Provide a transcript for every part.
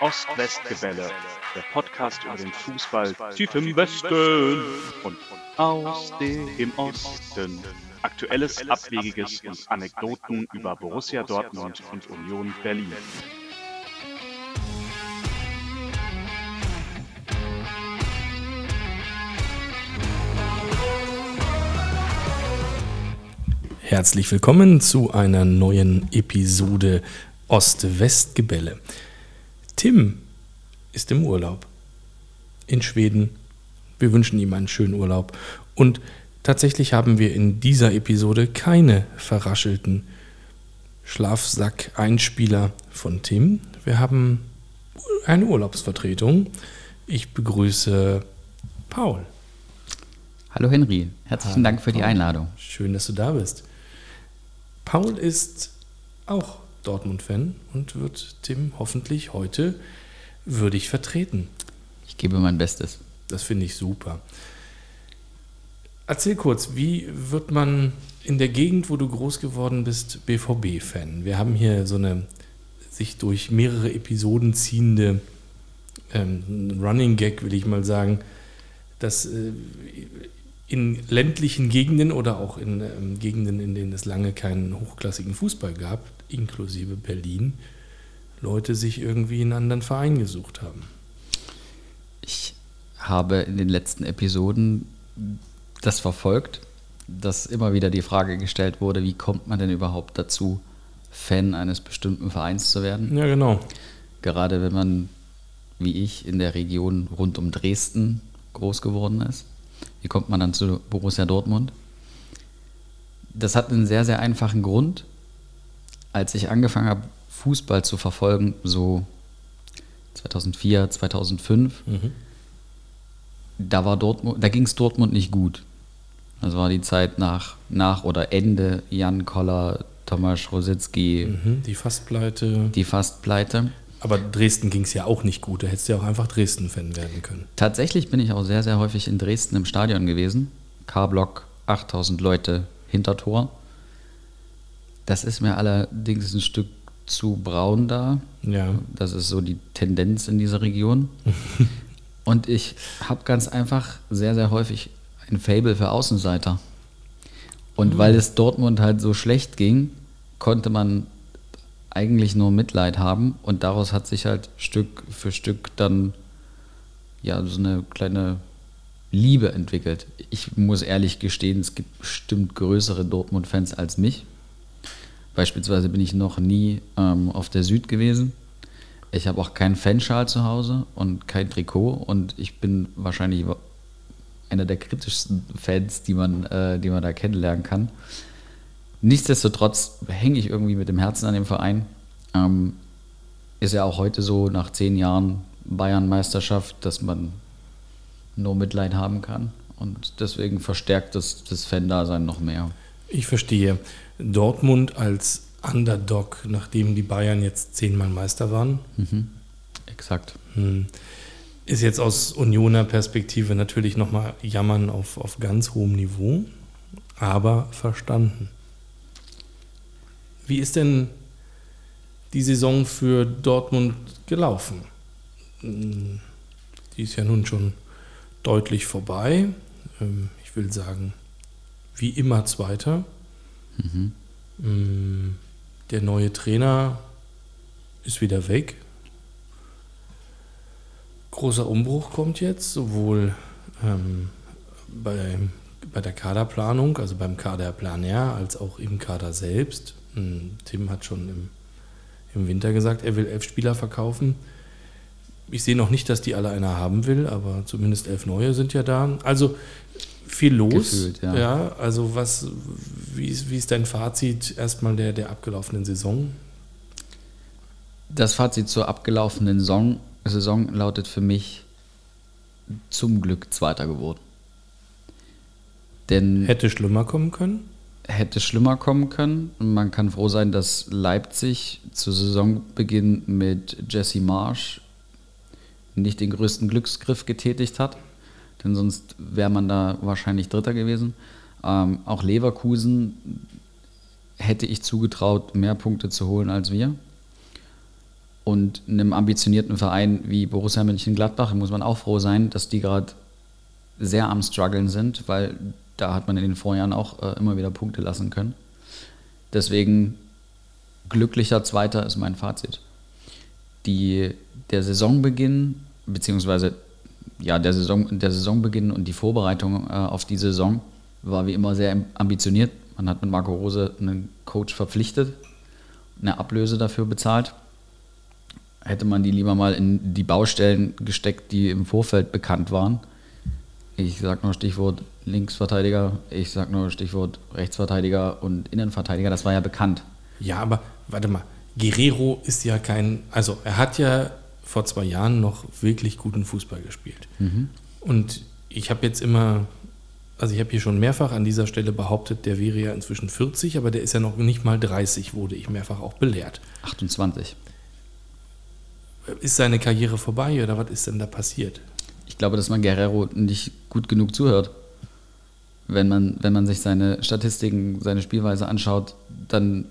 Ost-West-Gebälle, der Podcast über den Fußball tief im Westen und aus dem Osten. Aktuelles, Abwegiges und Anekdoten über Borussia Dortmund und Union Berlin. Herzlich willkommen zu einer neuen Episode Ost-West-Gebälle. Tim ist im Urlaub in Schweden. Wir wünschen ihm einen schönen Urlaub. Und tatsächlich haben wir in dieser Episode keine verraschelten Schlafsack-Einspieler von Tim. Wir haben eine Urlaubsvertretung. Ich begrüße Paul. Hallo Henry, herzlichen Hallo Dank für Paul. die Einladung. Schön, dass du da bist. Paul ist auch Dortmund-Fan und wird Tim hoffentlich heute würdig vertreten. Ich gebe mein Bestes. Das finde ich super. Erzähl kurz, wie wird man in der Gegend, wo du groß geworden bist, BVB-Fan? Wir haben hier so eine sich durch mehrere Episoden ziehende ähm, Running Gag, will ich mal sagen, dass äh, in ländlichen Gegenden oder auch in ähm, Gegenden, in denen es lange keinen hochklassigen Fußball gab, inklusive Berlin, Leute sich irgendwie einen anderen Verein gesucht haben. Ich habe in den letzten Episoden das verfolgt, dass immer wieder die Frage gestellt wurde, wie kommt man denn überhaupt dazu, Fan eines bestimmten Vereins zu werden? Ja, genau. Gerade wenn man, wie ich, in der Region rund um Dresden groß geworden ist. Wie kommt man dann zu Borussia Dortmund? Das hat einen sehr, sehr einfachen Grund als ich angefangen habe, Fußball zu verfolgen, so 2004, 2005, mhm. da war Dortmund, da ging es Dortmund nicht gut. Das war die Zeit nach, nach oder Ende Jan Koller, Tomasz Rositzky. Mhm, die Fastpleite. Die Fastpleite. Aber Dresden ging es ja auch nicht gut. Da hättest du ja auch einfach Dresden-Fan werden können. Tatsächlich bin ich auch sehr, sehr häufig in Dresden im Stadion gewesen. K-Block, 8000 Leute hinter Tor. Das ist mir allerdings ein Stück zu braun da. Ja. Das ist so die Tendenz in dieser Region. Und ich habe ganz einfach sehr, sehr häufig ein Fable für Außenseiter. Und mhm. weil es Dortmund halt so schlecht ging, konnte man eigentlich nur Mitleid haben. Und daraus hat sich halt Stück für Stück dann ja so eine kleine Liebe entwickelt. Ich muss ehrlich gestehen, es gibt bestimmt größere Dortmund-Fans als mich. Beispielsweise bin ich noch nie ähm, auf der Süd gewesen. Ich habe auch keinen Fanschal zu Hause und kein Trikot und ich bin wahrscheinlich einer der kritischsten Fans, die man, äh, die man da kennenlernen kann. Nichtsdestotrotz hänge ich irgendwie mit dem Herzen an dem Verein. Ähm, ist ja auch heute so, nach zehn Jahren Bayern-Meisterschaft, dass man nur Mitleid haben kann. Und deswegen verstärkt das, das Fan-Dasein noch mehr. Ich verstehe. Dortmund als Underdog, nachdem die Bayern jetzt zehnmal Meister waren. Mhm. Exakt. Hm. Ist jetzt aus Unioner Perspektive natürlich nochmal Jammern auf, auf ganz hohem Niveau, aber verstanden. Wie ist denn die Saison für Dortmund gelaufen? Hm. Die ist ja nun schon deutlich vorbei. Ähm, ich will sagen, wie immer Zweiter. Mhm. Der neue Trainer ist wieder weg. Großer Umbruch kommt jetzt, sowohl ähm, bei, bei der Kaderplanung, also beim Kaderplaner, als auch im Kader selbst. Hm, Tim hat schon im, im Winter gesagt, er will elf Spieler verkaufen. Ich sehe noch nicht, dass die alle einer haben will, aber zumindest elf neue sind ja da. Also viel los. Gefühlt, ja. ja. also was, wie ist, wie ist dein Fazit erstmal der, der abgelaufenen Saison? Das Fazit zur abgelaufenen Saison, Saison lautet für mich zum Glück Zweiter geworden. Denn hätte schlimmer kommen können? Hätte schlimmer kommen können. Man kann froh sein, dass Leipzig zu Saisonbeginn mit Jesse Marsch nicht den größten Glücksgriff getätigt hat denn sonst wäre man da wahrscheinlich Dritter gewesen. Ähm, auch Leverkusen hätte ich zugetraut, mehr Punkte zu holen als wir. Und einem ambitionierten Verein wie Borussia Mönchengladbach muss man auch froh sein, dass die gerade sehr am struggeln sind, weil da hat man in den Vorjahren auch äh, immer wieder Punkte lassen können. Deswegen glücklicher Zweiter ist mein Fazit. Die, der Saisonbeginn, beziehungsweise ja, der, Saison, der Saisonbeginn und die Vorbereitung äh, auf die Saison war wie immer sehr ambitioniert. Man hat mit Marco Rose einen Coach verpflichtet, eine Ablöse dafür bezahlt. Hätte man die lieber mal in die Baustellen gesteckt, die im Vorfeld bekannt waren. Ich sage nur Stichwort Linksverteidiger, ich sage nur Stichwort Rechtsverteidiger und Innenverteidiger, das war ja bekannt. Ja, aber warte mal, Guerrero ist ja kein, also er hat ja vor zwei Jahren noch wirklich guten Fußball gespielt. Mhm. Und ich habe jetzt immer, also ich habe hier schon mehrfach an dieser Stelle behauptet, der wäre ja inzwischen 40, aber der ist ja noch nicht mal 30, wurde ich mehrfach auch belehrt. 28. Ist seine Karriere vorbei oder was ist denn da passiert? Ich glaube, dass man Guerrero nicht gut genug zuhört. Wenn man, wenn man sich seine Statistiken, seine Spielweise anschaut, dann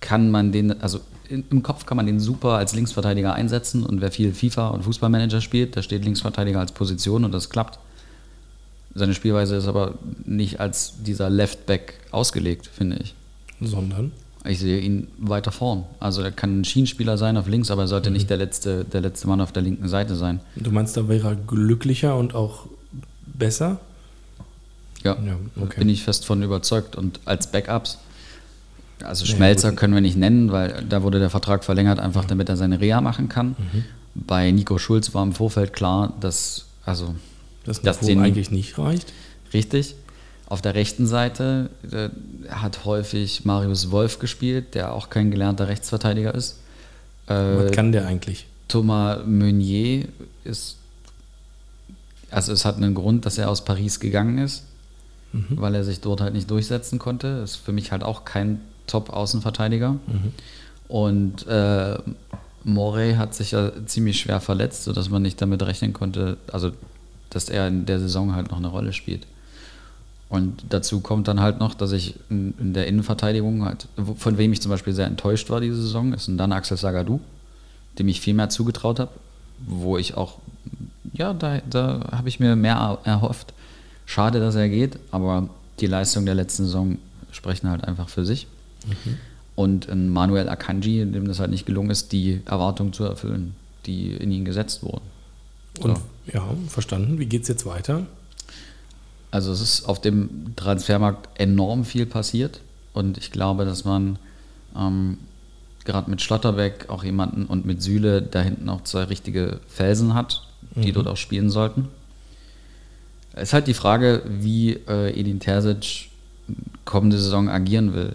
kann man den, also im Kopf kann man den super als Linksverteidiger einsetzen und wer viel FIFA und Fußballmanager spielt, da steht Linksverteidiger als Position und das klappt. Seine Spielweise ist aber nicht als dieser Leftback ausgelegt, finde ich. Sondern? Ich sehe ihn weiter vorn. Also er kann ein Schienenspieler sein auf links, aber er sollte mhm. nicht der letzte, der letzte Mann auf der linken Seite sein. Du meinst, da wäre er glücklicher und auch besser? Ja, ja okay. bin ich fest von überzeugt. Und als Backups also Schmelzer ja, können wir nicht nennen, weil da wurde der Vertrag verlängert, einfach damit er seine Reha machen kann. Mhm. Bei Nico Schulz war im Vorfeld klar, dass also das dass den eigentlich nicht reicht. Richtig. Auf der rechten Seite äh, hat häufig Marius Wolf gespielt, der auch kein gelernter Rechtsverteidiger ist. Äh, Was kann der eigentlich? Thomas Meunier ist, also es hat einen Grund, dass er aus Paris gegangen ist, mhm. weil er sich dort halt nicht durchsetzen konnte. Ist für mich halt auch kein Top-Außenverteidiger. Mhm. Und äh, Morey hat sich ja ziemlich schwer verletzt, sodass man nicht damit rechnen konnte, also dass er in der Saison halt noch eine Rolle spielt. Und dazu kommt dann halt noch, dass ich in, in der Innenverteidigung halt, von wem ich zum Beispiel sehr enttäuscht war diese Saison, ist dann Axel Sagadou, dem ich viel mehr zugetraut habe, wo ich auch, ja, da, da habe ich mir mehr erhofft. Schade, dass er geht, aber die Leistung der letzten Saison sprechen halt einfach für sich. Mhm. Und ein Manuel Akanji, dem das halt nicht gelungen ist, die Erwartungen zu erfüllen, die in ihn gesetzt wurden. So. Und ja, verstanden. Wie geht es jetzt weiter? Also es ist auf dem Transfermarkt enorm viel passiert und ich glaube, dass man ähm, gerade mit Schlotterbeck auch jemanden und mit Süle da hinten auch zwei richtige Felsen hat, die mhm. dort auch spielen sollten. Es ist halt die Frage, wie äh, Edin Terzic kommende Saison agieren will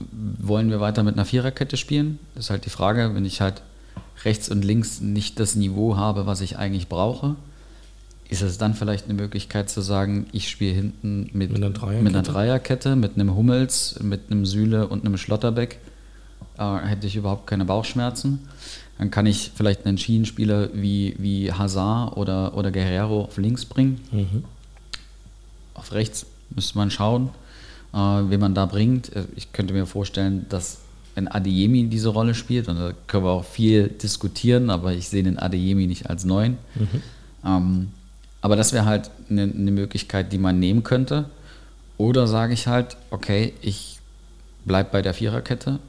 wollen wir weiter mit einer Viererkette spielen? Das ist halt die Frage, wenn ich halt rechts und links nicht das Niveau habe, was ich eigentlich brauche, ist es dann vielleicht eine Möglichkeit zu sagen, ich spiele hinten mit, mit, einer, Dreierkette? mit einer Dreierkette, mit einem Hummels, mit einem Sühle und einem Schlotterbeck, äh, hätte ich überhaupt keine Bauchschmerzen. Dann kann ich vielleicht einen Schienenspieler wie, wie Hazard oder, oder Guerrero auf links bringen. Mhm. Auf rechts müsste man schauen äh, wen man da bringt. Äh, ich könnte mir vorstellen, dass ein Adeyemi diese Rolle spielt. Und da können wir auch viel diskutieren, aber ich sehe den Adeyemi nicht als neuen. Mhm. Ähm, aber das wäre halt eine, eine Möglichkeit, die man nehmen könnte. Oder sage ich halt, okay, ich bleibe bei der Viererkette,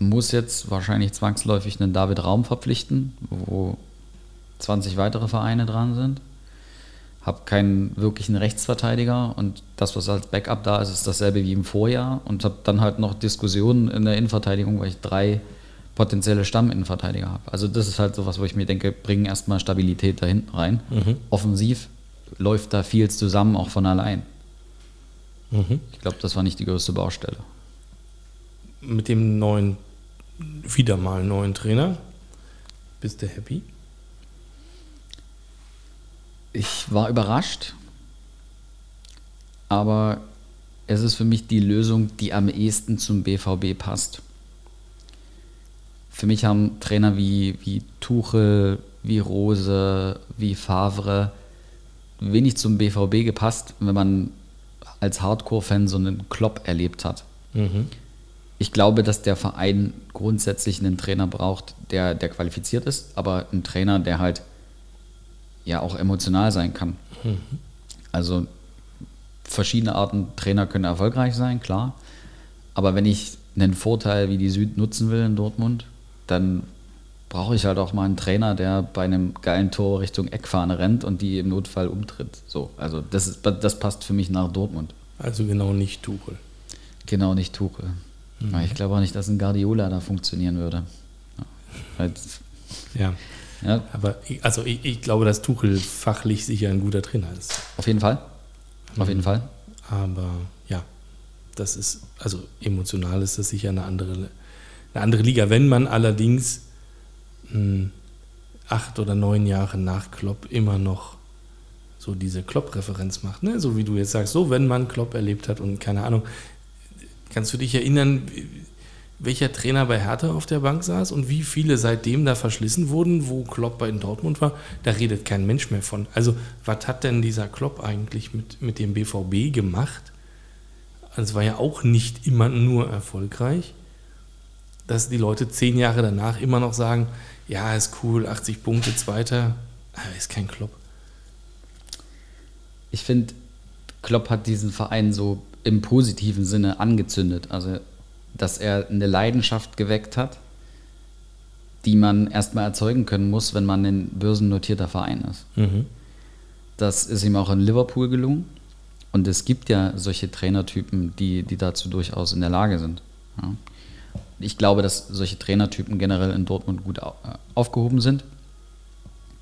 muss jetzt wahrscheinlich zwangsläufig einen David Raum verpflichten, wo 20 weitere Vereine dran sind habe keinen wirklichen Rechtsverteidiger und das, was als Backup da ist, ist dasselbe wie im Vorjahr und habe dann halt noch Diskussionen in der Innenverteidigung, weil ich drei potenzielle Stamminnenverteidiger habe. Also das ist halt sowas, wo ich mir denke, bringen erstmal Stabilität da hinten rein. Mhm. Offensiv läuft da viel zusammen, auch von allein. Mhm. Ich glaube, das war nicht die größte Baustelle. Mit dem neuen, wieder mal neuen Trainer, bist du happy? Ich war überrascht, aber es ist für mich die Lösung, die am ehesten zum BVB passt. Für mich haben Trainer wie, wie Tuchel, wie Rose, wie Favre wenig zum BVB gepasst, wenn man als Hardcore-Fan so einen Klopp erlebt hat. Mhm. ich glaube, dass der Verein grundsätzlich einen Trainer braucht, der, der qualifiziert ist, aber ein Trainer, der halt ja auch emotional sein kann. Mhm. Also verschiedene Arten Trainer können erfolgreich sein, klar. Aber wenn ich einen Vorteil wie die Süd nutzen will in Dortmund, dann brauche ich halt auch mal einen Trainer, der bei einem geilen Tor Richtung Eckfahne rennt und die im Notfall umtritt. So, also das, das passt für mich nach Dortmund. Also genau nicht Tuchel. Genau nicht Tuchel. Mhm. Ich glaube auch nicht, dass ein Guardiola da funktionieren würde. Ja. ja. Aber ich, also ich, ich, glaube, dass Tuchel fachlich sicher ein guter Trainer ist. Auf jeden Fall. Auf jeden mhm. Fall. Aber ja, das ist, also emotional ist das sicher eine andere, eine andere Liga. Wenn man allerdings mh, hm, acht oder neun Jahre nach Klopp immer noch so diese Klopp-Referenz macht, ne? so wie du jetzt sagst, so wenn man Klopp erlebt hat und keine Ahnung, kannst du dich erinnern, welcher Trainer bei Hertha auf der Bank saß und wie viele seitdem da verschlissen wurden, wo Klopp bei Dortmund war, da redet kein Mensch mehr von. Also, was hat denn dieser Klopp eigentlich mit, mit dem BVB gemacht? Also, es war ja auch nicht immer nur erfolgreich, dass die Leute zehn Jahre danach immer noch sagen, ja, ist cool, 80 Punkte, Zweiter, aber ist kein Klopp. Ich finde, Klopp hat diesen Verein so im positiven Sinne angezündet. Also dass er eine Leidenschaft geweckt hat, die man erstmal erzeugen können muss, wenn man ein börsennotierter Verein ist. Mhm. Das ist ihm auch in Liverpool gelungen. Und es gibt ja solche Trainertypen, die, die dazu durchaus in der Lage sind. Ja. Ich glaube, dass solche Trainertypen generell in Dortmund gut aufgehoben sind.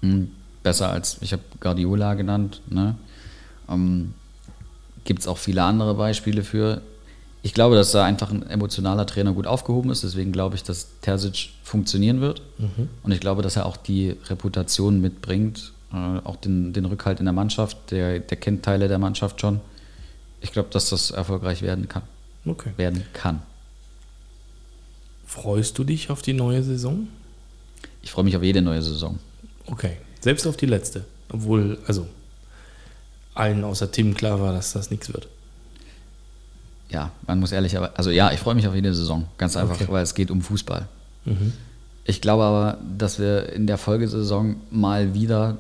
Hm, besser als, ich habe Guardiola genannt. Ne? Ähm, Gibt es auch viele andere Beispiele für ich glaube, dass da einfach ein emotionaler Trainer gut aufgehoben ist. Deswegen glaube ich, dass Terzic funktionieren wird. Mhm. Und ich glaube, dass er auch die Reputation mitbringt, äh, auch den, den Rückhalt in der Mannschaft. Der, der kennt Teile der Mannschaft schon. Ich glaube, dass das erfolgreich werden kann. Okay. Werden kann. Freust du dich auf die neue Saison? Ich freue mich auf jede neue Saison. Okay. Selbst auf die letzte. Obwohl, also allen außer Tim klar war, dass das nichts wird ja, man muss ehrlich, aber, also ja, ich freue mich auf jede Saison. Ganz einfach, okay. weil es geht um Fußball. Mhm. Ich glaube aber, dass wir in der Folgesaison mal wieder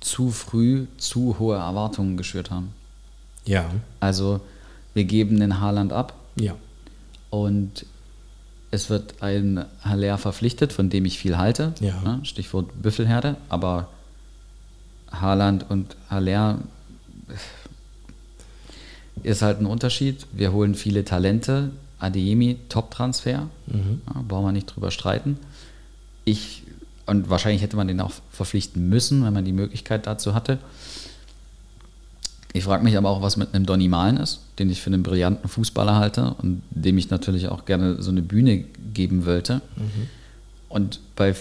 zu früh zu hohe Erwartungen geschürt haben. Ja. Also wir geben den Haaland ab. Ja. Und es wird ein Haller verpflichtet, von dem ich viel halte. Ja. Ne? Stichwort Büffelherde. Aber Haaland und Haller ist halt ein Unterschied. Wir holen viele Talente. Adeyemi, Top-Transfer. Mhm. Ja, brauchen wir nicht drüber streiten. Ich, und wahrscheinlich hätte man den auch verpflichten müssen, wenn man die Möglichkeit dazu hatte. Ich frage mich aber auch, was mit einem Donny Malen ist, den ich für einen brillanten Fußballer halte und dem ich natürlich auch gerne so eine Bühne geben wollte. Mhm. Und bei,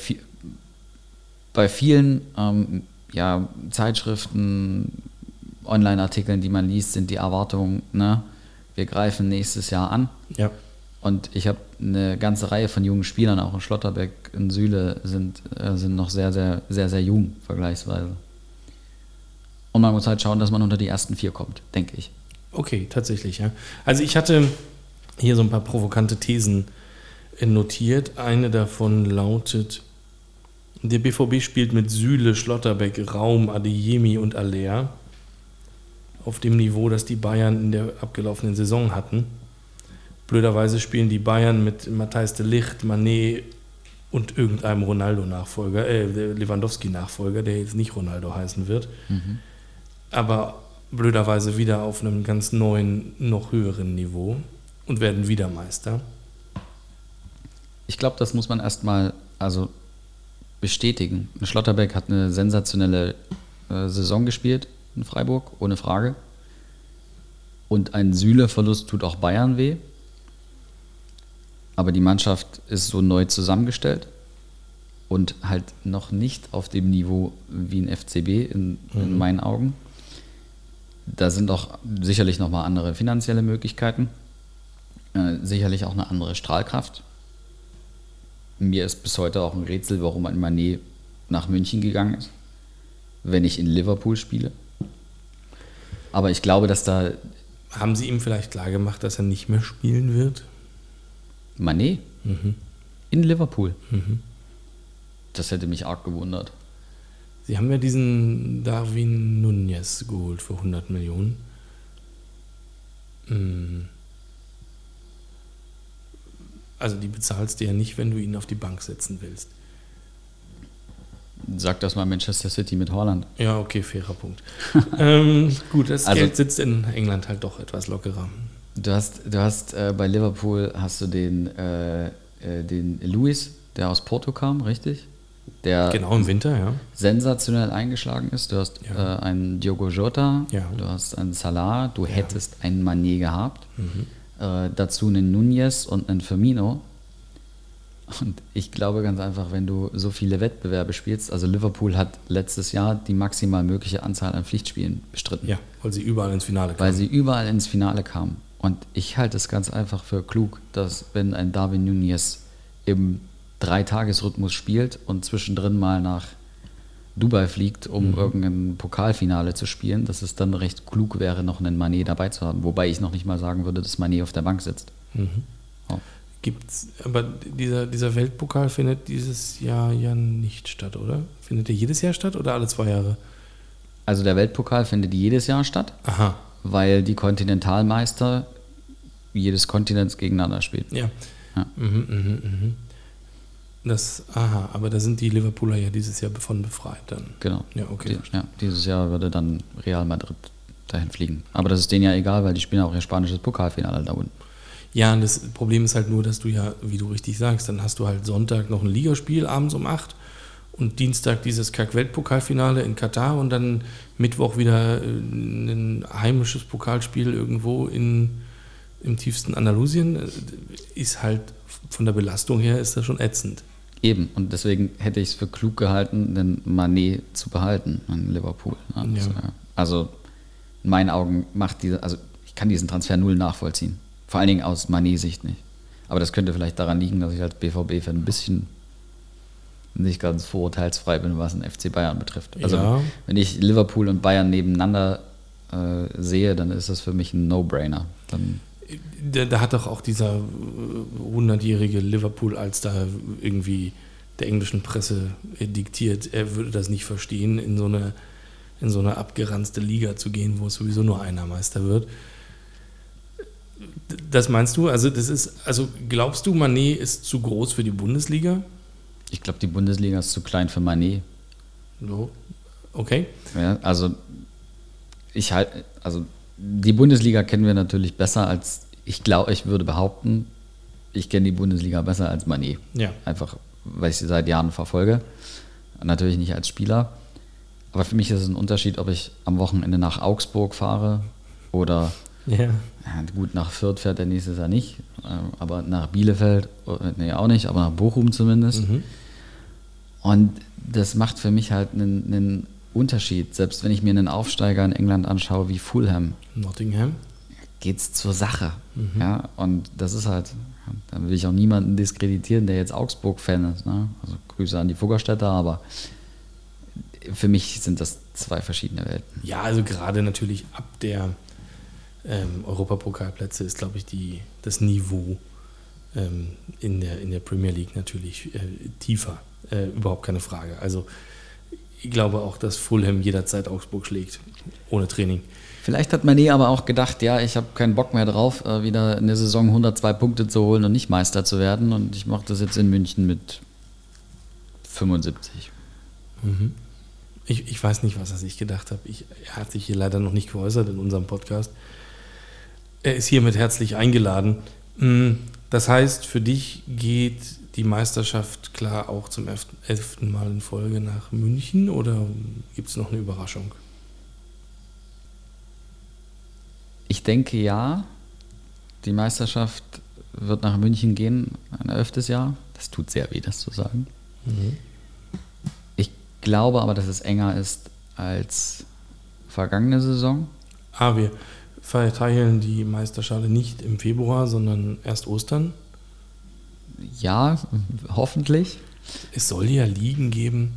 bei vielen ähm, ja, Zeitschriften, Online-Artikeln, die man liest, sind die Erwartungen, ne? wir greifen nächstes Jahr an. Ja. Und ich habe eine ganze Reihe von jungen Spielern, auch in Schlotterbeck, in Süle, sind, äh, sind noch sehr, sehr, sehr, sehr jung vergleichsweise. Und man muss halt schauen, dass man unter die ersten vier kommt, denke ich. Okay, tatsächlich, ja. Also ich hatte hier so ein paar provokante Thesen notiert. Eine davon lautet, der BVB spielt mit Süle, Schlotterbeck, Raum, Adeyemi und Aller auf dem Niveau, das die Bayern in der abgelaufenen Saison hatten. Blöderweise spielen die Bayern mit Matthijs de Licht, Manet und irgendeinem Ronaldo-Nachfolger, äh, Lewandowski-Nachfolger, der jetzt nicht Ronaldo heißen wird. Mhm. Aber blöderweise wieder auf einem ganz neuen, noch höheren Niveau und werden wieder Meister. Ich glaube, das muss man erstmal also bestätigen. Schlotterbeck hat eine sensationelle äh, Saison gespielt in Freiburg, ohne Frage. Und ein Süle-Verlust tut auch Bayern weh. Aber die Mannschaft ist so neu zusammengestellt und halt noch nicht auf dem Niveau wie ein FCB in, in mhm. meinen Augen. Da sind auch sicherlich nochmal andere finanzielle Möglichkeiten, äh, sicherlich auch eine andere Strahlkraft. Mir ist bis heute auch ein Rätsel, warum ein Manet nach München gegangen ist, wenn ich in Liverpool spiele. Aber ich glaube, dass da. Haben Sie ihm vielleicht klargemacht, dass er nicht mehr spielen wird? Manet? In Liverpool? Das hätte mich arg gewundert. Sie haben ja diesen Darwin Nunez geholt für 100 Millionen. Hm. Also die bezahlst du ja nicht, wenn du ihn auf die Bank setzen willst. Sag das mal Manchester City mit Holland. Ja, okay, fairer Punkt. ähm, gut, das Also- Geld sitzt in England halt doch etwas lockerer. Du hast, du hast äh, bei Liverpool hast du den, äh, äh, den Luis, der aus Porto kam, richtig? Der Genau im Winter, ja. sensationell eingeschlagen ist. Du hast Ja. äh, einen Diogo Jota, Ja. du hast einen Salah, du hättest einen Mané gehabt. Mhm. Äh, dazu einen Nunez und einen Firmino. Und ich glaube ganz einfach, wenn du so viele Wettbewerbe spielst, also Liverpool hat letztes Jahr die maximal mögliche Anzahl an Pflichtspielen bestritten, Ja, weil sie überall ins Finale kamen. weil sie überall ins Finale kamen. Und ich halte es ganz einfach für klug, dass wenn ein Darwin Nunez im Dreitagesrhythmus spielt und zwischendrin mal nach Dubai fliegt, um Mhm. irgendein Pokalfinale zu spielen, dass es dann recht klug wäre, noch einen Manet dabei zu haben. Wobei ich noch nicht mal sagen würde, dass Manet auf der Bank sitzt. Mhm. Oh. Gibt's, aber dieser, dieser Weltpokal findet dieses Jahr ja nicht statt, oder? Findet der jedes Jahr statt oder alle zwei Jahre? Also der Weltpokal findet jedes Jahr statt, Aha, weil die Kontinentalmeister jedes Kontinents gegeneinander spielen. ja. Ja. Mhm, mhm, mhm. Das, aha, aber da sind die Liverpooler ja dieses Jahr von befreit dann. Genau. Ja, okay. Die, ja, dieses Jahr würde dann Real Madrid dahin fliegen. Aber das ist denen ja egal, weil die spielen auch ihr spanisches Pokalfinale da unten. Ja, und das Problem ist halt nur, dass du ja, wie du richtig sagst, dann hast du halt Sonntag noch ein Ligaspiel abends um 8 und Dienstag dieses Kack-Weltpokalfinale in Katar und dann Mittwoch wieder äh, ein heimisches Pokalspiel irgendwo in, im tiefsten Andalusien. Ist halt von der Belastung her ist das schon ätzend. Eben. Und deswegen hätte ich es für klug gehalten, den Manet zu behalten in Liverpool. ne? Also, ja. also in meinen Augen macht diese, also ich kann diesen Transfer null nachvollziehen. Vor allen Dingen aus Manet-Sicht nicht. Aber das könnte vielleicht daran liegen, dass ich als BVB-Fan ein bisschen nicht ganz vorurteilsfrei bin, was den FC Bayern betrifft. Also Ja. wenn ich Liverpool und Bayern nebeneinander äh, sehe, dann ist das für mich ein No-Brainer. Da, da hat doch auch dieser äh, 100-jährige Liverpool als da irgendwie der englischen Presse äh, diktiert, er würde das nicht verstehen, in so eine, in so eine abgeranzte Liga zu gehen, wo es sowieso nur einer Meister wird. Das meinst du? Also, das ist, also glaubst du, Manet ist zu groß für die Bundesliga? ich glaube, die Bundesliga ist zu klein für Manet. So. Okay. Ja, also ich halt, also die Bundesliga kennen wir natürlich besser als, ich glaube, ich würde behaupten, ich kenne die Bundesliga besser als Manet. Ja. Einfach, weil ich sie seit Jahren verfolge. Natürlich nicht als Spieler. Aber für mich ist es ein Unterschied, ob ich am Wochenende nach Augsburg fahre oder Ja. gut, nach Fürth fährt der nächstes Jahr nicht, ähm, aber nach Bielefeld, äh, nee, auch nicht, aber nach Bochum zumindest. Mhm. Und das macht für mich halt einen, einen Unterschied. Selbst wenn ich mir einen Aufsteiger in England anschaue wie Fulham, Nottingham. geht es zur Sache. Ja, und das ist halt, da will ich auch niemanden diskreditieren, der jetzt Augsburg-Fan ist. Ne? Also Grüße an die Fuggerstädter, aber für mich sind das zwei verschiedene Welten. Ja, also gerade natürlich ab der ähm, Europapokalplätze ist, glaube ich, die, das Niveau ähm, in, der, in der Premier League natürlich äh, tiefer. Äh, überhaupt keine Frage. Also ich glaube auch, dass Fulham jederzeit Augsburg schlägt, ohne Training. Vielleicht hat Mané aber auch gedacht, ja, ich habe keinen Bock mehr drauf, äh, wieder in der Saison 102 Punkte zu holen und nicht Meister zu werden. Und ich mache das jetzt in München mit 75. Ich, ich weiß nicht, was er sich gedacht hat. Ich, er hat sich hier leider noch nicht geäußert in unserem Podcast. Er ist hiermit herzlich eingeladen. Mm, Das heißt, für dich geht die Meisterschaft klar auch zum elften, Mal in Folge nach München oder gibt es noch eine Überraschung? Ich denke ja, die Meisterschaft wird nach München gehen, ein elftes Jahr. Das tut sehr weh, das zu sagen. Ich glaube aber, dass es enger ist als vergangene Saison. Ah, wir verteilen die Meisterschale nicht im Februar, sondern erst Ostern. Ja, hoffentlich. Es soll ja Ligen geben,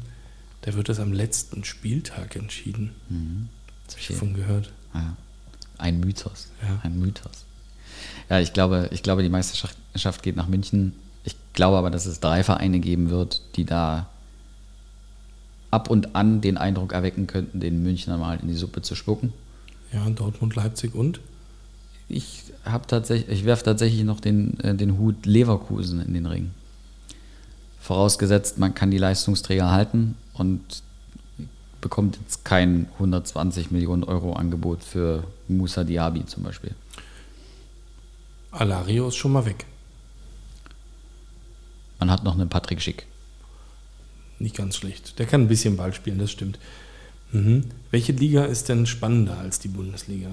da wird das am letzten Spieltag entschieden. Das habe ich davon gehört. Ja, ein Mythos. Ja. Ein Mythos. Ja, ich glaube, ich glaube, die Meisterschaft Meisterschaft geht nach München. Ich glaube aber, dass es drei Vereine geben wird, die da ab und an den Eindruck erwecken könnten, den Münchner mal in die Suppe zu spucken. Ja, Dortmund, Leipzig und? Ich habe tatsächlich, ich werfe tatsächlich noch den, äh, den Hut Leverkusen in den Ring. Vorausgesetzt, man kann die Leistungsträger halten und bekommt jetzt kein 120 Millionen Euro Angebot für Musa Diaby zum Beispiel. Alario ist schon mal weg. Man hat noch einen Patrick Schick. Nicht ganz schlecht. Der kann ein bisschen Ball spielen, das stimmt. Mhm. Welche Liga ist denn spannender als die Bundesliga?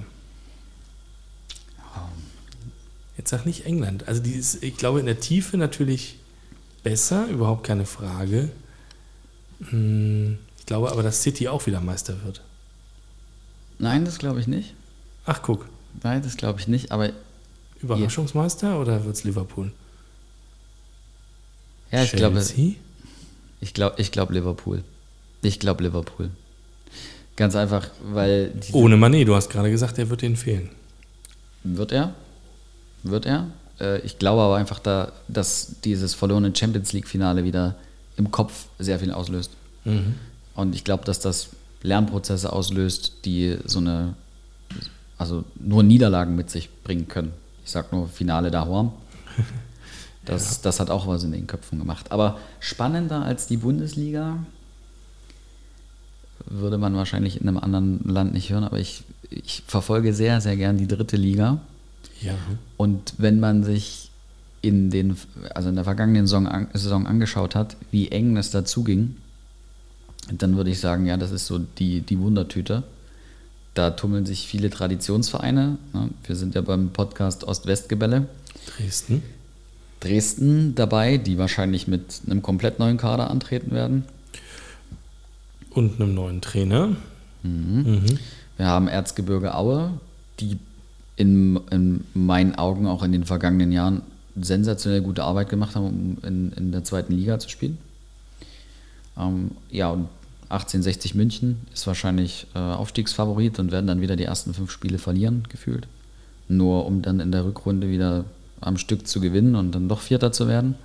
Jetzt sag nicht England. Also die ist, ich glaube, in der Tiefe natürlich besser, überhaupt keine Frage. Hm, ich glaube aber, dass City auch wieder Meister wird. Nein, das glaube ich nicht. Ach, guck. Nein, das glaube ich nicht, aber Überraschungsmeister oder wird es Liverpool? ja, ich glaube, Chelsea? ich glaube, ich glaube Liverpool. Ich glaube Liverpool. Ganz einfach, weil Ohne Mané, du hast gerade gesagt, er wird ihnen fehlen. Wird er? Wird er? Äh, Ich glaube aber einfach, da, dass dieses verlorene Champions League-Finale wieder im Kopf sehr viel auslöst. Und ich glaube, dass das Lernprozesse auslöst, die so eine, also nur Niederlagen mit sich bringen können. Ich sag nur Finale da Horn. Das, das hat auch was in den Köpfen gemacht. Aber spannender als die Bundesliga würde man wahrscheinlich in einem anderen Land nicht hören, aber ich, ich verfolge sehr, sehr gern die dritte Liga. Ja. Und wenn man sich in den, also in der vergangenen Saison, Saison angeschaut hat, wie eng es dazu ging, dann würde ich sagen, ja, das ist so die, die Wundertüte. Da tummeln sich viele Traditionsvereine. Ne? Wir sind ja beim Podcast Ost-West-Gebälle. Dresden. Dresden dabei, die wahrscheinlich mit einem komplett neuen Kader antreten werden. Und einem neuen Trainer. Mhm. Wir haben Erzgebirge Aue, die in, in meinen Augen auch in den vergangenen Jahren sensationell gute Arbeit gemacht haben, um in, in der zweiten Liga zu spielen. Ähm, ja, und 1860 München ist wahrscheinlich äh, Aufstiegsfavorit und werden dann wieder die ersten fünf Spiele verlieren, gefühlt. Nur um dann in der Rückrunde wieder am Stück zu gewinnen und dann doch Vierter zu werden.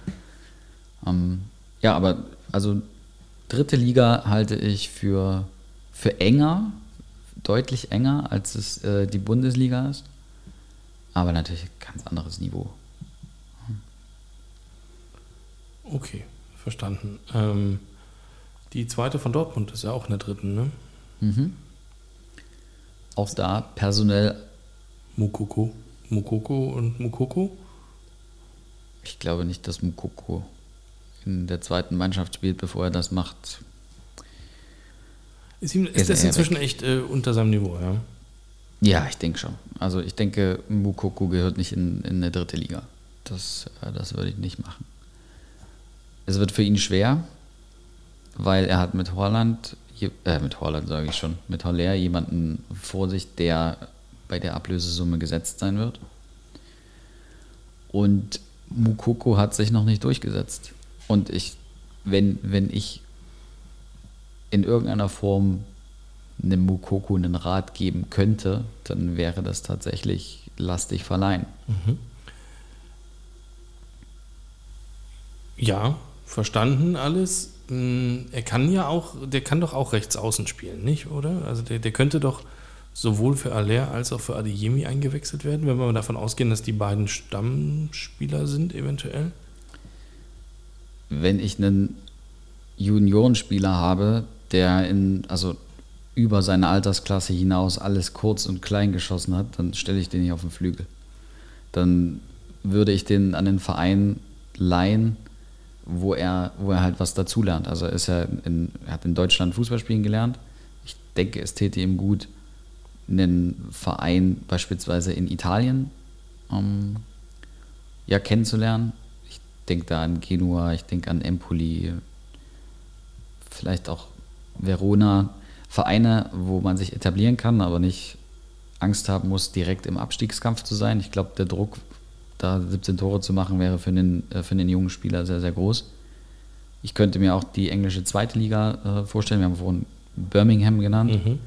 Ähm, ja, aber also dritte Liga halte ich für, für enger, deutlich enger, als es äh, die Bundesliga ist. Aber natürlich ein ganz anderes Niveau. Okay, verstanden. Ähm, die zweite von Dortmund ist ja auch in der dritten, ne? Mhm. Auch da personell, Mukoko. Mukoko und Mukoko? ich glaube nicht, dass Mukoko in der zweiten Mannschaft spielt, bevor er das macht. Ist, ihm, Ist ist das inzwischen echt äh, unter seinem Niveau, ja? Ja, ich denke schon. Also ich denke, Mukoko gehört nicht in, in eine dritte Liga. Das, äh, das würde ich nicht machen. Es wird für ihn schwer, weil er hat mit Holland, äh, mit Holland sage ich schon, mit Haller jemanden vor sich, der bei der Ablösesumme gesetzt sein wird. Und Mukoko hat sich noch nicht durchgesetzt. Und ich, wenn, wenn ich in irgendeiner Form einem Mukoko einen Rat geben könnte, dann wäre das tatsächlich lastig verleihen. Ja, verstanden alles. Mm, Er kann ja auch, der kann doch auch rechts außen spielen, nicht, oder? Also der, der könnte doch sowohl für Aller als auch für Adeyemi eingewechselt werden, wenn wir davon ausgehen, dass die beiden Stammspieler sind, eventuell. Wenn ich einen Juniorenspieler habe, der in, also über seine Altersklasse hinaus alles kurz und klein geschossen hat, dann stelle ich den nicht auf den Flügel. Dann würde ich den an den Verein leihen, wo er, wo er halt was dazulernt. Also er ist ja in, er hat in Deutschland Fußball spielen gelernt. Ich denke, es täte ihm gut, einen Verein beispielsweise in Italien ähm, ja, kennenzulernen. Ich denke da an Genua, ich denke an Empoli, vielleicht auch Verona. Vereine, wo man sich etablieren kann, aber nicht Angst haben muss, direkt im Abstiegskampf zu sein. Ich glaube, der Druck, da 17 Tore zu machen, wäre für den, äh, für den jungen Spieler sehr, sehr groß. Ich könnte mir auch die englische zweite Liga äh, vorstellen. Wir haben vorhin Birmingham genannt, Mhm.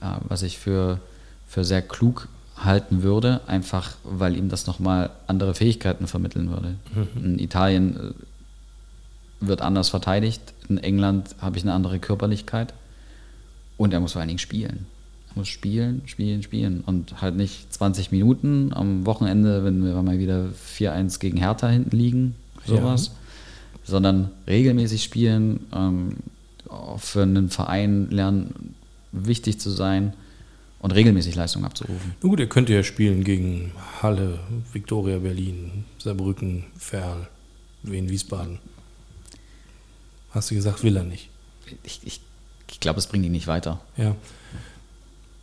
äh, was ich für, für sehr klug halten würde, einfach weil ihm das nochmal andere Fähigkeiten vermitteln würde. In Italien äh, wird anders verteidigt, in England habe ich eine andere Körperlichkeit und er muss vor allen Dingen spielen. Er muss spielen, spielen, spielen und halt nicht 20 Minuten am Wochenende, wenn wir mal wieder 4-1 gegen Hertha hinten liegen, sowas, sondern regelmäßig spielen, ähm, auch für einen Verein lernen, wichtig zu sein und regelmäßig Leistung abzurufen. Na gut, er könnte ja spielen gegen Halle, Viktoria Berlin, Saarbrücken, Ferl, Wien, Wiesbaden. Hast du gesagt, will er nicht. Ich, ich, ich glaube, es bringt ihn nicht weiter. Ja.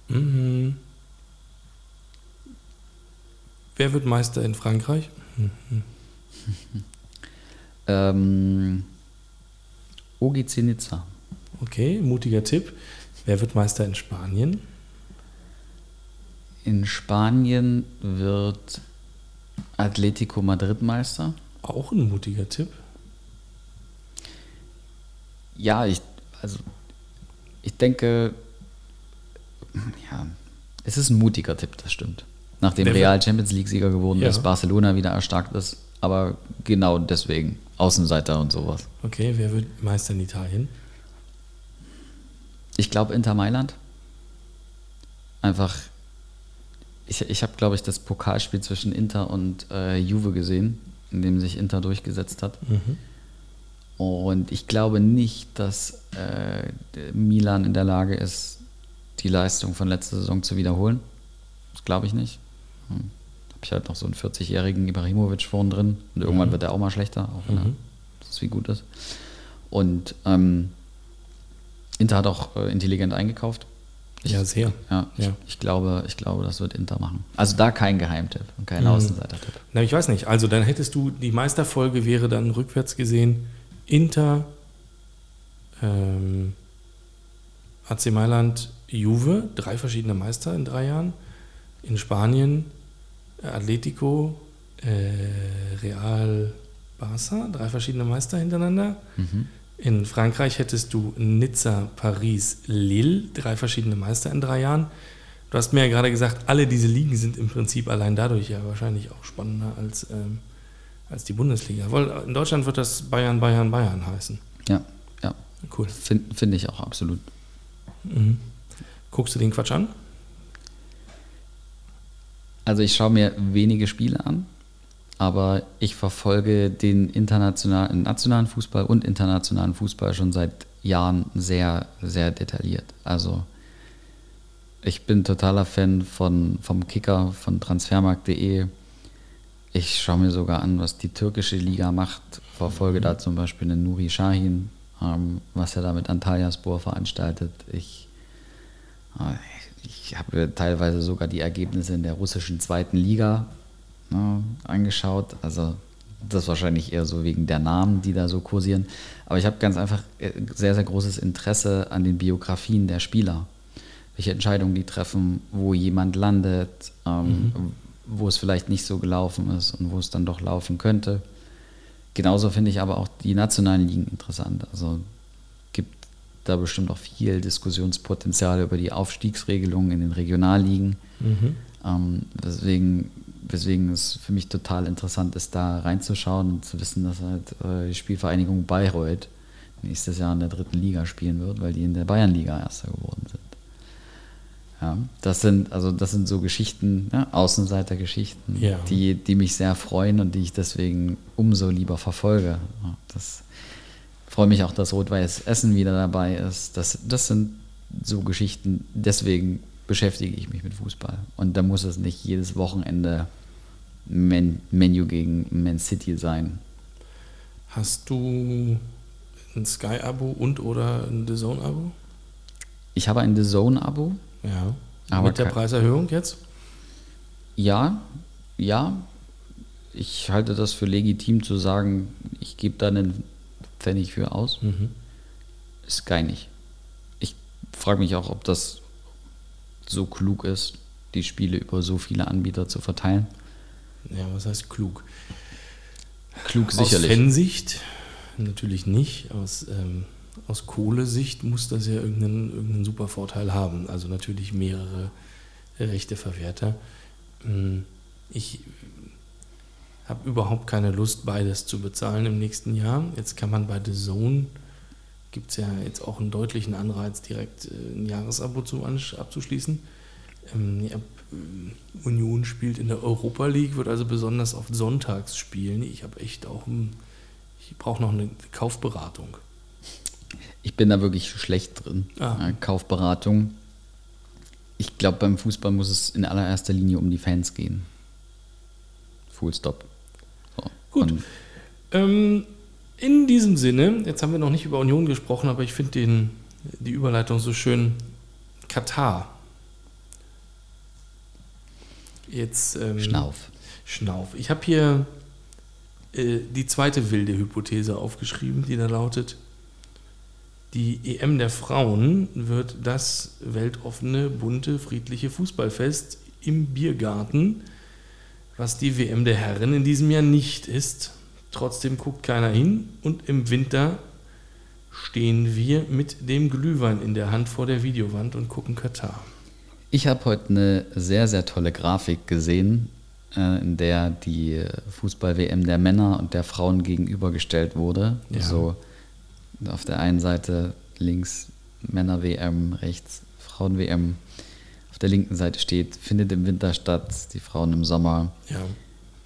Mhm. Wer wird Meister in Frankreich? Ähm, OGC Nizza. Okay, mutiger Tipp. Wer wird Meister in Spanien? In Spanien wird Atletico Madrid Meister. Auch ein mutiger Tipp. Ja, ich, also ich denke, ja, es ist ein mutiger Tipp, das stimmt. Nachdem Der Real Champions League-Sieger geworden Ja. ist, Barcelona wieder erstarkt ist, aber genau deswegen, Außenseiter und sowas. Okay, wer wird Meister in Italien? Ich glaube Inter Mailand. Einfach, ich, ich habe, glaube ich, das Pokalspiel zwischen Inter und äh, Juve gesehen, in dem sich Inter durchgesetzt hat. Und ich glaube nicht, dass äh, Milan in der Lage ist, die Leistung von letzter Saison zu wiederholen. Das glaube ich nicht. Hm. Habe ich halt noch so einen 40-jährigen Ibrahimovic vorn drin und irgendwann wird er auch mal schlechter, auch wenn er das wie gut ist. Und ähm, Inter hat auch äh, intelligent eingekauft. Ich, Ja, sehr. Ja, Ja. Ich, ich, glaube, ich glaube, das wird Inter machen. Also da kein Geheimtipp und kein Außenseiter-Tipp. Na, ich weiß nicht. Also dann hättest du, die Meisterfolge wäre dann rückwärts gesehen Inter, ähm, AC Mailand, Juve, drei verschiedene Meister in drei Jahren. In Spanien Atletico, äh, Real, Barça, drei verschiedene Meister hintereinander. In Frankreich hättest du Nizza, Paris, Lille, drei verschiedene Meister in drei Jahren. Du hast mir ja gerade gesagt, alle diese Ligen sind im Prinzip allein dadurch ja wahrscheinlich auch spannender als, ähm, als die Bundesliga. Weil in Deutschland wird das Bayern, Bayern, Bayern heißen. Ja, ja. Cool. Finde find ich auch absolut. Guckst du den Quatsch an? Also ich schaue mir wenige Spiele an, aber ich verfolge den internationalen, nationalen Fußball und internationalen Fußball schon seit Jahren sehr, sehr detailliert. Also ich bin totaler Fan von, vom Kicker, von transfermarkt.de. Ich schaue mir sogar an, was die türkische Liga macht, verfolge da zum Beispiel einen Nuri Sahin, ähm, was er da mit Antalyaspor veranstaltet. Ich ich habe teilweise sogar die Ergebnisse in der russischen zweiten Liga ne, angeschaut. Also das ist wahrscheinlich eher so wegen der Namen, die da so kursieren. Aber ich habe ganz einfach äh, sehr, sehr großes Interesse an den Biografien der Spieler. Welche Entscheidungen die treffen, wo jemand landet, ähm, wo es vielleicht nicht so gelaufen ist und wo es dann doch laufen könnte. Genauso finde ich aber auch die nationalen Ligen interessant. Also gibt da bestimmt auch viel Diskussionspotenzial über die Aufstiegsregelungen in den Regionalligen. Ähm, weswegen, weswegen es für mich total interessant ist, da reinzuschauen und zu wissen, dass halt äh, die Spielvereinigung Bayreuth nächstes Jahr in der dritten Liga spielen wird, weil die in der Bayernliga Erster geworden sind. Ja, das sind, also das sind so Geschichten, ja, Außenseitergeschichten, Ja. die, die mich sehr freuen und die ich deswegen umso lieber verfolge. Das freue mich auch, dass Rot-Weiß Essen wieder dabei ist. Das, das sind so Geschichten, deswegen beschäftige ich mich mit Fußball. Und da muss es nicht jedes Wochenende Man, Menu gegen Man City sein. Hast du ein Sky-Abo und oder ein The Zone-Abo? Ich habe ein The Zone-Abo. Ja. Aber Mit der Preiserhöhung jetzt? Ja, ja. Ich halte das für legitim zu sagen, ich gebe da einen Pfennig für aus. Sky nicht. Ich frage mich auch, ob das so klug ist, die Spiele über so viele Anbieter zu verteilen. Ja, was heißt klug? Klug Aus sicherlich. Fansicht natürlich nicht. Aus, ähm, aus Kohlesicht muss das ja irgendeinen, irgendeinen super Vorteil haben. Also natürlich mehrere Rechteverwerter. Hm, ich habe überhaupt keine Lust, beides zu bezahlen im nächsten Jahr. Jetzt kann man bei The Zone, gibt es ja jetzt auch einen deutlichen Anreiz, direkt äh, ein Jahresabo zu, abzuschließen. Ähm, ja, äh, Union spielt in der Europa League, wird also besonders oft sonntags spielen. Ich habe echt auch, ich brauche noch eine Kaufberatung. Ich bin da wirklich schlecht drin. Ah. Kaufberatung. Ich glaube, beim Fußball muss es in allererster Linie um die Fans gehen. Full stop. So. Gut. Ähm, in diesem Sinne, jetzt haben wir noch nicht über Union gesprochen, aber ich finde die Überleitung so schön. Katar. Jetzt. Ähm, Schnauf. Schnauf. Ich habe hier äh, die zweite wilde Hypothese aufgeschrieben, die da lautet: Die EM der Frauen wird das weltoffene, bunte, friedliche Fußballfest im Biergarten, was die WM der Herren in diesem Jahr nicht ist. Trotzdem guckt keiner hin und im Winter stehen wir mit dem Glühwein in der Hand vor der Videowand und gucken Katar. Ich habe heute eine sehr, sehr tolle Grafik gesehen, äh, in der die Fußball-WM der Männer und der Frauen gegenübergestellt wurde. Ja. So auf der einen Seite links Männer-WM, rechts Frauen-WM. Auf der linken Seite steht, findet im Winter statt, die Frauen im Sommer. Ja.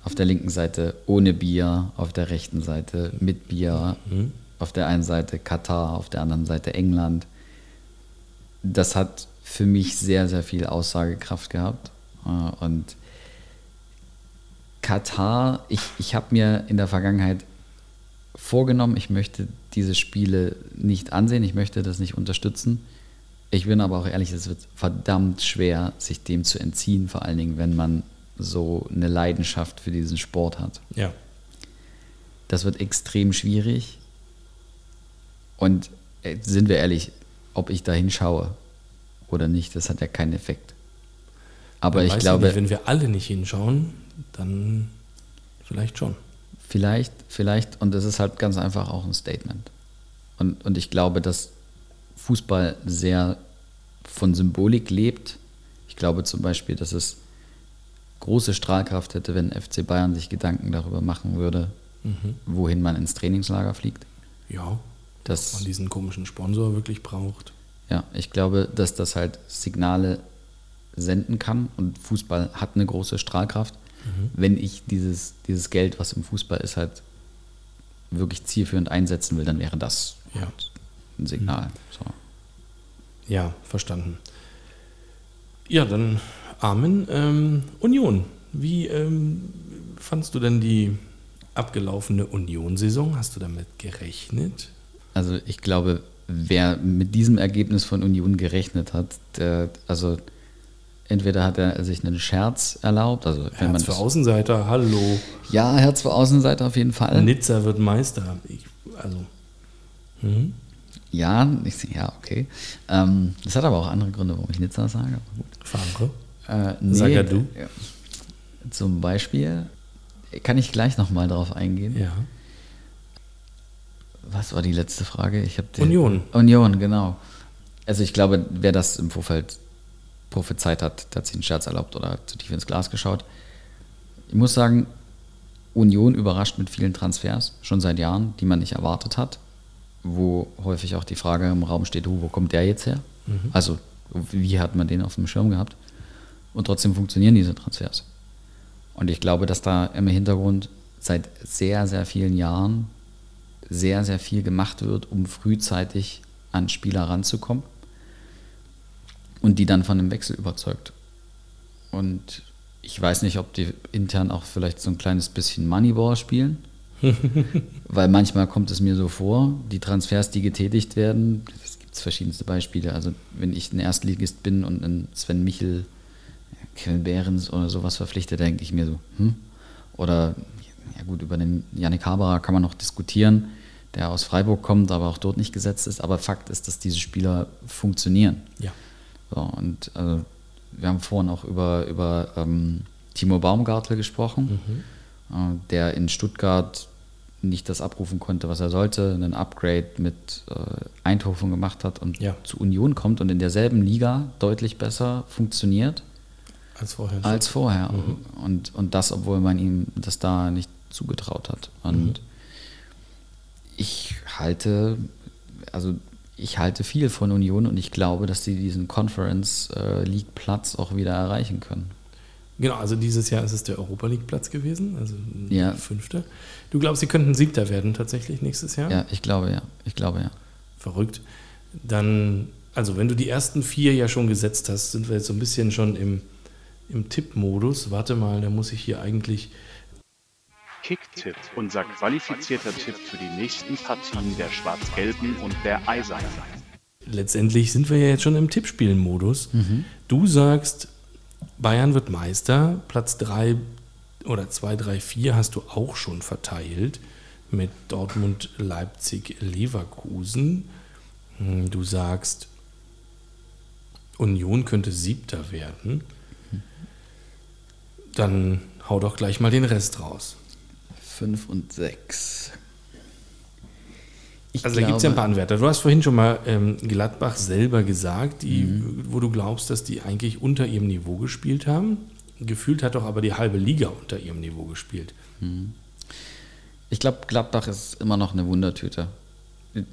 Auf der linken Seite ohne Bier, auf der rechten Seite mit Bier. Mhm. Auf der einen Seite Katar, auf der anderen Seite England. Das hat für mich sehr, sehr viel Aussagekraft gehabt. Äh, und Katar, ich, ich habe mir in der Vergangenheit vorgenommen, ich möchte diese Spiele nicht ansehen, ich möchte das nicht unterstützen. Ich bin aber auch ehrlich, es wird verdammt schwer, sich dem zu entziehen, vor allen Dingen, wenn man so eine Leidenschaft für diesen Sport hat. Ja. Das wird extrem schwierig. Und äh, sind wir ehrlich, ob ich da hinschaue, oder nicht, das hat ja keinen Effekt. Aber ich glaube. Nicht, wenn wir alle nicht hinschauen, dann vielleicht schon. Vielleicht, vielleicht, und das ist halt ganz einfach auch ein Statement. Und, und ich glaube, dass Fußball sehr von Symbolik lebt. Ich glaube zum Beispiel, dass es große Strahlkraft hätte, wenn FC Bayern sich Gedanken darüber machen würde, mhm. wohin man ins Trainingslager fliegt. Ja, dass man diesen komischen Sponsor wirklich braucht. Ja, ich glaube, dass das halt Signale senden kann und Fußball hat eine große Strahlkraft. Mhm. Wenn ich dieses, dieses Geld, was im Fußball ist, halt wirklich zielführend einsetzen will, dann wäre das ja. halt ein Signal. Mhm. So. Ja, verstanden. Ja, dann Amen. Ähm, Union, wie ähm, fandst du denn die abgelaufene Union-Saison? Hast du damit gerechnet? Also ich glaube, wer mit diesem Ergebnis von Union gerechnet hat, der, also entweder hat er sich einen Scherz erlaubt, also wenn Herz für Außenseiter, hallo. Ja, Herz für Außenseiter auf jeden Fall. Nizza wird Meister. Ich, also. Mhm. Ja, ich, ja, okay. Ähm, das hat aber auch andere Gründe, warum ich Nizza sage. Favre. Äh, nee, Sag du. Zum Beispiel kann ich gleich nochmal drauf eingehen. Ja. Was war die letzte Frage? Ich Union. Union, genau. Also ich glaube, wer das im Vorfeld prophezeit hat, der hat sich einen Scherz erlaubt oder zu tief ins Glas geschaut. Ich muss sagen, Union überrascht mit vielen Transfers, schon seit Jahren, die man nicht erwartet hat, wo häufig auch die Frage im Raum steht, wo kommt der jetzt her? Mhm. Also wie hat man den auf dem Schirm gehabt? Und trotzdem funktionieren diese Transfers. Und ich glaube, dass da im Hintergrund seit sehr, sehr vielen Jahren sehr, sehr viel gemacht wird, um frühzeitig an Spieler ranzukommen und die dann von dem Wechsel überzeugt. Und ich weiß nicht, ob die intern auch vielleicht so ein kleines bisschen Moneyball spielen. Weil manchmal kommt es mir so vor, die Transfers, die getätigt werden, es gibt verschiedenste Beispiele. Also wenn ich ein Erstligist bin und einen Sven Michel, Kevin Behrens oder sowas verpflichte, denke ich mir so, hm? Oder ja gut, über den Yannick Haberer kann man noch diskutieren der aus Freiburg kommt, aber auch dort nicht gesetzt ist. Aber Fakt ist, dass diese Spieler funktionieren. Ja. So, und also, wir haben vorhin auch über, über ähm, Timo Baumgartel gesprochen, mhm. äh, der in Stuttgart nicht das abrufen konnte, was er sollte, einen Upgrade mit äh, Eindhoven gemacht hat und ja. zu Union kommt und in derselben Liga deutlich besser funktioniert. Als vorher. Als vorher. Mhm. Und, und das, obwohl man ihm das da nicht zugetraut hat. Und mhm. ich halte, also ich halte viel von Union und ich glaube, dass sie diesen Conference League Platz auch wieder erreichen können. Genau, also dieses Jahr ist es der Europa League Platz gewesen, also ja. fünfter. Du glaubst, sie könnten siebter werden tatsächlich nächstes Jahr? Ja, ich glaube ja. Ich glaube ja. Verrückt. Dann, also wenn du die ersten vier ja schon gesetzt hast, sind wir jetzt so ein bisschen schon im, im Tipp-Modus. Warte mal, da muss ich hier eigentlich Kicktipp, unser qualifizierter Tipp für die nächsten Partien der Schwarz-Gelben und der Eisernen. Letztendlich sind wir ja jetzt schon im Tippspielen-Modus. Mhm. Du sagst, Bayern wird Meister, Platz 3 oder 2, 3, 4 hast du auch schon verteilt mit Dortmund, Leipzig, Leverkusen. Hm, du sagst, Union könnte siebter werden. Dann hau doch gleich mal den Rest raus. 5 und 6. Ich also glaube, da gibt es ja ein paar Anwärter. Du hast vorhin schon mal ähm, Gladbach selber gesagt, die, mhm. wo du glaubst, dass die eigentlich unter ihrem Niveau gespielt haben. Gefühlt hat doch aber die halbe Liga unter ihrem Niveau gespielt. Mhm. Ich glaube, Gladbach ist immer noch eine Wundertüte.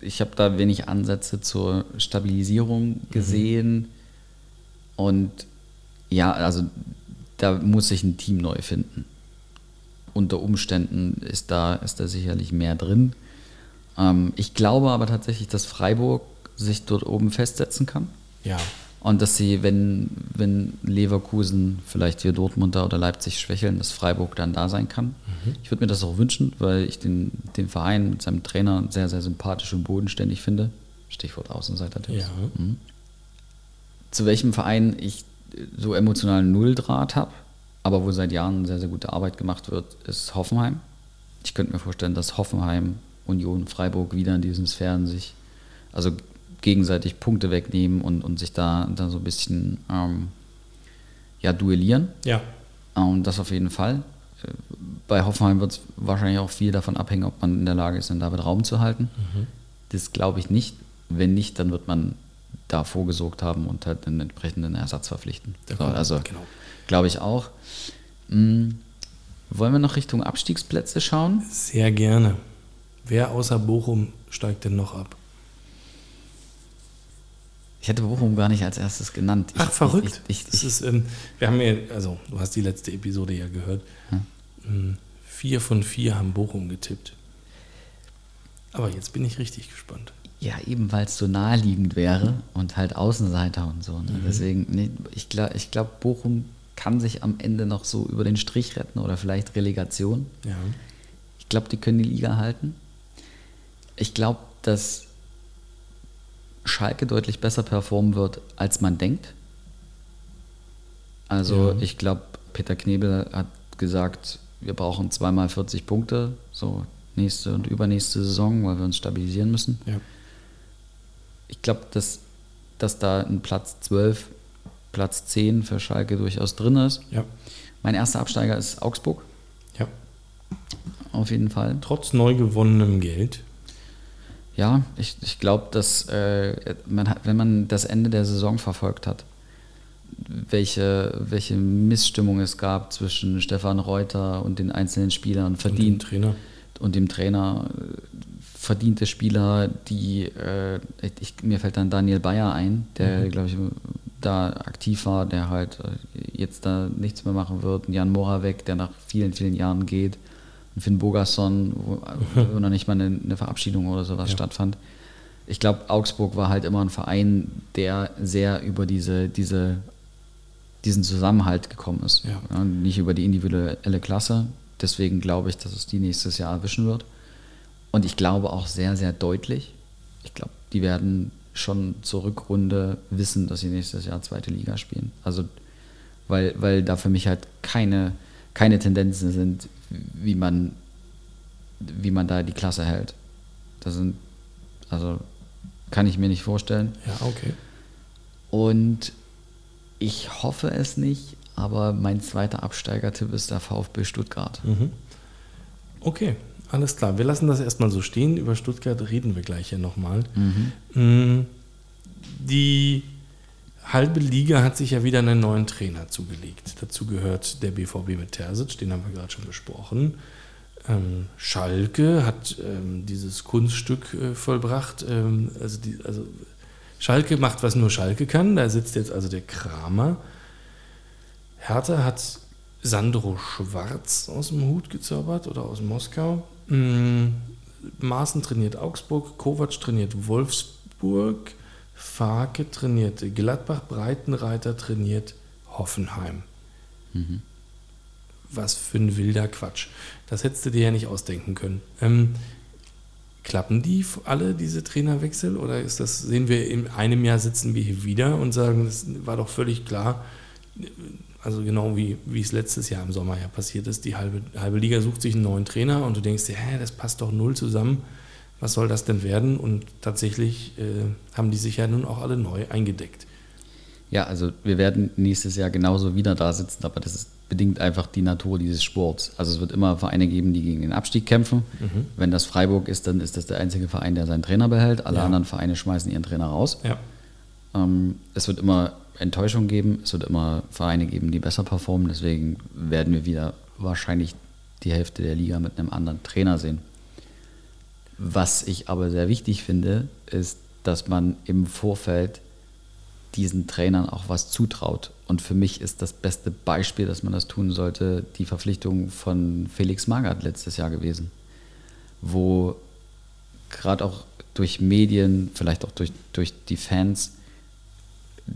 Ich habe da wenig Ansätze zur Stabilisierung mhm. gesehen. Mhm. Und ja, also da muss sich ein Team neu finden unter Umständen ist da, ist da sicherlich mehr drin. Ähm, ich glaube aber tatsächlich, dass Freiburg sich dort oben festsetzen kann. Ja. Und dass sie, wenn, wenn Leverkusen, vielleicht hier Dortmund oder Leipzig schwächeln, dass Freiburg dann da sein kann. Mhm. Ich würde mir das auch wünschen, weil ich den, den Verein mit seinem Trainer sehr, sehr sympathisch und bodenständig finde. Stichwort Außenseiter-Tipps. Ja. Mhm. Zu welchem Verein ich so emotionalen Nulldraht habe, aber wo seit Jahren sehr, sehr gute Arbeit gemacht wird, ist Hoffenheim. Ich könnte mir vorstellen, dass Hoffenheim, Union, Freiburg wieder in diesen Sphären sich, also gegenseitig Punkte wegnehmen und, und sich da, da so ein bisschen ähm, ja, duellieren. Ja. Und das auf jeden Fall. Bei Hoffenheim wird es wahrscheinlich auch viel davon abhängen, ob man in der Lage ist, den David Raum zu halten. Mhm. Das glaube ich nicht. Wenn nicht, dann wird man da vorgesorgt haben und halt einen entsprechenden Ersatz verpflichten. So, also genau. glaube ich auch. Hm, wollen wir noch Richtung Abstiegsplätze schauen? Sehr gerne. Wer außer Bochum steigt denn noch ab? Ich hätte Bochum gar nicht als erstes genannt. Ich, Ach, verrückt. Ich, ich, ist, ähm, wir haben ja, also du hast die letzte Episode ja gehört. Hm? Vier von vier haben Bochum getippt. Aber jetzt bin ich richtig gespannt. Ja, eben weil es so naheliegend wäre und halt Außenseiter und so. Ne? Mhm. Deswegen, nee, ich glaube, ich glaub, Bochum kann sich am Ende noch so über den Strich retten oder vielleicht Relegation. Ja. Ich glaube, die können die Liga halten. Ich glaube, dass Schalke deutlich besser performen wird, als man denkt. Also ja. ich glaube, Peter Knebel hat gesagt, wir brauchen zweimal 40 Punkte, so nächste und übernächste Saison, weil wir uns stabilisieren müssen. Ja. Ich glaube, dass, dass da ein Platz 12 Platz 10 für Schalke durchaus drin ist. Ja. Mein erster Absteiger ist Augsburg. Ja. Auf jeden Fall. Trotz neu gewonnenem Geld. Ja, ich, ich glaube, dass äh, man hat, wenn man das Ende der Saison verfolgt hat, welche, welche Missstimmung es gab zwischen Stefan Reuter und den einzelnen Spielern verdient. Und dem Trainer. Und dem Trainer verdiente Spieler, die, äh, ich, mir fällt dann Daniel Bayer ein, der, mhm. glaube ich, da aktiv war, der halt äh, jetzt da nichts mehr machen wird. Jan Moravec, der nach vielen, vielen Jahren geht. Und Finn Bogasson, wo, wo noch nicht mal eine, eine Verabschiedung oder sowas ja. stattfand. Ich glaube, Augsburg war halt immer ein Verein, der sehr über diese, diese, diesen Zusammenhalt gekommen ist. Ja. Ja, nicht über die individuelle Klasse. Deswegen glaube ich, dass es die nächstes Jahr erwischen wird. Und ich glaube auch sehr, sehr deutlich. Ich glaube, die werden schon zur Rückrunde wissen, dass sie nächstes Jahr zweite Liga spielen. Also, weil, weil da für mich halt keine, keine Tendenzen sind, wie man, wie man da die Klasse hält. Das sind, also kann ich mir nicht vorstellen. Ja, okay. Und ich hoffe es nicht, aber mein zweiter Absteigertipp ist der VfB Stuttgart. Mhm. Okay, alles klar. Wir lassen das erstmal so stehen. Über Stuttgart reden wir gleich ja nochmal. Mhm. Mm, die halbe Liga hat sich ja wieder einen neuen Trainer zugelegt. Dazu gehört der BVB mit Terzic, den haben wir gerade schon besprochen. Ähm, Schalke hat ähm, dieses Kunststück äh, vollbracht. Ähm, also, die, also Schalke macht, was nur Schalke kann. Da sitzt jetzt also der Kramer. Hertha hat Sandro Schwarz aus dem Hut gezaubert oder aus Moskau. Mm, Maaßen trainiert Augsburg, Kovac trainiert Wolfsburg, Farke trainiert Gladbach, Breitenreiter trainiert Hoffenheim. Mhm. Was für ein wilder Quatsch. Das hättest du dir ja nicht ausdenken können. Ähm, klappen die alle, diese Trainerwechsel? Oder ist das, sehen wir in einem Jahr sitzen wir hier wieder und sagen, das war doch völlig klar, also genau wie, wie es letztes Jahr im Sommer ja passiert ist, die halbe, halbe Liga sucht sich einen neuen Trainer und du denkst dir, hä, das passt doch null zusammen. Was soll das denn werden? Und tatsächlich äh, haben die sich ja nun auch alle neu eingedeckt. Ja, also wir werden nächstes Jahr genauso wieder da sitzen, aber das ist bedingt einfach die Natur dieses Sports. Also es wird immer Vereine geben, die gegen den Abstieg kämpfen. Mhm. Wenn das Freiburg ist, dann ist das der einzige Verein, der seinen Trainer behält. Alle ja. anderen Vereine schmeißen ihren Trainer raus. Ja. Ähm, es wird immer Enttäuschung geben. Es wird immer Vereine geben, die besser performen. Deswegen werden wir wieder wahrscheinlich die Hälfte der Liga mit einem anderen Trainer sehen. Was ich aber sehr wichtig finde, ist, dass man im Vorfeld diesen Trainern auch was zutraut. Und für mich ist das beste Beispiel, dass man das tun sollte, die Verpflichtung von Felix Magath letztes Jahr gewesen, wo gerade auch durch Medien, vielleicht auch durch, durch die Fans,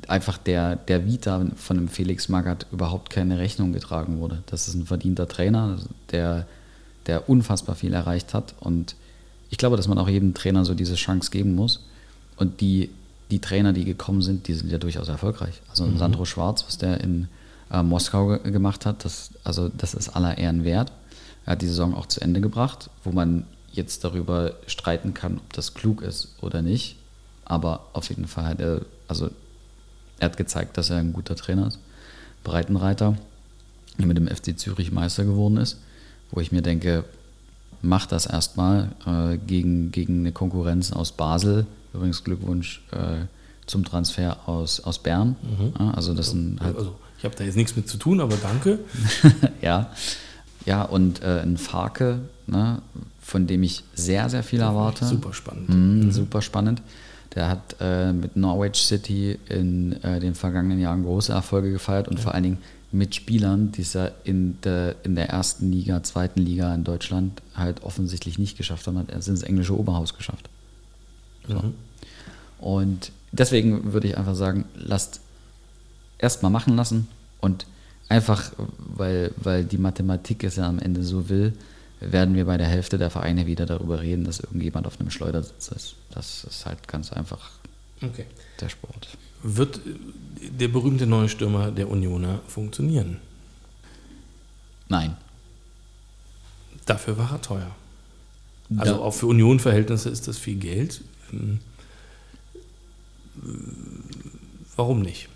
einfach der, der Vita von dem Felix Magath überhaupt keine Rechnung getragen wurde. Das ist ein verdienter Trainer, der, der unfassbar viel erreicht hat. Und ich glaube, dass man auch jedem Trainer so diese Chance geben muss. Und die, die Trainer, die gekommen sind, die sind ja durchaus erfolgreich. Also mhm. Sandro Schwarz, was der in äh, Moskau gemacht hat, das, also das ist aller Ehren wert. Er hat die Saison auch zu Ende gebracht, wo man jetzt darüber streiten kann, ob das klug ist oder nicht. Aber auf jeden Fall hat er, also er hat gezeigt, dass er ein guter Trainer ist. Breitenreiter, der mit dem FC Zürich Meister geworden ist, wo ich mir denke, mach das erstmal äh, gegen, gegen eine Konkurrenz aus Basel. Übrigens Glückwunsch äh, zum Transfer aus, aus Bern. Mhm. Ja, also das also, halt also, ich habe da jetzt nichts mit zu tun, aber danke. ja. Ja, und äh, ein Farke, ne, von dem ich sehr, sehr viel erwarte. Super spannend. Mhm, mhm. Super spannend. Der hat äh, mit Norwich City in äh, den vergangenen Jahren große Erfolge gefeiert und ja. vor allen Dingen mit Spielern, die es ja in der, in der ersten Liga, zweiten Liga in Deutschland halt offensichtlich nicht geschafft haben, hat er es ins englische Oberhaus geschafft. So. Mhm. Und deswegen würde ich einfach sagen, lasst erstmal machen lassen und einfach, weil, weil die Mathematik es ja am Ende so will, werden wir bei der Hälfte der Vereine wieder darüber reden, dass irgendjemand auf einem Schleudersitz ist. Das ist halt ganz einfach okay. der Sport. Wird der berühmte neue Stürmer der Unioner funktionieren? Nein. Dafür war er teuer. Also da, auch für Union-Verhältnisse ist das viel Geld. Hm. Warum nicht?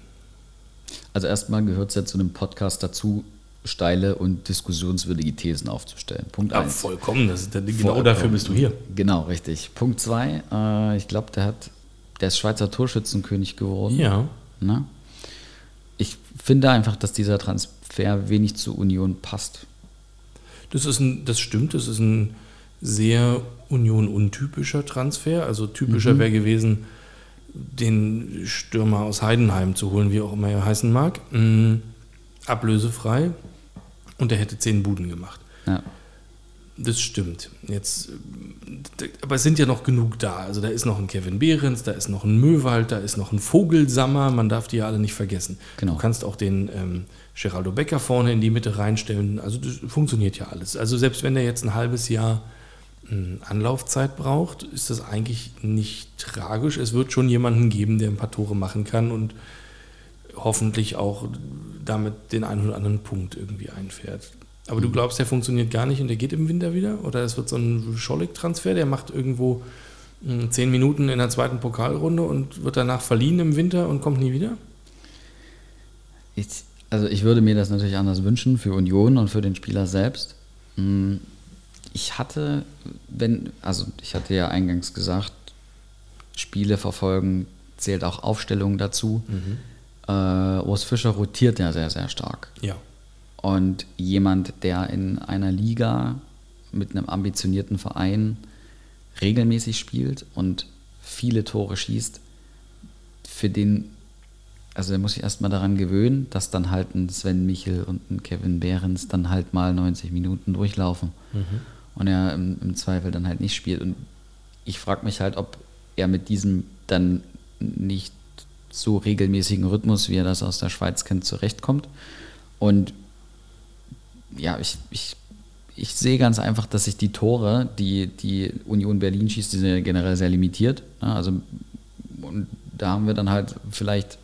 Also erstmal gehört es ja zu einem Podcast dazu, steile und diskussionswürdige Thesen aufzustellen. Punkt 1. Ja, eins. vollkommen. Das ist, genau dafür bist du hier. Genau, richtig. Punkt 2. Äh, ich glaube, der hat, der ist Schweizer Torschützenkönig geworden. Ja. Na? Ne? Ich finde einfach, dass dieser Transfer wenig zur Union passt. Das, ist ein, das stimmt, das ist ein sehr Union-untypischer Transfer. Also typischer mhm. wäre gewesen, den Stürmer aus Heidenheim zu holen, wie auch immer er heißen mag. Mhm. Ablösefrei und er hätte zehn Buden gemacht. Ja. Das stimmt. Jetzt, aber es sind ja noch genug da. Also da ist noch ein Kevin Behrens, da ist noch ein Möwald, da ist noch ein Vogelsammer. Man darf die ja alle nicht vergessen. Genau. Du kannst auch den ähm, Geraldo Becker vorne in die Mitte reinstellen. Also das funktioniert ja alles. Also selbst wenn er jetzt ein halbes Jahr äh, Anlaufzeit braucht, ist das eigentlich nicht tragisch. Es wird schon jemanden geben, der ein paar Tore machen kann und hoffentlich auch damit den einen oder anderen Punkt irgendwie einfährt. Aber du mhm. glaubst, der funktioniert gar nicht und der geht im Winter wieder? Oder es wird so ein Schollig-Transfer, der macht irgendwo hm, zehn Minuten in der zweiten Pokalrunde und wird danach verliehen im Winter und kommt nie wieder? Ich, also ich würde mir das natürlich anders wünschen für Union und für den Spieler selbst. Hm, ich hatte, wenn, also ich hatte ja eingangs gesagt, Spiele verfolgen zählt auch Aufstellung dazu. Mhm äh, Urs Fischer rotiert ja sehr, sehr stark. Ja. Und jemand, der in einer Liga mit einem ambitionierten Verein regelmäßig spielt und viele Tore schießt, für den, also der muss sich erstmal daran gewöhnen, dass dann halt ein Sven Michel und ein Kevin Behrens dann halt mal 90 Minuten durchlaufen und er im, im Zweifel dann halt nicht spielt. Und ich frage mich halt, ob er mit diesem dann nicht so regelmäßigen Rhythmus, wie er das aus der Schweiz kennt, zurechtkommt. Und ja, ich, ich, ich sehe ganz einfach, dass sich die Tore, die die Union Berlin schießt, die sind generell sehr limitiert. Also und da haben wir dann halt vielleicht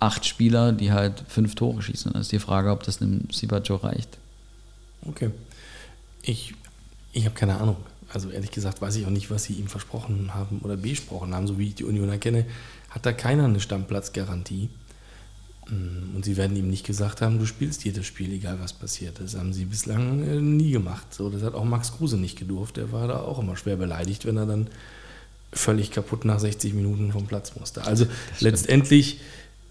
acht Spieler, die halt fünf Tore schießen. Dann ist die Frage, ob das einem Sibacho reicht. Okay. Ich, ich habe keine Ahnung. Also ehrlich gesagt weiß ich auch nicht, was sie ihm versprochen haben oder besprochen haben. So wie ich die Unioner kenne, hat da keiner eine Stammplatzgarantie. Mm, Und sie werden ihm nicht gesagt haben, du spielst jedes Spiel, egal was passiert. Das haben sie bislang äh, nie gemacht. So, das hat auch Max Kruse nicht gedurft. Der war da auch immer schwer beleidigt, wenn er dann völlig kaputt nach 60 Minuten vom Platz musste. Also letztendlich,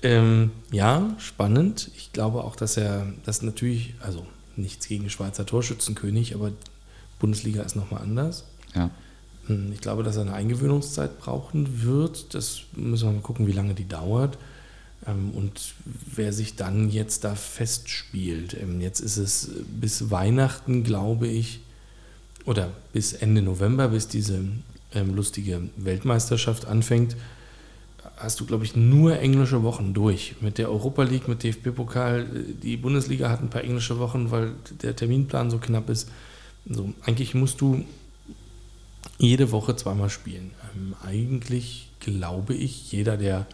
ähm, ja, spannend. Ich glaube auch, dass er das natürlich, also nichts gegen Schweizer Torschützenkönig, aber Bundesliga ist nochmal anders. Ja. Hm, Ich glaube, dass er eine Eingewöhnungszeit brauchen wird. Das müssen wir mal gucken, wie lange die dauert. Ähm, Und wer sich dann jetzt da festspielt. Ähm, Jetzt ist es bis Weihnachten, glaube ich, oder bis Ende November, bis diese ähm, lustige Weltmeisterschaft anfängt, hast du, glaube ich, nur englische Wochen durch. Mit der Europa League, mit DFB-Pokal, äh, die Bundesliga hat ein paar englische Wochen, weil der Terminplan so knapp ist. So, eigentlich musst du jede Woche zweimal spielen. Ähm, eigentlich glaube ich, jeder, der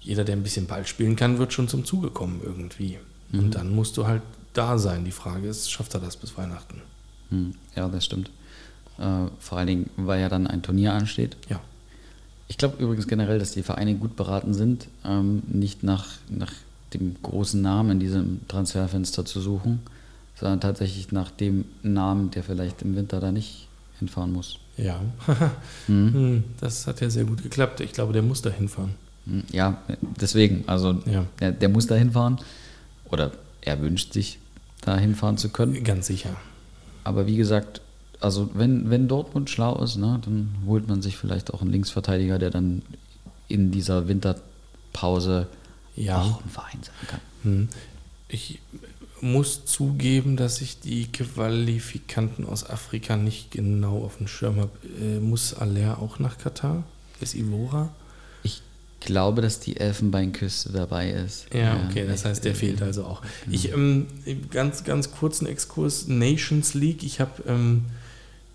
jeder, der ein bisschen Ball spielen kann, wird schon zum Zuge kommen irgendwie. Mhm. Und dann musst du halt da sein. Die Frage ist, schafft er das bis Weihnachten? Hm, Ja, das stimmt. Äh, vor allen Dingen, weil ja dann ein Turnier ansteht. Ja. Ich glaube übrigens generell, dass die Vereine gut beraten sind, ähm, nicht nach, nach dem großen Namen in diesem Transferfenster zu suchen, sondern tatsächlich nach dem Namen, der vielleicht im Winter da nicht hinfahren muss. Ja. Mhm. Hm, das hat ja sehr gut geklappt. Ich glaube, der muss da hinfahren. Hm, Ja, deswegen, also Ja. der, der muss da hinfahren oder er wünscht sich, da hinfahren zu können. Ganz sicher. Aber wie gesagt, also wenn, wenn Dortmund schlau ist, ne, dann holt man sich vielleicht auch einen Linksverteidiger, der dann in dieser Winterpause Ja. auch ein Verein sein kann. Hm. Ich muss zugeben, dass ich die Qualifikanten aus Afrika nicht genau auf dem Schirm habe. Äh, muss Aller auch nach Katar? Ist Ivora? Ich glaube, dass die Elfenbeinküste dabei ist. Ja, okay, das heißt, der fehlt also auch. Ich, ähm, ganz, ganz kurzen Exkurs, Nations League. Ich habe ähm,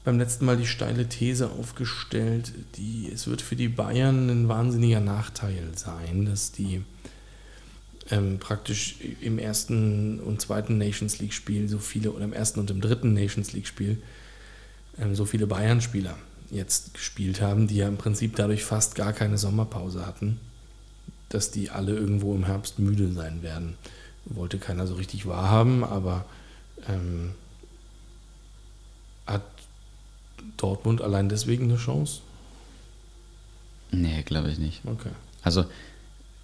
beim letzten Mal die steile These aufgestellt, die, es wird für die Bayern ein wahnsinniger Nachteil sein, dass die ähm, praktisch im ersten und zweiten Nations League-Spiel so viele, oder im ersten und im dritten Nations League-Spiel ähm, so viele Bayern-Spieler jetzt gespielt haben, die ja im Prinzip dadurch fast gar keine Sommerpause hatten dass die alle irgendwo im Herbst müde sein werden. Wollte keiner so richtig wahrhaben, aber ähm, hat Dortmund allein deswegen eine Chance? Nee, glaube ich nicht. Okay. Also,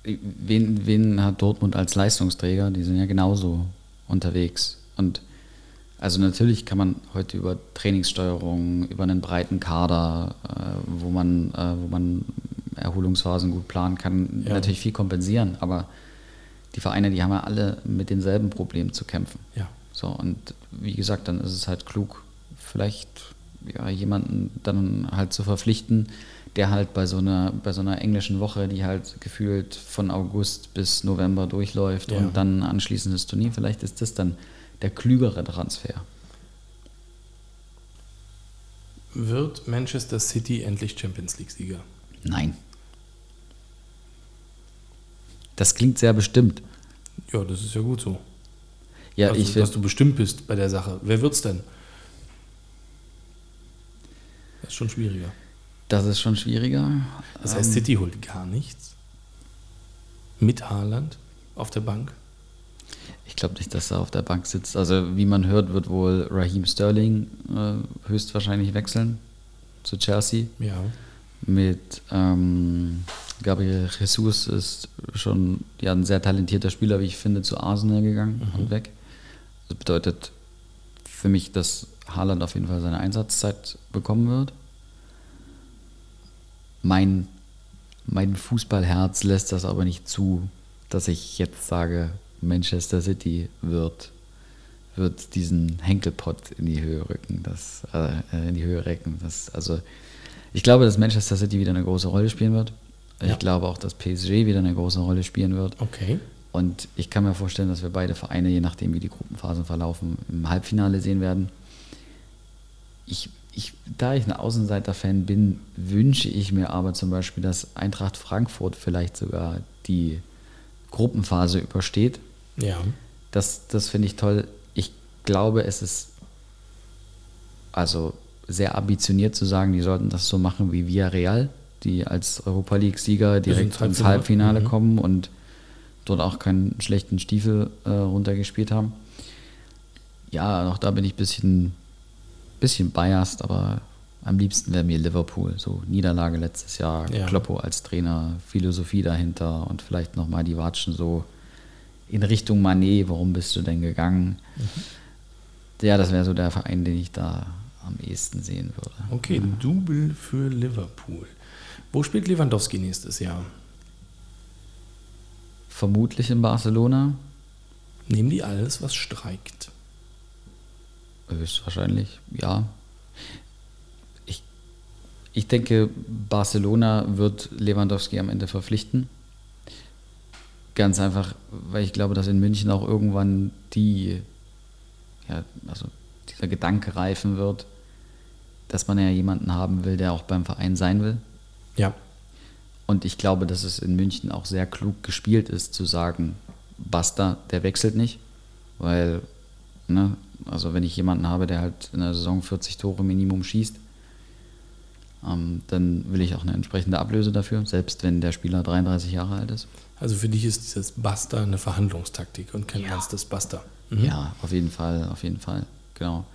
wen, wen hat Dortmund als Leistungsträger? Die sind ja genauso unterwegs. Und also natürlich kann man heute über Trainingssteuerung, über einen breiten Kader, äh, wo, man, äh, wo man Erholungsphasen gut planen kann, Ja. natürlich viel kompensieren. Aber die Vereine, die haben ja alle mit denselben Problemen zu kämpfen. Ja. So, und wie gesagt, dann ist es halt klug, vielleicht ja, jemanden dann halt zu verpflichten, der halt bei so einer, bei so einer englischen Woche, die halt gefühlt von August bis November durchläuft Ja. und dann anschließend das Turnier, vielleicht ist das dann der klügere Transfer. Wird Manchester City endlich Champions League-Sieger? Nein. Das klingt sehr bestimmt. Ja, das ist ja gut so. Ja, also, ich dass du bestimmt bist bei der Sache. Wer wird's denn? Das ist schon schwieriger. Das ist schon schwieriger. Das heißt, Ähm, City holt gar nichts. Mit Haaland auf der Bank. Ich glaube nicht, dass er auf der Bank sitzt. Also wie man hört, wird wohl Raheem Sterling äh, höchstwahrscheinlich wechseln zu Chelsea Ja. mit ähm, Gabriel Jesus ist schon ja, ein sehr talentierter Spieler, wie ich finde, zu Arsenal gegangen mhm. und weg. Das bedeutet für mich, dass Haaland auf jeden Fall seine Einsatzzeit bekommen wird. Mein, mein Fußballherz lässt das aber nicht zu, dass ich jetzt sage, Manchester City wird, wird diesen Henkelpott in die Höhe rücken, das, äh, in die Höhe recken. Das, also ich glaube, dass Manchester City wieder eine große Rolle spielen wird. Ich ja. glaube auch, dass PSG wieder eine große Rolle spielen wird. Okay. Und ich kann mir vorstellen, dass wir beide Vereine, je nachdem wie die Gruppenphasen verlaufen, im Halbfinale sehen werden. Ich, ich, da ich ein Außenseiter-Fan bin, wünsche ich mir aber zum Beispiel, dass Eintracht Frankfurt vielleicht sogar die Gruppenphase übersteht. Ja. Das, das finde ich toll. Ich glaube, es ist also sehr ambitioniert zu sagen, die sollten das so machen wie Villarreal, die als Europa League-Sieger direkt ins Halbfinale mhm. kommen und dort auch keinen schlechten Stiefel äh, runtergespielt haben. Ja, auch da bin ich ein bisschen, bisschen biased, aber am liebsten wäre mir Liverpool. So Niederlage letztes Jahr, ja. Kloppo als Trainer, Philosophie dahinter und vielleicht nochmal die Watschen so in Richtung Manet, warum bist du denn gegangen? Mhm. Ja, das wäre so der Verein, den ich da am ehesten sehen würde. Okay, ja. Double für Liverpool. Wo spielt Lewandowski nächstes Jahr? Vermutlich in Barcelona. Nehmen die alles, was streikt? Höchstwahrscheinlich, ja. Ich, ich denke, Barcelona wird Lewandowski am Ende verpflichten. Ganz einfach, weil ich glaube, dass in München auch irgendwann die, ja, also dieser Gedanke reifen wird, dass man ja jemanden haben will, der auch beim Verein sein will. Ja. Und ich glaube, dass es in München auch sehr klug gespielt ist, zu sagen, Basta, der wechselt nicht, weil, ne, also wenn ich jemanden habe, der halt in der Saison 40 Tore Minimum schießt, ähm, dann will ich auch eine entsprechende Ablöse dafür, selbst wenn der Spieler 33 Jahre alt ist. Also für dich ist dieses Basta eine Verhandlungstaktik und kein ja. ernstes Basta. Mhm. Ja, auf jeden Fall, auf jeden Fall, genau.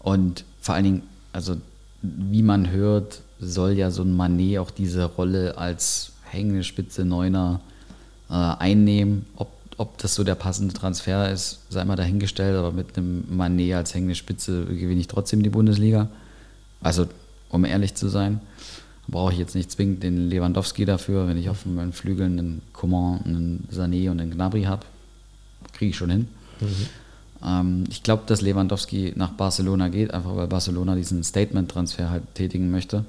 Und vor allen Dingen, also wie man hört, soll ja so ein Manet auch diese Rolle als hängende Spitze Neuner äh, einnehmen. Ob, ob das so der passende Transfer ist, sei mal dahingestellt, aber mit einem Manet als hängende Spitze gewinne ich trotzdem die Bundesliga. Also, um ehrlich zu sein, brauche ich jetzt nicht zwingend den Lewandowski dafür, wenn ich auf meinen Flügeln einen Coman, einen Sané und einen Gnabry habe. Kriege ich schon hin. Mhm. Ähm, ich glaube, dass Lewandowski nach Barcelona geht, einfach weil Barcelona diesen Statement-Transfer halt tätigen möchte.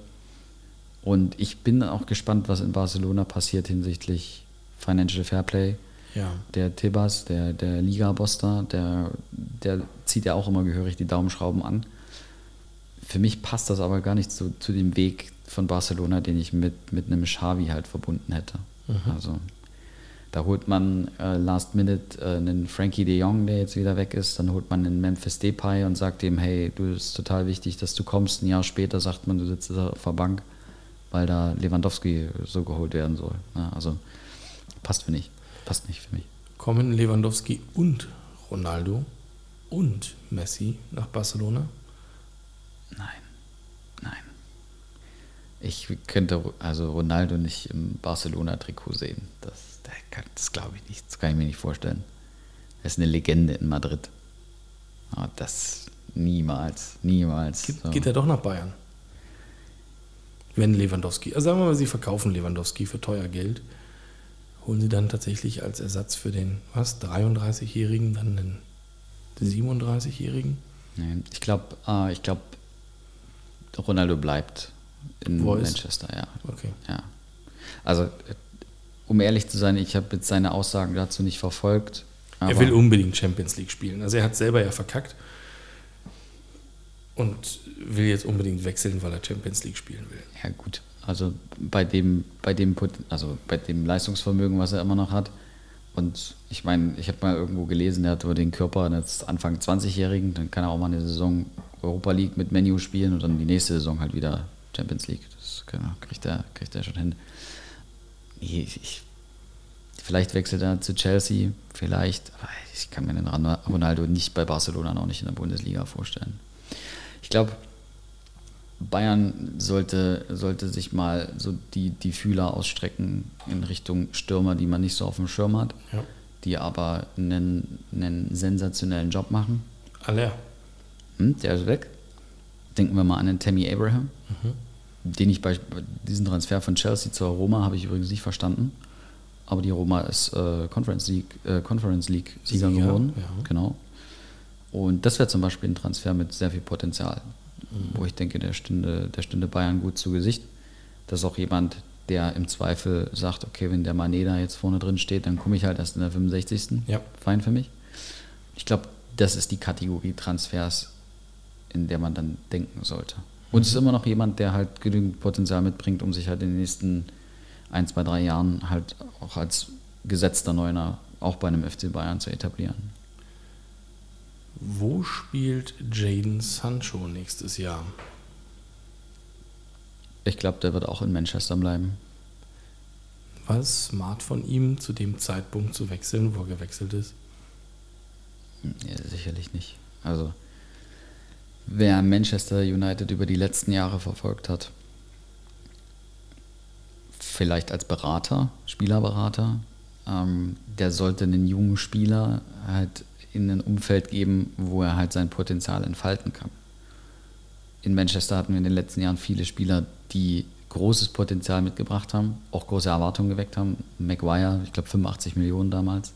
Und ich bin auch gespannt, was in Barcelona passiert hinsichtlich Financial Fairplay. Ja. Der Tebas, der, der Liga-Boss da, der, der zieht ja auch immer gehörig die Daumenschrauben an. Für mich passt das aber gar nicht zu, zu dem Weg von Barcelona, den ich mit, mit einem Xavi halt verbunden hätte. Mhm. Also da holt man äh, Last Minute äh, einen Frankie de Jong, der jetzt wieder weg ist. Dann holt man einen Memphis Depay und sagt ihm, hey, du ist total wichtig, dass du kommst. Ein Jahr später sagt man, du sitzt auf der Bank, weil da Lewandowski so geholt werden soll. Ja, also passt für mich. Passt nicht für mich. Kommen Lewandowski und Ronaldo und Messi nach Barcelona? Nein. Nein. Ich könnte also Ronaldo nicht im Barcelona-Trikot sehen. Das das glaube ich nicht. Das kann ich mir nicht vorstellen. Er ist eine Legende in Madrid. Aber das niemals, niemals. Geht, so. geht er doch nach Bayern? Wenn Lewandowski, also sagen wir mal, Sie verkaufen Lewandowski für teuer Geld, holen Sie dann tatsächlich als Ersatz für den, was, 33-Jährigen dann einen 37-Jährigen? Nee, ich glaube, äh, ich glaube, Ronaldo bleibt in Wo Manchester, ja. Okay. Ja. Also um ehrlich zu sein, ich habe jetzt seine Aussagen dazu nicht verfolgt. er will unbedingt Champions League spielen. Also er hat selber ja verkackt und will jetzt unbedingt wechseln, weil er Champions League spielen will. Ja gut, also bei dem, bei dem, also bei dem Leistungsvermögen, was er immer noch hat. Und ich meine, ich habe mal irgendwo gelesen, er hat über den Körper eines Anfang 20-Jährigen, dann kann er auch mal eine Saison Europa League mit Menu spielen und dann die nächste Saison halt wieder Champions League. Das kriegt er, kriegt er schon hin ich, vielleicht wechselt er zu Chelsea, vielleicht, aber ich kann mir den Ronaldo nicht bei Barcelona noch nicht in der Bundesliga vorstellen. Ich glaube, Bayern sollte, sollte sich mal so die, die Fühler ausstrecken in Richtung Stürmer, die man nicht so auf dem Schirm hat, Ja. die aber einen, einen sensationellen Job machen. Aller. Hm, der ist weg. Denken wir mal an den Tammy Abraham, den ich bei diesem Transfer von Chelsea zur Roma habe ich übrigens nicht verstanden. Aber die Roma ist äh, Conference League, äh, Conference League Sieger Sieger, geworden. ja. Genau. Und das wäre zum Beispiel ein Transfer mit sehr viel Potenzial, wo ich denke, der stünde, der stünde Bayern gut zu Gesicht. Das ist auch jemand, der im Zweifel sagt, okay, wenn der Mané da jetzt vorne drin steht, dann komme ich halt erst in der 65. Ja. Fein für mich. Ich glaube, das ist die Kategorie Transfers, in der man dann denken sollte. Und es ist immer noch jemand, der halt genügend Potenzial mitbringt, um sich halt in den nächsten ein, zwei, drei Jahren halt auch als gesetzter Neuner auch bei einem FC Bayern zu etablieren. Wo spielt Jaden Sancho nächstes Jahr? Ich glaube, der wird auch in Manchester bleiben. War es smart von ihm, zu dem Zeitpunkt zu wechseln, wo er gewechselt ist? Ja, sicherlich nicht. Also, wer Manchester United über die letzten Jahre verfolgt hat, vielleicht als Berater, Spielerberater, ähm, der sollte einen jungen Spieler halt in ein Umfeld geben, wo er halt sein Potenzial entfalten kann. In Manchester hatten wir in den letzten Jahren viele Spieler, die großes Potenzial mitgebracht haben, auch große Erwartungen geweckt haben. Maguire, ich glaube 85 Millionen damals.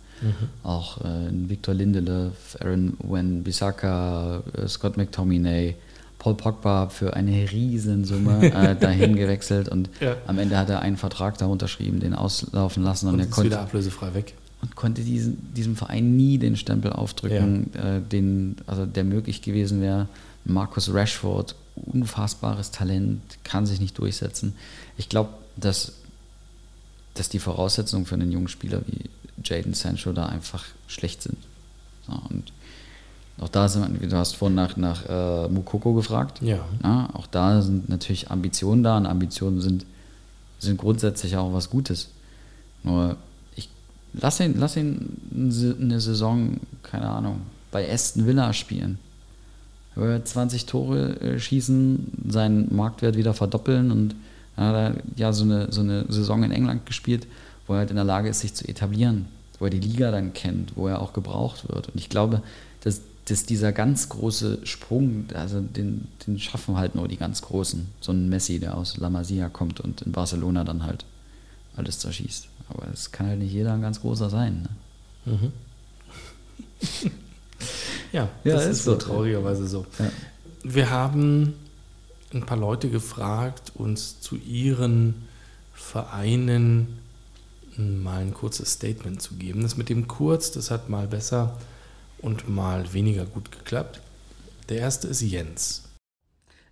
Auch äh, Victor Lindelöf, Aaron Wan-Bissaka, äh, Scott McTominay, Paul Pogba für eine Riesensumme äh, dahin gewechselt und Ja. am Ende hat er einen Vertrag da unterschrieben, den auslaufen lassen und, Und er ist konnte, wieder ablösefrei weg. Und konnte diesen, diesem Verein nie den Stempel aufdrücken, äh, den, also der möglich gewesen wäre. Marcus Rashford, unfassbares Talent, kann sich nicht durchsetzen. Ich glaube, dass, dass die Voraussetzungen für einen jungen Spieler wie Jaden Sancho da einfach schlecht sind. So, und auch da sind wir, du hast vorhin nach, nach äh, Mukoko gefragt. Ja. Ja, auch da sind natürlich Ambitionen da und Ambitionen sind, sind grundsätzlich auch was Gutes. Nur lass ihn, lass ihn eine Saison, keine Ahnung, bei Aston Villa spielen. Er wird 20 Tore äh, schießen, seinen Marktwert wieder verdoppeln und er hat ja so eine, so eine Saison in England gespielt, wo er halt in der Lage ist, sich zu etablieren, wo er die Liga dann kennt, wo er auch gebraucht wird. Und ich glaube, dass, dass dieser ganz große Sprung, also den, den schaffen halt nur die ganz Großen. So ein Messi, der aus La Masia kommt und in Barcelona dann halt alles zerschießt. Aber es kann halt nicht jeder ein ganz großer sein. Ne? Ja, Ja, das ist ist so so. traurigerweise so. Ja. Wir haben ein paar Leute gefragt, uns zu ihren Vereinen mal ein kurzes Statement zu geben. Das mit dem kurz, das hat mal besser und mal weniger gut geklappt. Der erste ist Jens.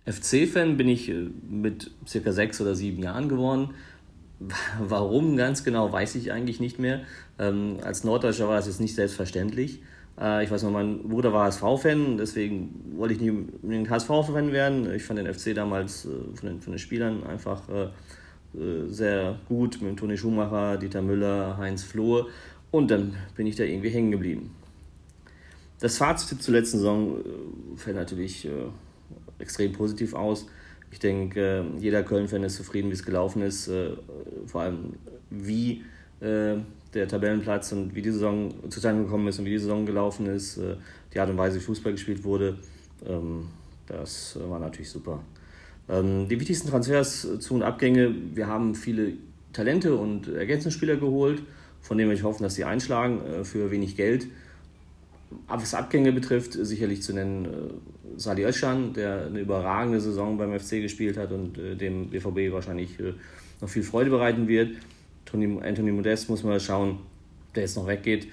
FC-Fan bin ich äh, mit circa sechs oder sieben Jahren geworden. Warum ganz genau, weiß ich eigentlich nicht mehr. Ähm, als Norddeutscher war das jetzt nicht selbstverständlich. Äh, ich weiß noch, mein Bruder war HSV-Fan, deswegen wollte ich nie unbedingt HSV-Fan werden. Ich fand den FC damals äh, von, den, von den Spielern einfach äh, äh, sehr gut mit Toni Schumacher, Dieter Müller, Heinz Flohe. Und dann bin ich da irgendwie hängen geblieben. Das Fazit zur letzten Saison äh, fällt natürlich äh, extrem positiv aus. Ich denke, jeder Köln-Fan ist zufrieden, wie es gelaufen ist. Äh, vor allem, wie äh, der Tabellenplatz und wie die Saison zustande gekommen ist und wie die Saison gelaufen ist. Äh, die Art und Weise, wie Fußball gespielt wurde, ähm, das war natürlich super. Ähm, die wichtigsten Transfers zu und Abgänge, wir haben viele Talente und Ergänzungsspieler geholt, von denen wir hoffen, dass sie einschlagen für wenig Geld. Was Abgänge betrifft, sicherlich zu nennen äh, Sali Özcan, der eine überragende Saison beim FC gespielt hat und äh, dem BVB wahrscheinlich äh, noch viel Freude bereiten wird. Tony, Anthony Modest muss man schauen, der jetzt noch weggeht.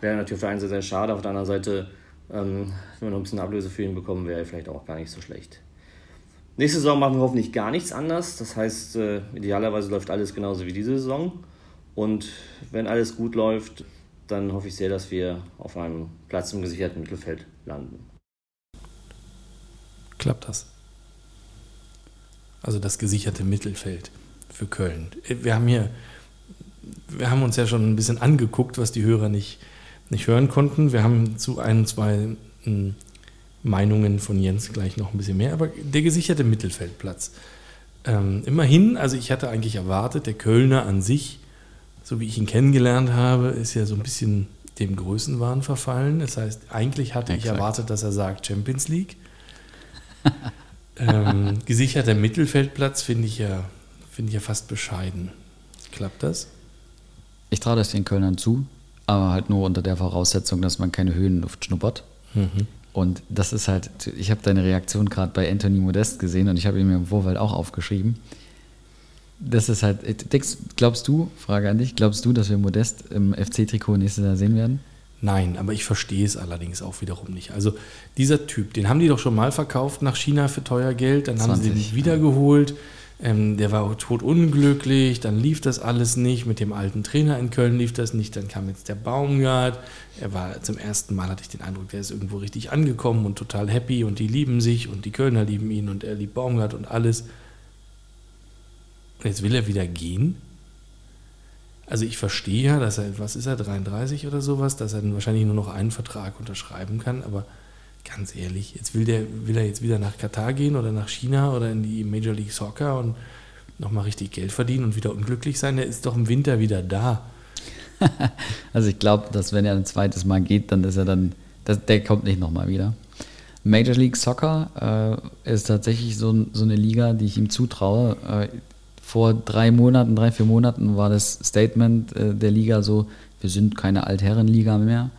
Wäre natürlich auf der einen Seite sehr schade, auf der anderen Seite, ähm, wenn wir noch ein bisschen Ablöse für ihn bekommen, wäre er vielleicht auch gar nicht so schlecht. Nächste Saison machen wir hoffentlich gar nichts anders. Das heißt, äh, idealerweise läuft alles genauso wie diese Saison. Und wenn alles gut läuft, dann hoffe ich sehr, dass wir auf einem Platz im gesicherten Mittelfeld landen. Klappt das? Also das gesicherte Mittelfeld für Köln. Wir haben hier, wir haben uns ja schon ein bisschen angeguckt, was die Hörer nicht, nicht hören konnten. Wir haben zu ein, zwei m, Meinungen von Jens gleich noch ein bisschen mehr. Aber der gesicherte Mittelfeldplatz. Ähm, immerhin, also ich hatte eigentlich erwartet, der Kölner an sich, so wie ich ihn kennengelernt habe, ist ja so ein bisschen dem Größenwahn verfallen. Das heißt, eigentlich hatte Exakt. ich erwartet, dass er sagt Champions League. ähm, gesicherter Mittelfeldplatz finde ich, ja, find ich ja fast bescheiden. Klappt das? Ich traue das den Kölnern zu, aber halt nur unter der Voraussetzung, dass man keine Höhenluft schnuppert. Mhm. Und das ist halt, ich habe deine Reaktion gerade bei Anthony Modest gesehen und ich habe ihn mir im Vorfeld auch aufgeschrieben. Das ist halt, denkst, glaubst du, Frage an dich, glaubst du, dass wir Modest im FC-Trikot nächstes Jahr sehen werden? Nein, aber ich verstehe es allerdings auch wiederum nicht. Also dieser Typ, den haben die doch schon mal verkauft nach China für teuer Geld, dann 20, haben sie den wiedergeholt. Ja. Ähm, der war totunglücklich, dann lief das alles nicht. Mit dem alten Trainer in Köln lief das nicht. Dann kam jetzt der Baumgart. Er war zum ersten Mal, hatte ich den Eindruck, der ist irgendwo richtig angekommen und total happy und die lieben sich und die Kölner lieben ihn und er liebt Baumgart und alles. Jetzt will er wieder gehen. Also ich verstehe ja, dass er, was ist er, 33 oder sowas, dass er dann wahrscheinlich nur noch einen Vertrag unterschreiben kann, aber ganz ehrlich, jetzt will, der, will er jetzt wieder nach Katar gehen oder nach China oder in die Major League Soccer und nochmal richtig Geld verdienen und wieder unglücklich sein, der ist doch im Winter wieder da. also ich glaube, dass wenn er ein zweites Mal geht, dann ist er dann, das, der kommt nicht nochmal wieder. Major League Soccer äh, ist tatsächlich so, so, eine Liga, die ich ihm zutraue. Äh, vor drei Monaten, drei, vier Monaten war das Statement äh, der Liga so, wir sind keine Altherrenliga mehr.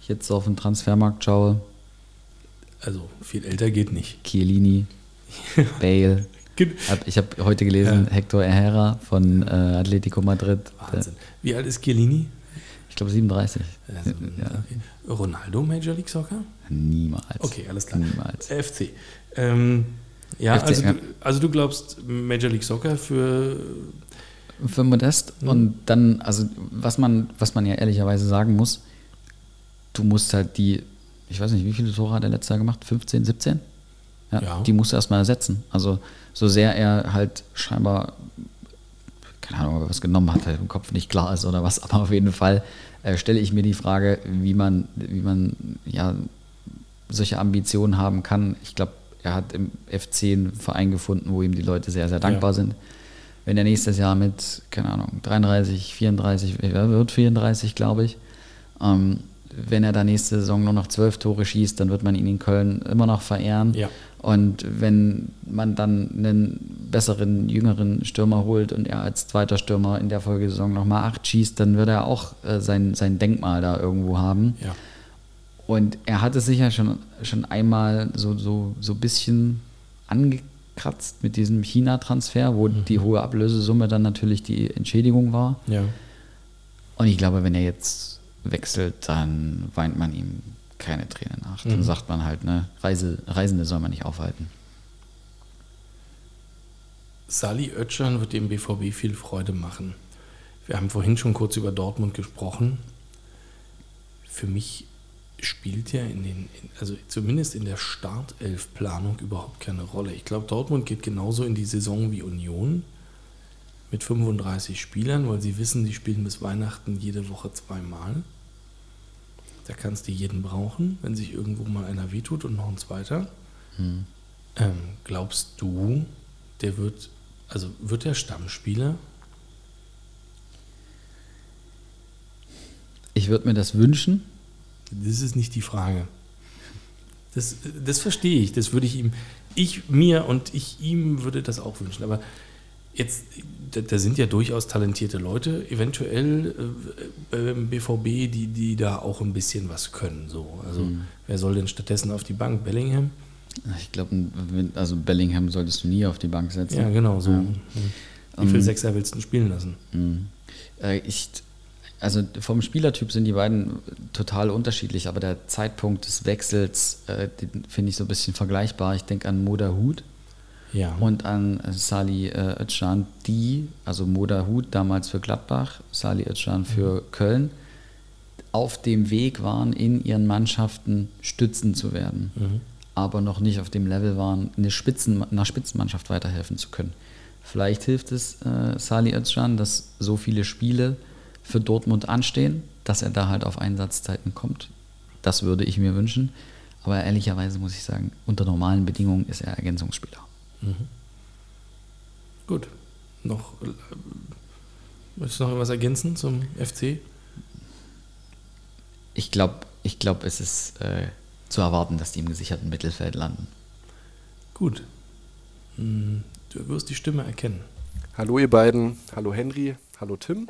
Ich jetzt auf den Transfermarkt schaue, also viel älter geht nicht. Chiellini, Bale. ich habe heute gelesen, ja. Hector Herrera von äh, Atletico Madrid. Wahnsinn. Wie alt ist Chiellini? Ich glaube 37. Also, ja. okay. Ronaldo Major League Soccer? Niemals. Okay, alles klar. Niemals. FC. Ähm, ja, FC, also, ja. Du, also du glaubst Major League Soccer für für Modest mhm. und dann, also was man, was man ja ehrlicherweise sagen muss, du musst halt die ich weiß nicht, wie viele Tore hat er letztes Jahr gemacht? 15, 17? Ja, ja. Die musste er erstmal ersetzen. Also so sehr er halt scheinbar, keine Ahnung, was genommen hat, halt im Kopf nicht klar ist oder was, aber auf jeden Fall äh, stelle ich mir die Frage, wie man, wie man ja solche Ambitionen haben kann. Ich glaube, er hat im FC einen Verein gefunden, wo ihm die Leute sehr, sehr dankbar ja. sind. Wenn er nächstes Jahr mit, keine Ahnung, 33, 34, er wird 34, glaube ich, ähm, wenn er da nächste Saison nur noch zwölf Tore schießt, dann wird man ihn in Köln immer noch verehren. Ja. Und wenn man dann einen besseren, jüngeren Stürmer holt und er als zweiter Stürmer in der Folgesaison nochmal acht schießt, dann wird er auch äh, sein, sein Denkmal da irgendwo haben. Ja. Und er hatte sich ja schon, schon einmal so, so, so ein bisschen angekratzt mit diesem China-Transfer, wo mhm. die hohe Ablösesumme dann natürlich die Entschädigung war. Ja. Und ich glaube, wenn er jetzt wechselt, dann weint man ihm keine Tränen nach. Dann mhm. sagt man halt, ne, Reise, Reisende soll man nicht aufhalten. Sali Oetschern wird dem BVB viel Freude machen. Wir haben vorhin schon kurz über Dortmund gesprochen. Für mich spielt ja in den, also zumindest in der Startelf-Planung überhaupt keine Rolle. Ich glaube, Dortmund geht genauso in die Saison wie Union mit 35 Spielern, weil sie wissen, sie spielen bis Weihnachten jede Woche zweimal. Da kannst du jeden brauchen, wenn sich irgendwo mal einer wehtut und noch ein zweiter. Hm. Ähm, glaubst du, der wird, also wird der Stammspieler? Ich würde mir das wünschen. Das ist nicht die Frage. Das, das verstehe ich. Das würde ich ihm, ich mir und ich ihm würde das auch wünschen. Aber Jetzt, da sind ja durchaus talentierte Leute, eventuell äh, im BVB, die, die da auch ein bisschen was können. So. Also mhm. wer soll denn stattdessen auf die Bank? Bellingham? Ich glaube, also Bellingham solltest du nie auf die Bank setzen. Ja, genau so. Ja. Wie viele um, Sechser willst du spielen lassen? Mhm. Äh, ich, also vom Spielertyp sind die beiden total unterschiedlich, aber der Zeitpunkt des Wechsels, äh, finde ich so ein bisschen vergleichbar. Ich denke an Moda Hut ja. und an Sali äh, Özcan, die, also Moda Hut damals für Gladbach, Sali Özcan für mhm. Köln, auf dem Weg waren, in ihren Mannschaften Stützen zu werden, mhm. aber noch nicht auf dem Level waren, eine Spitzen, einer Spitzenmannschaft weiterhelfen zu können. Vielleicht hilft es äh, Sali Özcan, dass so viele Spiele für Dortmund anstehen, dass er da halt auf Einsatzzeiten kommt. Das würde ich mir wünschen. Aber ehrlicherweise muss ich sagen, unter normalen Bedingungen ist er Ergänzungsspieler. Mhm. Gut. Noch, äh, möchtest du noch etwas ergänzen zum FC? Ich glaube, ich glaub, es ist äh, zu erwarten, dass die im gesicherten Mittelfeld landen. Gut. Hm, du wirst die Stimme erkennen. Hallo ihr beiden, hallo Henry, hallo Tim.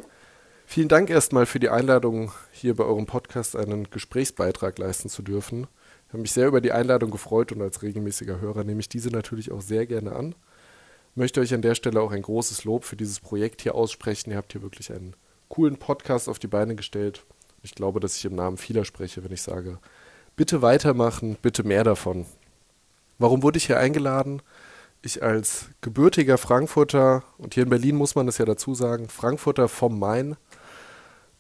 Vielen Dank erstmal für die Einladung, hier bei eurem Podcast einen Gesprächsbeitrag leisten zu dürfen. Ich habe mich sehr über die Einladung gefreut und als regelmäßiger Hörer nehme ich diese natürlich auch sehr gerne an. Ich möchte euch an der Stelle auch ein großes Lob für dieses Projekt hier aussprechen. Ihr habt hier wirklich einen coolen Podcast auf die Beine gestellt. Ich glaube, dass ich im Namen vieler spreche, wenn ich sage, bitte weitermachen, bitte mehr davon. Warum wurde ich hier eingeladen? Ich als gebürtiger Frankfurter, und hier in Berlin muss man das ja dazu sagen, Frankfurter vom Main,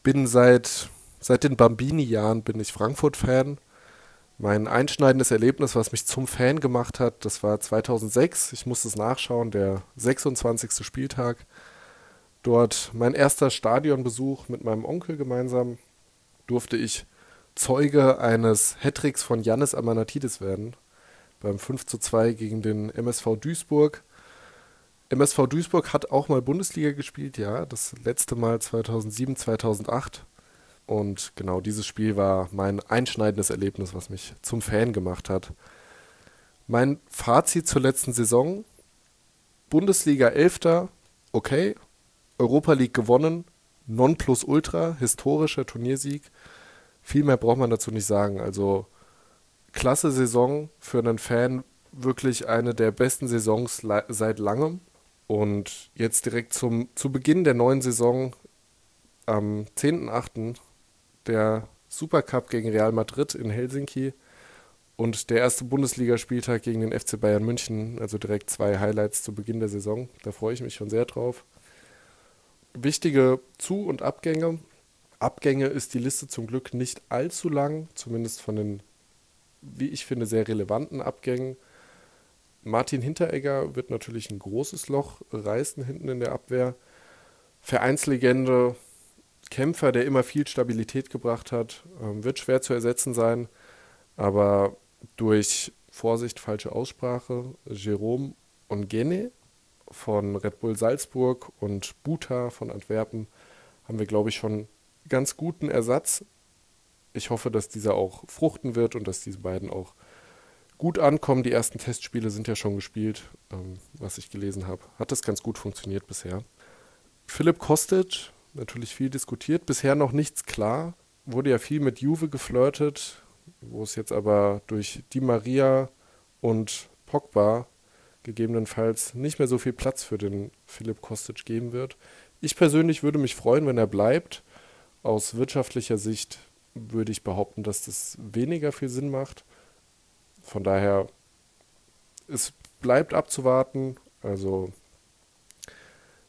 bin seit, seit den Bambini-Jahren bin ich Frankfurt-Fan. Mein einschneidendes Erlebnis, was mich zum Fan gemacht hat, das war 2006. Ich musste es nachschauen, der 26. Spieltag. Dort mein erster Stadionbesuch mit meinem Onkel gemeinsam durfte ich Zeuge eines Hattricks von Yannis Amanatidis werden. Beim 5 zu 2 gegen den MSV Duisburg. MSV Duisburg hat auch mal Bundesliga gespielt, ja. Das letzte Mal 2007, 2008. Und genau dieses Spiel war mein einschneidendes Erlebnis, was mich zum Fan gemacht hat. Mein Fazit zur letzten Saison: Bundesliga 11. Okay. Europa League gewonnen. Non plus ultra, historischer Turniersieg. Viel mehr braucht man dazu nicht sagen. Also, klasse Saison für einen Fan. Wirklich eine der besten Saisons seit langem. Und jetzt direkt zum, zu Beginn der neuen Saison am 10.8. der Supercup gegen Real Madrid in Helsinki und der erste Bundesligaspieltag gegen den FC Bayern München, also direkt zwei Highlights zu Beginn der Saison. Da freue ich mich schon sehr drauf. Wichtige Zu- und Abgänge. Abgänge ist die Liste zum Glück nicht allzu lang, zumindest von den, wie ich finde, sehr relevanten Abgängen. Martin Hinteregger wird natürlich ein großes Loch reißen hinten in der Abwehr. Vereinslegende, Kämpfer, der immer viel Stabilität gebracht hat, ähm, wird schwer zu ersetzen sein. Aber durch Vorsicht, falsche Aussprache, Jerome Ongene von Red Bull Salzburg und Buta von Antwerpen haben wir, glaube ich, schon ganz guten Ersatz. Ich hoffe, dass dieser auch fruchten wird und dass diese beiden auch gut ankommen. Die ersten Testspiele sind ja schon gespielt, ähm, was ich gelesen habe. Hat das ganz gut funktioniert bisher. Philipp Kostic, natürlich viel diskutiert, bisher noch nichts klar. Wurde ja viel mit Juve geflirtet, wo es jetzt aber durch Di Maria und Pogba gegebenenfalls nicht mehr so viel Platz für den Philipp Kostic geben wird. Ich persönlich würde mich freuen, wenn er bleibt. Aus wirtschaftlicher Sicht würde ich behaupten, dass das weniger viel Sinn macht. Von daher, es bleibt abzuwarten. Also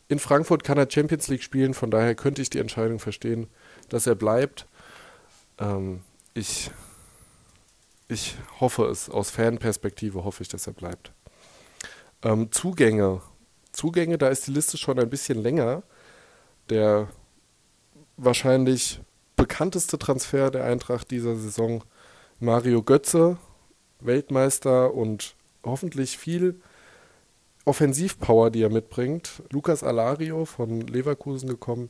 in Frankfurt kann er Champions League spielen, von daher könnte ich die Entscheidung verstehen, dass er bleibt. Ähm, ich, ich hoffe es, aus Fanperspektive hoffe ich, dass er bleibt. Ähm, Zugänge. Zugänge, da ist die Liste schon ein bisschen länger. Der wahrscheinlich bekannteste Transfer der Eintracht dieser Saison, Mario Götze, Weltmeister und hoffentlich viel Offensivpower, die er mitbringt. Lukas Alario von Leverkusen gekommen.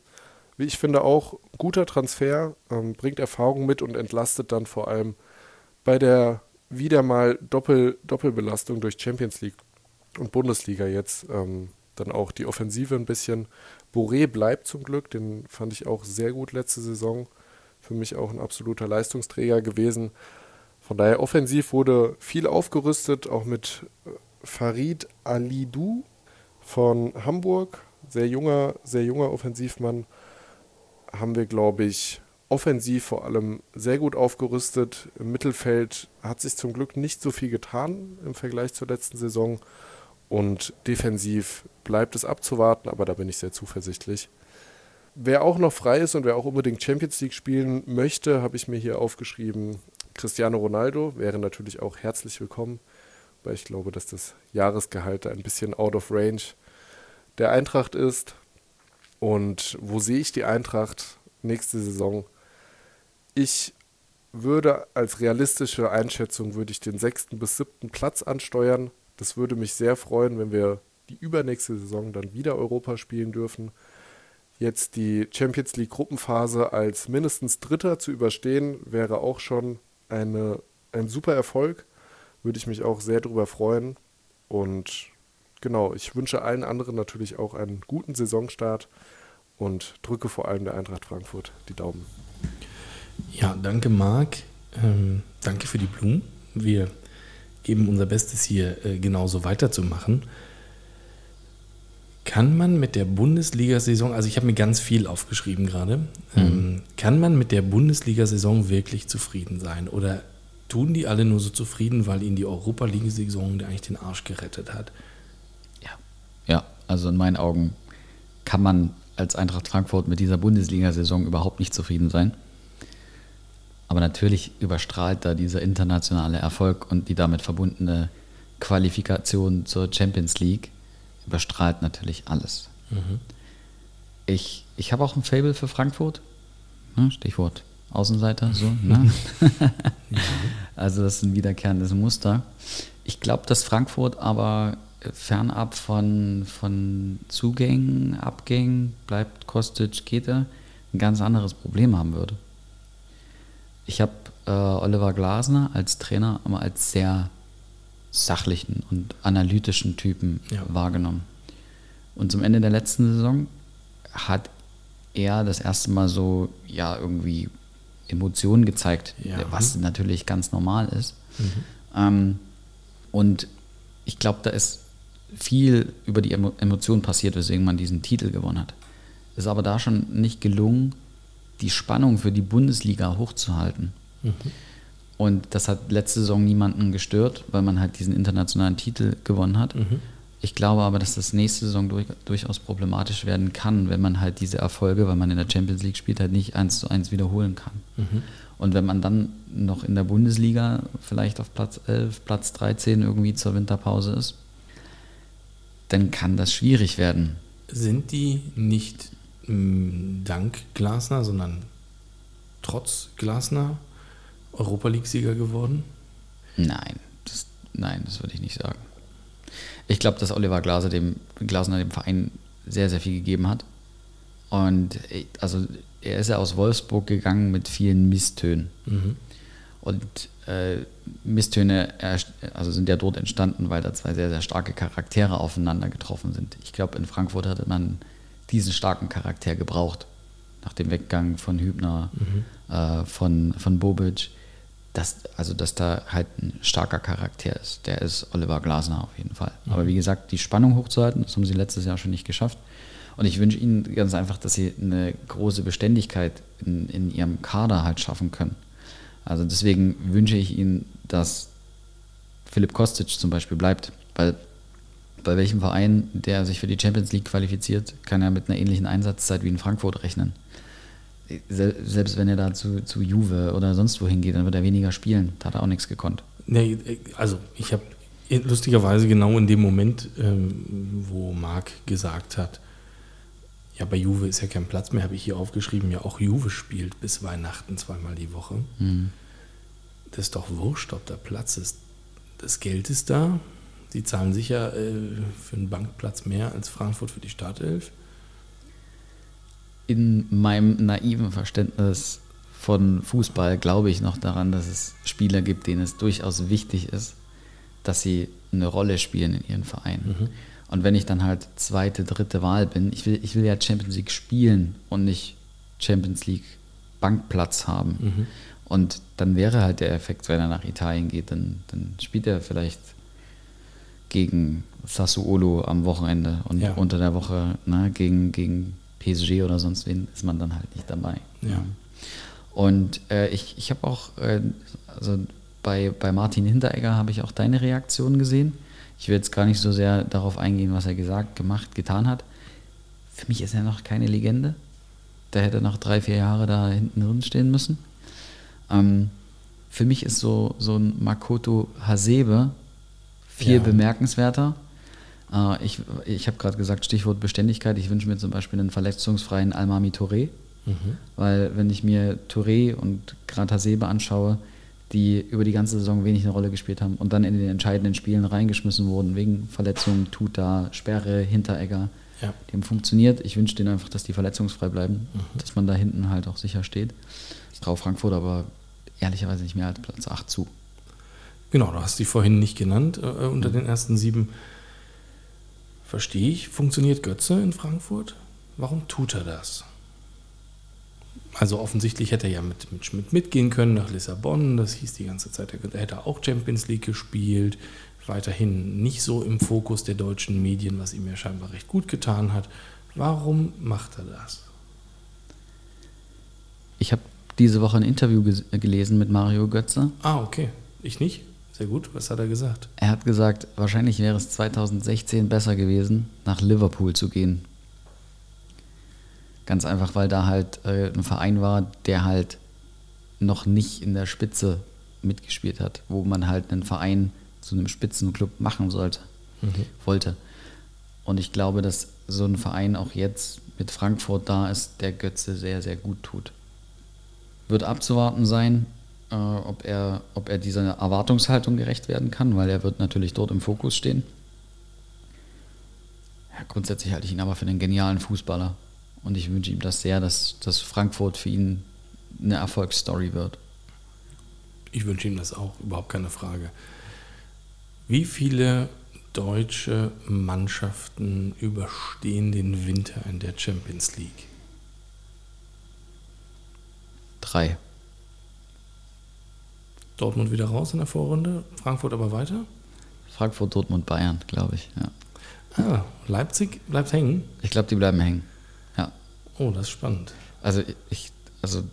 Wie ich finde, auch guter Transfer, ähm, bringt Erfahrung mit und entlastet dann vor allem bei der wieder mal Doppel, Doppelbelastung durch Champions League und Bundesliga jetzt ähm, dann auch die Offensive ein bisschen. Boré bleibt zum Glück, den fand ich auch sehr gut letzte Saison. Für mich auch ein absoluter Leistungsträger gewesen. Von daher offensiv wurde viel aufgerüstet, auch mit äh, Farid Alidou von Hamburg, sehr junger, sehr junger Offensivmann, haben wir, glaube ich, offensiv vor allem sehr gut aufgerüstet. Im Mittelfeld hat sich zum Glück nicht so viel getan im Vergleich zur letzten Saison. Und defensiv bleibt es abzuwarten, aber da bin ich sehr zuversichtlich. Wer auch noch frei ist und wer auch unbedingt Champions League spielen möchte, habe ich mir hier aufgeschrieben, Cristiano Ronaldo wäre natürlich auch herzlich willkommen, weil ich glaube, dass das Jahresgehalt ein bisschen out of range der Eintracht ist. Und wo sehe ich die Eintracht nächste Saison? Ich würde als realistische Einschätzung würde ich den sechsten bis siebten Platz ansteuern. Das würde mich sehr freuen, wenn wir die übernächste Saison dann wieder Europa spielen dürfen. Jetzt die Champions League Gruppenphase als mindestens Dritter zu überstehen, wäre auch schon eine, ein super Erfolg. Würde ich mich auch sehr darüber freuen. Und genau, ich wünsche allen anderen natürlich auch einen guten Saisonstart und drücke vor allem der Eintracht Frankfurt die Daumen. Ja, danke Marc. Ähm, danke für die Blumen. Wir geben unser Bestes hier äh, genauso weiterzumachen. Kann man mit der Bundesliga-Saison, also ich habe mir ganz viel aufgeschrieben gerade, mhm. ähm, kann man mit der Bundesliga-Saison wirklich zufrieden sein? Oder tun die alle nur so zufrieden, weil ihnen die Europa League-Saison eigentlich den Arsch gerettet hat? Ja. Ja, also in meinen Augen kann man als Eintracht Frankfurt mit dieser Bundesliga-Saison überhaupt nicht zufrieden sein. Aber natürlich überstrahlt da dieser internationale Erfolg und die damit verbundene Qualifikation zur Champions League überstrahlt natürlich alles. Mhm. Ich, ich habe auch ein Fable für Frankfurt. Ne, Stichwort Außenseiter, so. Ne? also das ist ein wiederkehrendes Muster. Ich glaube, dass Frankfurt aber fernab von, von Zugängen, Abgängen, bleibt Kostic, geht er, ein ganz anderes Problem haben würde. Ich habe äh, Oliver Glasner als Trainer immer als sehr sachlichen und analytischen Typen ja. wahrgenommen. Und zum Ende der letzten Saison hat er das erste Mal so, ja, irgendwie Emotionen gezeigt, ja. was natürlich ganz normal ist. Mhm. Ähm, und ich glaube, da ist viel über die Emotionen passiert, weswegen man diesen Titel gewonnen hat. Es ist aber da schon nicht gelungen, die Spannung für die Bundesliga hochzuhalten. Mhm. Und das hat letzte Saison niemanden gestört, weil man halt diesen internationalen Titel gewonnen hat. Mhm. Ich glaube aber, dass das nächste Saison durch, durchaus problematisch werden kann, wenn man halt diese Erfolge, weil man in der Champions League spielt, halt nicht eins zu eins wiederholen kann. Mhm. Und wenn man dann noch in der Bundesliga vielleicht auf Platz 11, Platz 13 irgendwie zur Winterpause ist, dann kann das schwierig werden. Sind die nicht mm, dank Glasner, sondern trotz Glasner Europa League-Sieger geworden? Nein, das, nein, das würde ich nicht sagen. Ich glaube, dass Oliver Glaser dem, Glasner dem Verein sehr, sehr viel gegeben hat. Und also er ist ja aus Wolfsburg gegangen mit vielen Misstönen. Mhm. Und äh, Misstöne also sind ja dort entstanden, weil da zwei sehr, sehr starke Charaktere aufeinander getroffen sind. Ich glaube, in Frankfurt hatte man diesen starken Charakter gebraucht. Nach dem Weggang von Hübner, mhm. äh, von, von Bobic. Dass, also, dass da halt ein starker Charakter ist. Der ist Oliver Glasner auf jeden Fall. Mhm. Aber wie gesagt, die Spannung hochzuhalten, das haben sie letztes Jahr schon nicht geschafft. Und ich wünsche ihnen ganz einfach, dass sie eine große Beständigkeit in, in ihrem Kader halt schaffen können. Also deswegen wünsche ich Ihnen, dass Philipp Kostic zum Beispiel bleibt, weil bei welchem Verein, der sich für die Champions League qualifiziert, kann er mit einer ähnlichen Einsatzzeit wie in Frankfurt rechnen. Selbst wenn er da zu, zu Juve oder sonst wohin geht, dann wird er weniger spielen. Da hat er auch nichts gekonnt. Nee, also ich habe lustigerweise genau in dem Moment, ähm, wo Marc gesagt hat, ja, bei Juve ist ja kein Platz mehr, habe ich hier aufgeschrieben. Ja, auch Juve spielt bis Weihnachten zweimal die Woche. Mhm. Das ist doch wurscht, ob da Platz ist. Das Geld ist da. Sie zahlen sicher äh, für einen Bankplatz mehr als Frankfurt für die Startelf. In meinem naiven Verständnis von Fußball glaube ich noch daran, dass es Spieler gibt, denen es durchaus wichtig ist, dass sie eine Rolle spielen in ihren Vereinen. Mhm. Und wenn ich dann halt zweite, dritte Wahl bin, ich will, ich will ja Champions League spielen und nicht Champions League Bankplatz haben. Mhm. Und dann wäre halt der Effekt, wenn er nach Italien geht, dann, dann spielt er vielleicht gegen Sassuolo am Wochenende und ja. unter der Woche ne, gegen, gegen PSG oder sonst wen ist man dann halt nicht dabei. Ja. Und äh, ich, ich habe auch, äh, also bei, bei Martin Hinteregger habe ich auch deine Reaktion gesehen. Ich will jetzt gar nicht so sehr darauf eingehen, was er gesagt, gemacht, getan hat. Für mich ist er noch keine Legende. Der hätte noch drei, vier Jahre da hinten drin stehen müssen. Ähm, für mich ist so, so ein Makoto Hasebe viel ja. bemerkenswerter. Äh, ich ich habe gerade gesagt, Stichwort Beständigkeit. Ich wünsche mir zum Beispiel einen verletzungsfreien Almami Touré. Mhm. Weil wenn ich mir Touré und Gratasebe anschaue, die über die ganze Saison wenig eine Rolle gespielt haben und dann in den entscheidenden Spielen reingeschmissen wurden, wegen Verletzungen, Tuta, Sperre, Hinteregger. Ja. Die haben funktioniert. Ich wünsche denen einfach, dass die verletzungsfrei bleiben, mhm. dass man da hinten halt auch sicher steht. Ich traue Frankfurt aber ehrlicherweise nicht mehr als Platz 8 zu. Genau, du hast die vorhin nicht genannt äh, unter den ersten sieben. Verstehe ich. Funktioniert Götze in Frankfurt? Warum tut er das? Also offensichtlich hätte er ja mit, mit Schmidt mitgehen können nach Lissabon. Das hieß die ganze Zeit, er hätte auch Champions League gespielt. Weiterhin nicht so im Fokus der deutschen Medien, was ihm ja scheinbar recht gut getan hat. Warum macht er das? Ich habe diese Woche ein Interview gelesen mit Mario Götze. Ah, okay. Ich nicht? Sehr gut. Was hat er gesagt? Er hat gesagt, wahrscheinlich wäre es 2016 besser gewesen, nach Liverpool zu gehen. Ganz einfach, weil da halt äh, ein Verein war, der halt noch nicht in der Spitze mitgespielt hat, wo man halt einen Verein zu einem Spitzenclub machen sollte, mhm. wollte. Und ich glaube, dass so ein Verein auch jetzt mit Frankfurt da ist, der Götze sehr, sehr gut tut. Wird abzuwarten sein, äh, ob, er, ob er dieser Erwartungshaltung gerecht werden kann, weil er wird natürlich dort im Fokus stehen. Ja, grundsätzlich halte ich ihn aber für einen genialen Fußballer. Und ich wünsche ihm das sehr, dass, dass Frankfurt für ihn eine Erfolgsstory wird. Ich wünsche ihm das auch, überhaupt keine Frage. Wie viele deutsche Mannschaften überstehen den Winter in der Champions League? Drei. Dortmund wieder raus in der Vorrunde, Frankfurt aber weiter? Frankfurt, Dortmund, Bayern, glaube ich. Ja. Ah, Leipzig bleibt hängen? Ich glaube, die bleiben hängen. Ja. Oh, das ist spannend. Also ich, also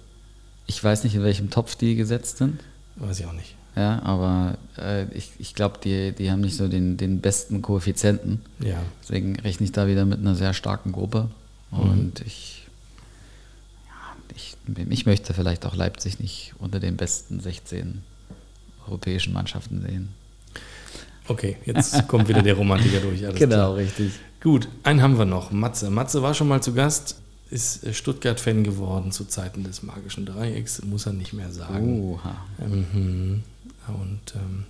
ich weiß nicht, in welchem Topf die gesetzt sind. Weiß ich auch nicht. Ja, aber äh, ich, ich glaube, die, die haben nicht so den, den besten Koeffizienten. Ja. Deswegen rechne ich da wieder mit einer sehr starken Gruppe. Mhm. Und mhm. ich, ja, ich, ich möchte vielleicht auch Leipzig nicht unter den besten 16 europäischen Mannschaften sehen. Okay, jetzt kommt wieder der Romantiker durch. Alles genau, klar. richtig. Gut, einen haben wir noch. Matze. Matze war schon mal zu Gast, ist Stuttgart-Fan geworden zu Zeiten des magischen Dreiecks, muss er nicht mehr sagen. Oha. Mhm. Und ähm,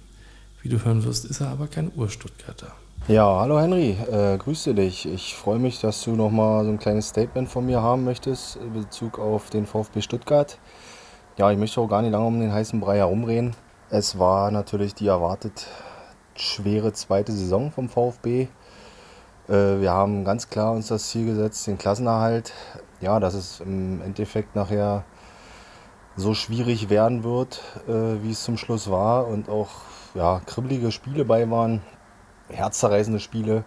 wie du hören wirst, ist er aber kein Ur-Stuttgarter. Ja, hallo Henry, äh, grüße dich. Ich freue mich, dass du nochmal so ein kleines Statement von mir haben möchtest in Bezug auf den VfB Stuttgart. Ja, ich möchte auch gar nicht lange um den heißen Brei herumreden. Es war natürlich die erwartet schwere zweite Saison vom VfB. Äh, wir haben ganz klar uns das Ziel gesetzt, den Klassenerhalt. Ja, dass es im Endeffekt nachher so schwierig werden wird, äh, wie es zum Schluss war und auch ja, kribbelige Spiele bei waren, herzzerreißende Spiele.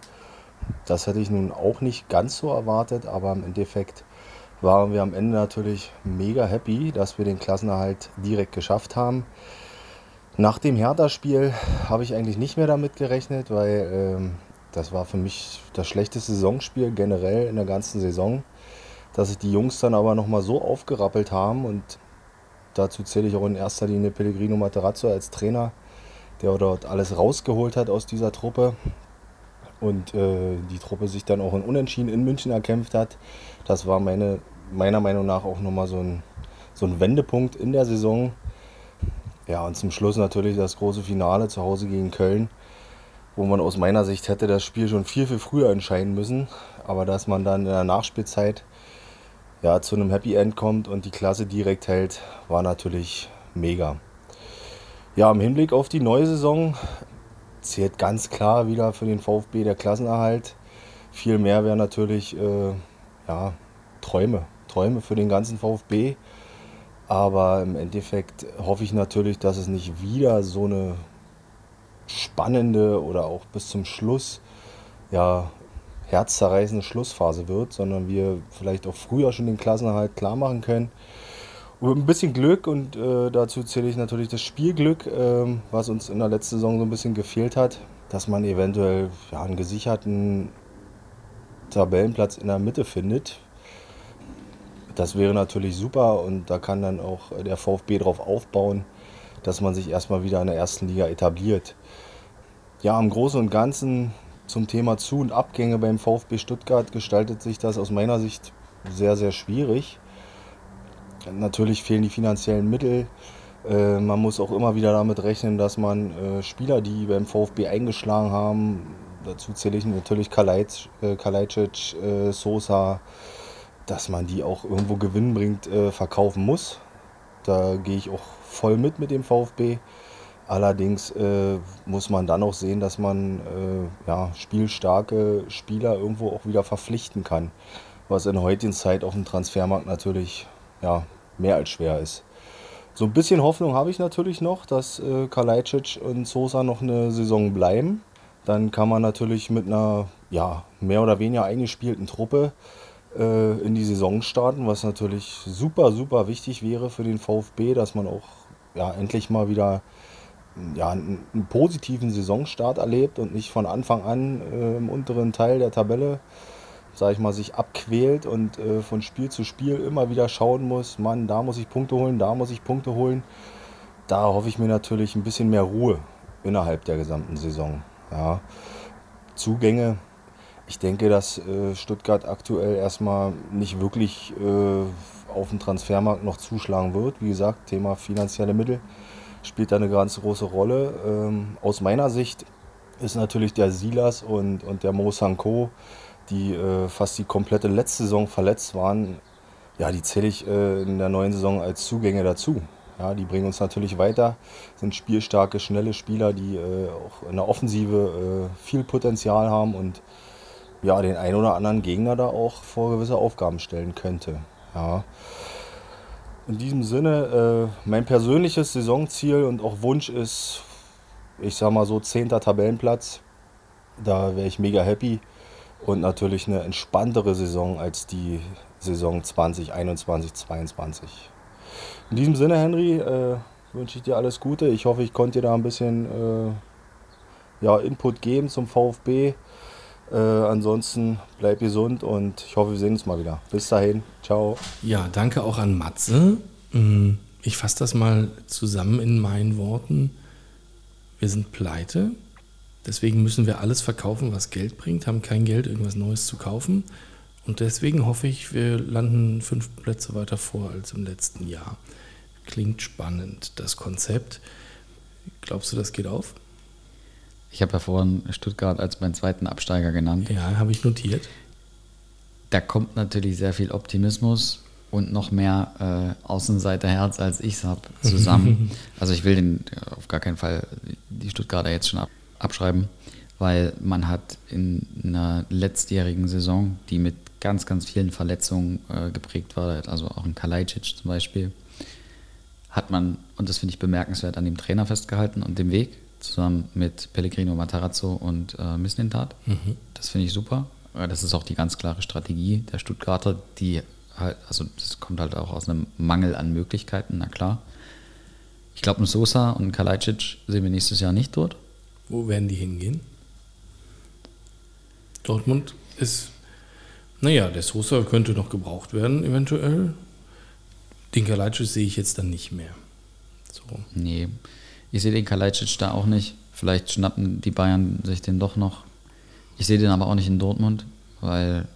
Das hätte ich nun auch nicht ganz so erwartet, aber im Endeffekt waren wir am Ende natürlich mega happy, dass wir den Klassenerhalt direkt geschafft haben. Nach dem Hertha-Spiel habe ich eigentlich nicht mehr damit gerechnet, weil ähm, das war für mich das schlechteste Saisonspiel generell in der ganzen Saison. Dass sich die Jungs dann aber nochmal so aufgerappelt haben und dazu zähle ich auch in erster Linie Pellegrino Materazzo als Trainer, der dort alles rausgeholt hat aus dieser Truppe und äh, die Truppe sich dann auch in Unentschieden in München erkämpft hat. Das war meine, meiner Meinung nach auch nochmal so ein, so ein Wendepunkt in der Saison ja, und zum Schluss natürlich das große Finale zu Hause gegen Köln, wo man aus meiner Sicht hätte das Spiel schon viel, viel früher entscheiden müssen. Aber dass man dann in der Nachspielzeit ja, zu einem Happy End kommt und die Klasse direkt hält, war natürlich mega. Ja, im Hinblick auf die neue Saison zählt ganz klar wieder für den VfB der Klassenerhalt. Viel mehr wäre natürlich äh, ja, Träume. Träume für den ganzen VfB. Aber im Endeffekt hoffe ich natürlich, dass es nicht wieder so eine spannende oder auch bis zum Schluss ja, herzzerreißende Schlussphase wird, sondern wir vielleicht auch früher schon den Klassenerhalt klar machen können. Und ein bisschen Glück und äh, dazu zähle ich natürlich das Spielglück, äh, was uns in der letzten Saison so ein bisschen gefehlt hat, dass man eventuell ja, einen gesicherten Tabellenplatz in der Mitte findet, das wäre natürlich super und da kann dann auch der VfB darauf aufbauen, dass man sich erstmal wieder in der ersten Liga etabliert. Ja, im Großen und Ganzen zum Thema Zu- und Abgänge beim VfB Stuttgart gestaltet sich das aus meiner Sicht sehr, sehr schwierig. natürlich fehlen die finanziellen Mittel. Äh, man muss auch immer wieder damit rechnen, dass man äh, Spieler, die beim VfB eingeschlagen haben, dazu zähle ich natürlich Kalajdzic, äh, Kalajdzic äh, Sosa, dass man die auch irgendwo gewinnbringend äh, verkaufen muss. Da gehe ich auch voll mit mit dem VfB. Allerdings äh, muss man dann auch sehen, dass man äh, ja, spielstarke Spieler irgendwo auch wieder verpflichten kann, was in heutigen Zeit auf dem Transfermarkt natürlich ja, mehr als schwer ist. So ein bisschen Hoffnung habe ich natürlich noch, dass äh, Kalajdzic und Sosa noch eine Saison bleiben. Dann kann man natürlich mit einer ja, mehr oder weniger eingespielten Truppe äh, in die Saison starten, was natürlich super, super wichtig wäre für den VfB, dass man auch ja, endlich mal wieder ja, einen, einen positiven Saisonstart erlebt und nicht von Anfang an äh, im unteren Teil der Tabelle, sage ich mal, sich abquält und äh, von Spiel zu Spiel immer wieder schauen muss, Mann, da muss ich Punkte holen, da muss ich Punkte holen. Da hoffe ich mir natürlich ein bisschen mehr Ruhe innerhalb der gesamten Saison. Ja. Zugänge, ich denke, dass äh, Stuttgart aktuell erstmal nicht wirklich äh, auf dem Transfermarkt noch zuschlagen wird. Wie gesagt, Thema finanzielle Mittel spielt da eine ganz große Rolle. Ähm, aus meiner Sicht ist natürlich der Silas und, und der Mo Sanko, die äh, fast die komplette letzte Saison verletzt waren, ja, die zähle ich äh, in der neuen Saison als Zugänge dazu. Ja, die bringen uns natürlich weiter, sind spielstarke, schnelle Spieler, die äh, auch in der Offensive äh, viel Potenzial haben und ja, den einen oder anderen Gegner da auch vor gewisse Aufgaben stellen könnte. Ja. In diesem Sinne, äh, mein persönliches Saisonziel und auch Wunsch ist, ich sag mal so, 10. Tabellenplatz. Da wäre ich mega happy. Und natürlich eine entspanntere Saison als die Saison 2021, 2022. In diesem Sinne, Henry, äh, wünsche ich dir alles Gute. Ich hoffe, ich konnte dir da ein bisschen äh, ja, Input geben zum VfB. Äh, ansonsten bleib gesund und ich hoffe, wir sehen uns mal wieder. Bis dahin, ciao. Ja, danke auch an Matze. Mm, ich fasse das mal zusammen in meinen Worten. Wir sind pleite, deswegen müssen wir alles verkaufen, was Geld bringt, haben kein Geld, irgendwas Neues zu kaufen. Und deswegen hoffe ich, wir landen fünf Plätze weiter vor als im letzten Jahr. Klingt spannend, das Konzept. Glaubst du, das geht auf? Ich habe ja vorhin Stuttgart als meinen zweiten Absteiger genannt. Ja, habe ich notiert. Da kommt natürlich sehr viel Optimismus und noch mehr äh, Außenseiterherz, als ich es habe, zusammen. also ich will den äh, auf gar keinen Fall die Stuttgarter jetzt schon ab, abschreiben, weil man hat in einer letztjährigen Saison, die mit ganz, ganz vielen Verletzungen äh, geprägt war, also auch in Kalajdzic zum Beispiel, hat man, und das finde ich bemerkenswert, an dem Trainer festgehalten und dem Weg zusammen mit Pellegrino Matarazzo und äh, Mislintat. Mhm. Das finde ich super. Das ist auch die ganz klare Strategie der Stuttgarter, die halt, also das kommt halt auch aus einem Mangel an Möglichkeiten, na klar. Ich glaube, ein Sosa und ein Kalajdzic sehen wir nächstes Jahr nicht dort. Wo werden die hingehen? Dortmund ist, naja, der Sosa könnte noch gebraucht werden, eventuell. Den Kalajdzic sehe ich jetzt dann nicht mehr. So. Nee, ich sehe den Kalajdzic da auch nicht. Vielleicht schnappen die Bayern sich den doch noch. Ich sehe den aber auch nicht in Dortmund, weil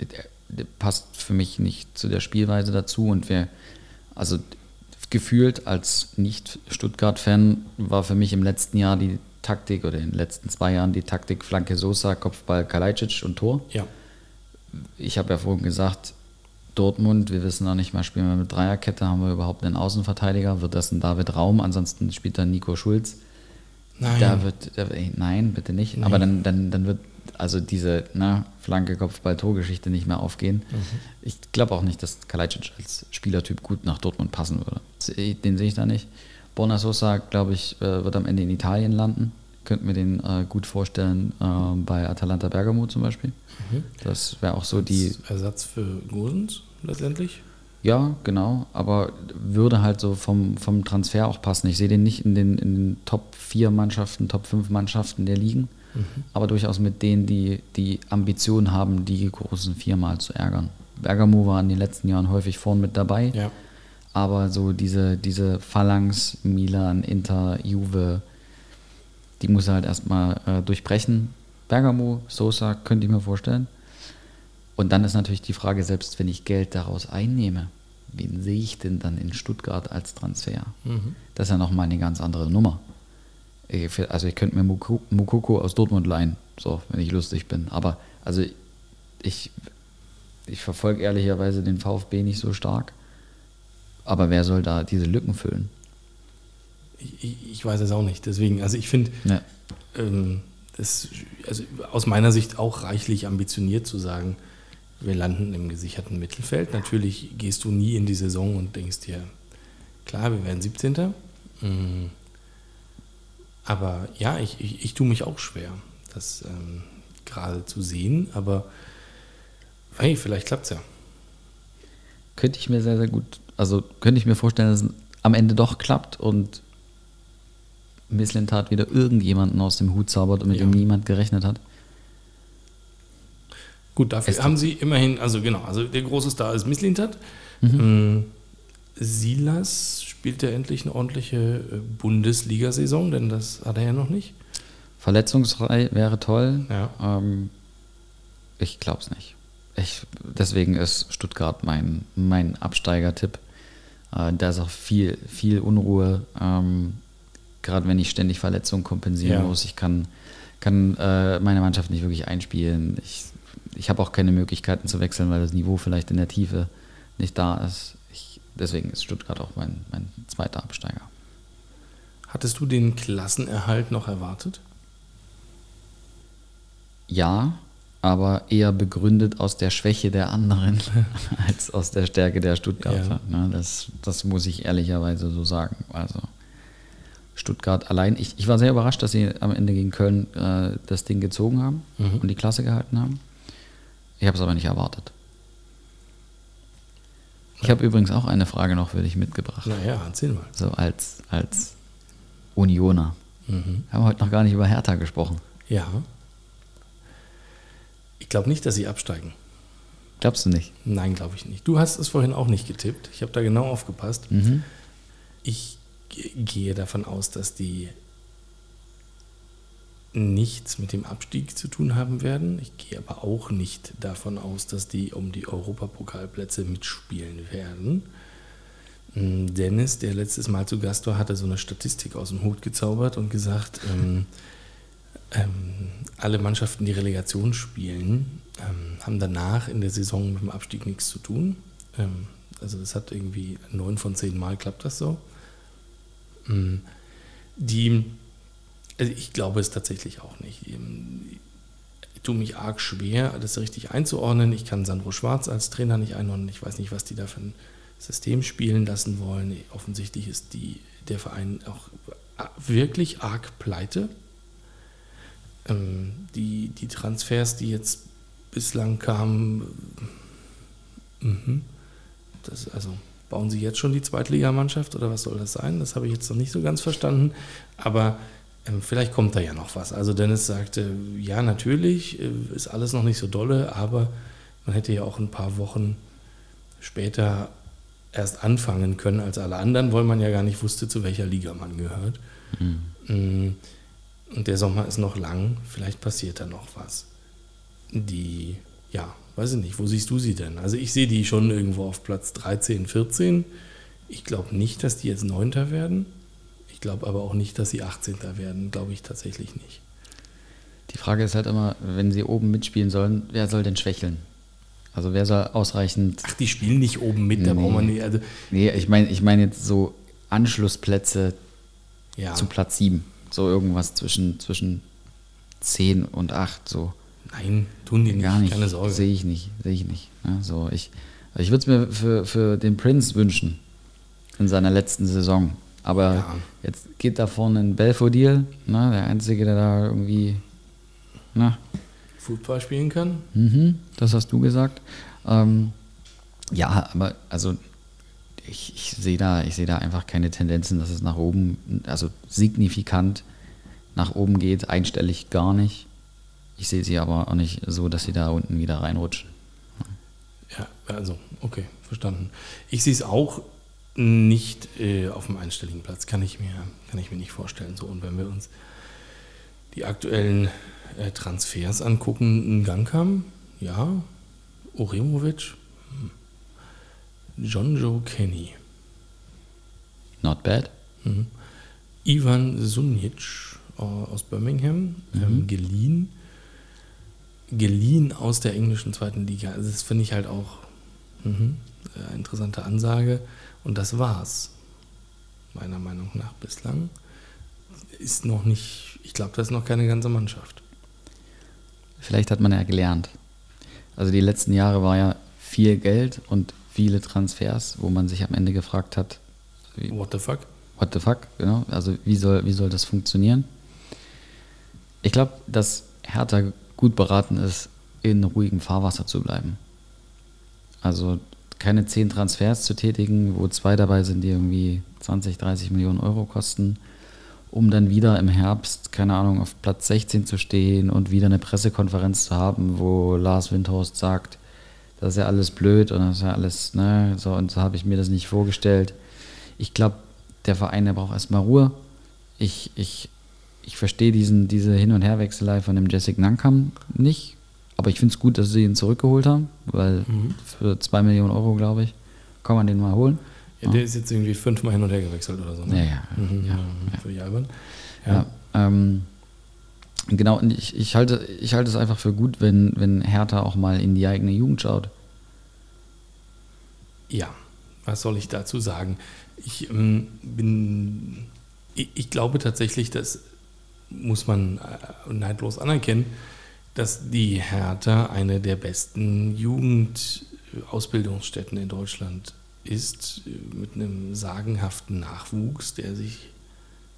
der, der passt für mich nicht zu der Spielweise dazu und wir, also gefühlt als Nicht-Stuttgart-Fan war für mich im letzten Jahr die Taktik oder in den letzten zwei Jahren die Taktik Flanke Sosa, Kopfball Kalajdzic und Tor. Ja. Ich habe ja vorhin gesagt, Dortmund, wir wissen noch nicht mal, spielen wir mit Dreierkette, haben wir überhaupt einen Außenverteidiger? Wird das ein David Raum? Ansonsten spielt dann Nico Schulz. Nein. Da wird, da, nein, bitte nicht. Nee. Aber dann, dann, dann wird also diese ne, Flanke, Kopfball, Torgeschichte nicht mehr aufgehen. Mhm. Ich glaube auch nicht, dass Kalajdzic als Spielertyp gut nach Dortmund passen würde. Den sehe ich da nicht. Borna Sosa, glaube ich, äh, wird am Ende in Italien landen. Könnten wir den äh, gut vorstellen äh, bei Atalanta Bergamo zum Beispiel. Mhm. Das wäre auch so als die. Ersatz für Gosens? Letztendlich. Ja, genau, aber würde halt so vom, vom Transfer auch passen. Ich sehe den nicht in den, in den Top 4 Mannschaften, Top 5 Mannschaften der Ligen, mhm. aber durchaus mit denen, die die Ambition haben, die großen viermal zu ärgern. Bergamo war in den letzten Jahren häufig vorn mit dabei, ja. aber so diese, diese Phalanx, Milan, Inter, Juve, die muss er halt erstmal äh, durchbrechen. Bergamo, Sosa, könnte ich mir vorstellen. Und dann ist natürlich die Frage, selbst wenn ich Geld daraus einnehme, wen sehe ich denn dann in Stuttgart als Transfer? Mhm. Das ist ja nochmal eine ganz andere Nummer. Ich, also ich könnte mir Mukoko aus Dortmund leihen, so, wenn ich lustig bin. Aber also ich, ich verfolge ehrlicherweise den VfB nicht so stark. Aber wer soll da diese Lücken füllen? Ich, ich, weiß es auch nicht. Deswegen, also ich finde, Ja. ähm, das also aus meiner Sicht auch reichlich ambitioniert zu sagen, wir landen im gesicherten Mittelfeld. Natürlich gehst du nie in die Saison und denkst dir, klar, wir werden 17. Mm. Aber ja, ich, ich, ich tue mich auch schwer, das ähm, gerade zu sehen. Aber hey, vielleicht klappt es ja. Könnte ich mir sehr, sehr gut, also könnte ich mir vorstellen, dass es am Ende doch klappt und Misslintat wieder irgendjemanden aus dem Hut zaubert, mit Ja. dem niemand gerechnet hat. Gut, dafür Est- haben sie immerhin, also genau, also der große Star ist Misslintat. Ähm, Silas spielt ja endlich eine ordentliche äh, Bundesliga-Saison, denn das hat er ja noch nicht. Verletzungsfrei wäre toll. Ja. Ähm, ich glaube es nicht. Ich, deswegen ist Stuttgart mein, mein Absteigertipp. Äh, da ist auch viel, viel Unruhe, ähm, gerade wenn ich ständig Verletzungen kompensieren Ja. muss. Ich kann, kann äh, meine Mannschaft nicht wirklich einspielen. Ich, ich habe auch keine Möglichkeiten zu wechseln, weil das Niveau vielleicht in der Tiefe nicht da ist. Ich, deswegen ist Stuttgart auch mein, mein zweiter Absteiger. Hattest du den Klassenerhalt noch erwartet? Ja, aber eher begründet aus der Schwäche der anderen als aus der Stärke der Stuttgarter. Ne, das, das muss ich ehrlicherweise so sagen. Also Stuttgart allein, ich, ich war sehr überrascht, dass sie am Ende gegen Köln äh, das Ding gezogen haben Mhm. und die Klasse gehalten haben. Ich habe es aber nicht erwartet. Ich habe übrigens auch eine Frage noch für dich mitgebracht. Naja, erzähl mal. So als, als Unioner. Mhm. Wir haben heute noch gar nicht über Hertha gesprochen. Ja. Ich glaube nicht, dass sie absteigen. Glaubst du nicht? Nein, glaube ich nicht. Du hast es vorhin auch nicht getippt. Ich habe da genau aufgepasst. Mhm. Ich ge- gehe davon aus, dass die nichts mit dem Abstieg zu tun haben werden. Ich gehe aber auch nicht davon aus, dass die um die Europapokalplätze mitspielen werden. Mm, Dennis, der letztes Mal zu Gast war, hatte so eine Statistik aus dem Hut gezaubert und gesagt, ähm, ähm, alle Mannschaften, die Relegation spielen, ähm, haben danach in der Saison mit dem Abstieg nichts zu tun. Ähm, also das hat irgendwie neun von zehn Mal klappt das so. Mm, Die, also ich glaube es tatsächlich auch nicht. Ähm, Ich tue mich arg schwer, das richtig einzuordnen. Ich kann Sandro Schwarz als Trainer nicht einordnen. Ich weiß nicht, was die da für ein System spielen lassen wollen. Offensichtlich ist die, der Verein auch wirklich arg pleite. Ähm, die, die Transfers, die jetzt bislang kamen, äh, mhm. das, also bauen sie jetzt schon die Zweitligamannschaft oder was soll das sein? Das habe ich jetzt noch nicht so ganz verstanden. Aber vielleicht kommt da ja noch was. Also Dennis sagte, ja, natürlich äh, ist alles noch nicht so dolle, aber man hätte ja auch ein paar Wochen später erst anfangen können als alle anderen, weil man ja gar nicht wusste, zu welcher Liga man gehört. Mm, Und der Sommer ist noch lang, vielleicht passiert da noch was. Die, ja, weiß ich nicht, wo siehst du sie denn? Also ich sehe die schon irgendwo auf Platz 13, 14. Ich glaube nicht, dass die jetzt Neunter werden. Ich glaube aber auch nicht, dass sie 18. werden, glaube ich tatsächlich nicht. Die Frage ist halt immer, wenn sie oben mitspielen sollen, wer soll denn schwächeln? Also wer soll ausreichend. Ach, die spielen nicht oben mit, da Nee. braucht man nicht, also Nee, ich meine ich mein jetzt so Anschlussplätze ja. zu Platz 7. So irgendwas zwischen, zwischen 10 und 8. So. Nein, tun die nicht, Gar nicht. keine Sorge. Sehe ich nicht. Sehe ich nicht. Ja, so, ich also ich würde es mir für, für den Prince wünschen. In seiner letzten Saison. Aber Ja. jetzt geht da vorne ein Belfodil, ne, der Einzige, der da irgendwie. Na, Fußball spielen kann. Mhm, das hast du gesagt. Ähm, ja, aber also ich, ich sehe da, ich sehe da einfach keine Tendenzen, dass es nach oben, also signifikant nach oben geht, einstellig gar nicht. Ich sehe sie aber auch nicht so, dass sie da unten wieder reinrutschen. Ja, also, okay, verstanden. Ich sehe es auch nicht äh, auf dem einstelligen Platz, kann ich, mir, kann ich mir nicht vorstellen. So, und wenn wir uns die aktuellen äh, Transfers angucken, einen Gang haben, ja, Oremovic, hm. John Joe Kenny. Not bad. Mhm. Ivan Sunic äh, aus Birmingham, ähm, geliehen. Geliehen aus der englischen zweiten Liga. Also das finde ich halt auch mhm, äh, interessante Ansage. Und das war's. Meiner Meinung nach bislang. Ist noch nicht, ich glaube, das ist noch keine ganze Mannschaft. Vielleicht hat man ja gelernt. Also die letzten Jahre war ja viel Geld und viele Transfers, wo man sich am Ende gefragt hat, wie, What the fuck? what the fuck, genau, also wie soll, wie soll das funktionieren? Ich glaube, dass Hertha gut beraten ist, in ruhigem Fahrwasser zu bleiben. Also keine zehn Transfers zu tätigen, wo zwei dabei sind, die irgendwie 20, 30 Millionen Euro kosten, um dann wieder im Herbst, keine Ahnung, auf Platz 16 zu stehen und wieder eine Pressekonferenz zu haben, wo Lars Windhorst sagt, das ist ja alles blöd und das ist ja alles, ne, so und so habe ich mir das nicht vorgestellt. Ich glaube, der Verein, der braucht erstmal Ruhe. Ich, ich, ich verstehe diesen, diese Hin- und Herwechselei von dem Jessic Nankam nicht, aber ich finde es gut, dass sie ihn zurückgeholt haben, weil für zwei Millionen Euro, glaube ich, kann man den mal holen. Ja, der ist jetzt irgendwie fünfmal hin und her gewechselt oder so. Ne? Ja, ja, Mhm, ja, ja, Für die. Ja. Ja. ähm, genau, und ich, ich, halte, ich halte es einfach für gut, wenn, wenn Hertha auch mal in die eigene Jugend schaut. Ja, was soll ich dazu sagen? Ich ähm, bin, ich, ich glaube tatsächlich, das muss man äh, neidlos anerkennen, dass die Hertha eine der besten Jugendausbildungsstätten in Deutschland ist, mit einem sagenhaften Nachwuchs, der sich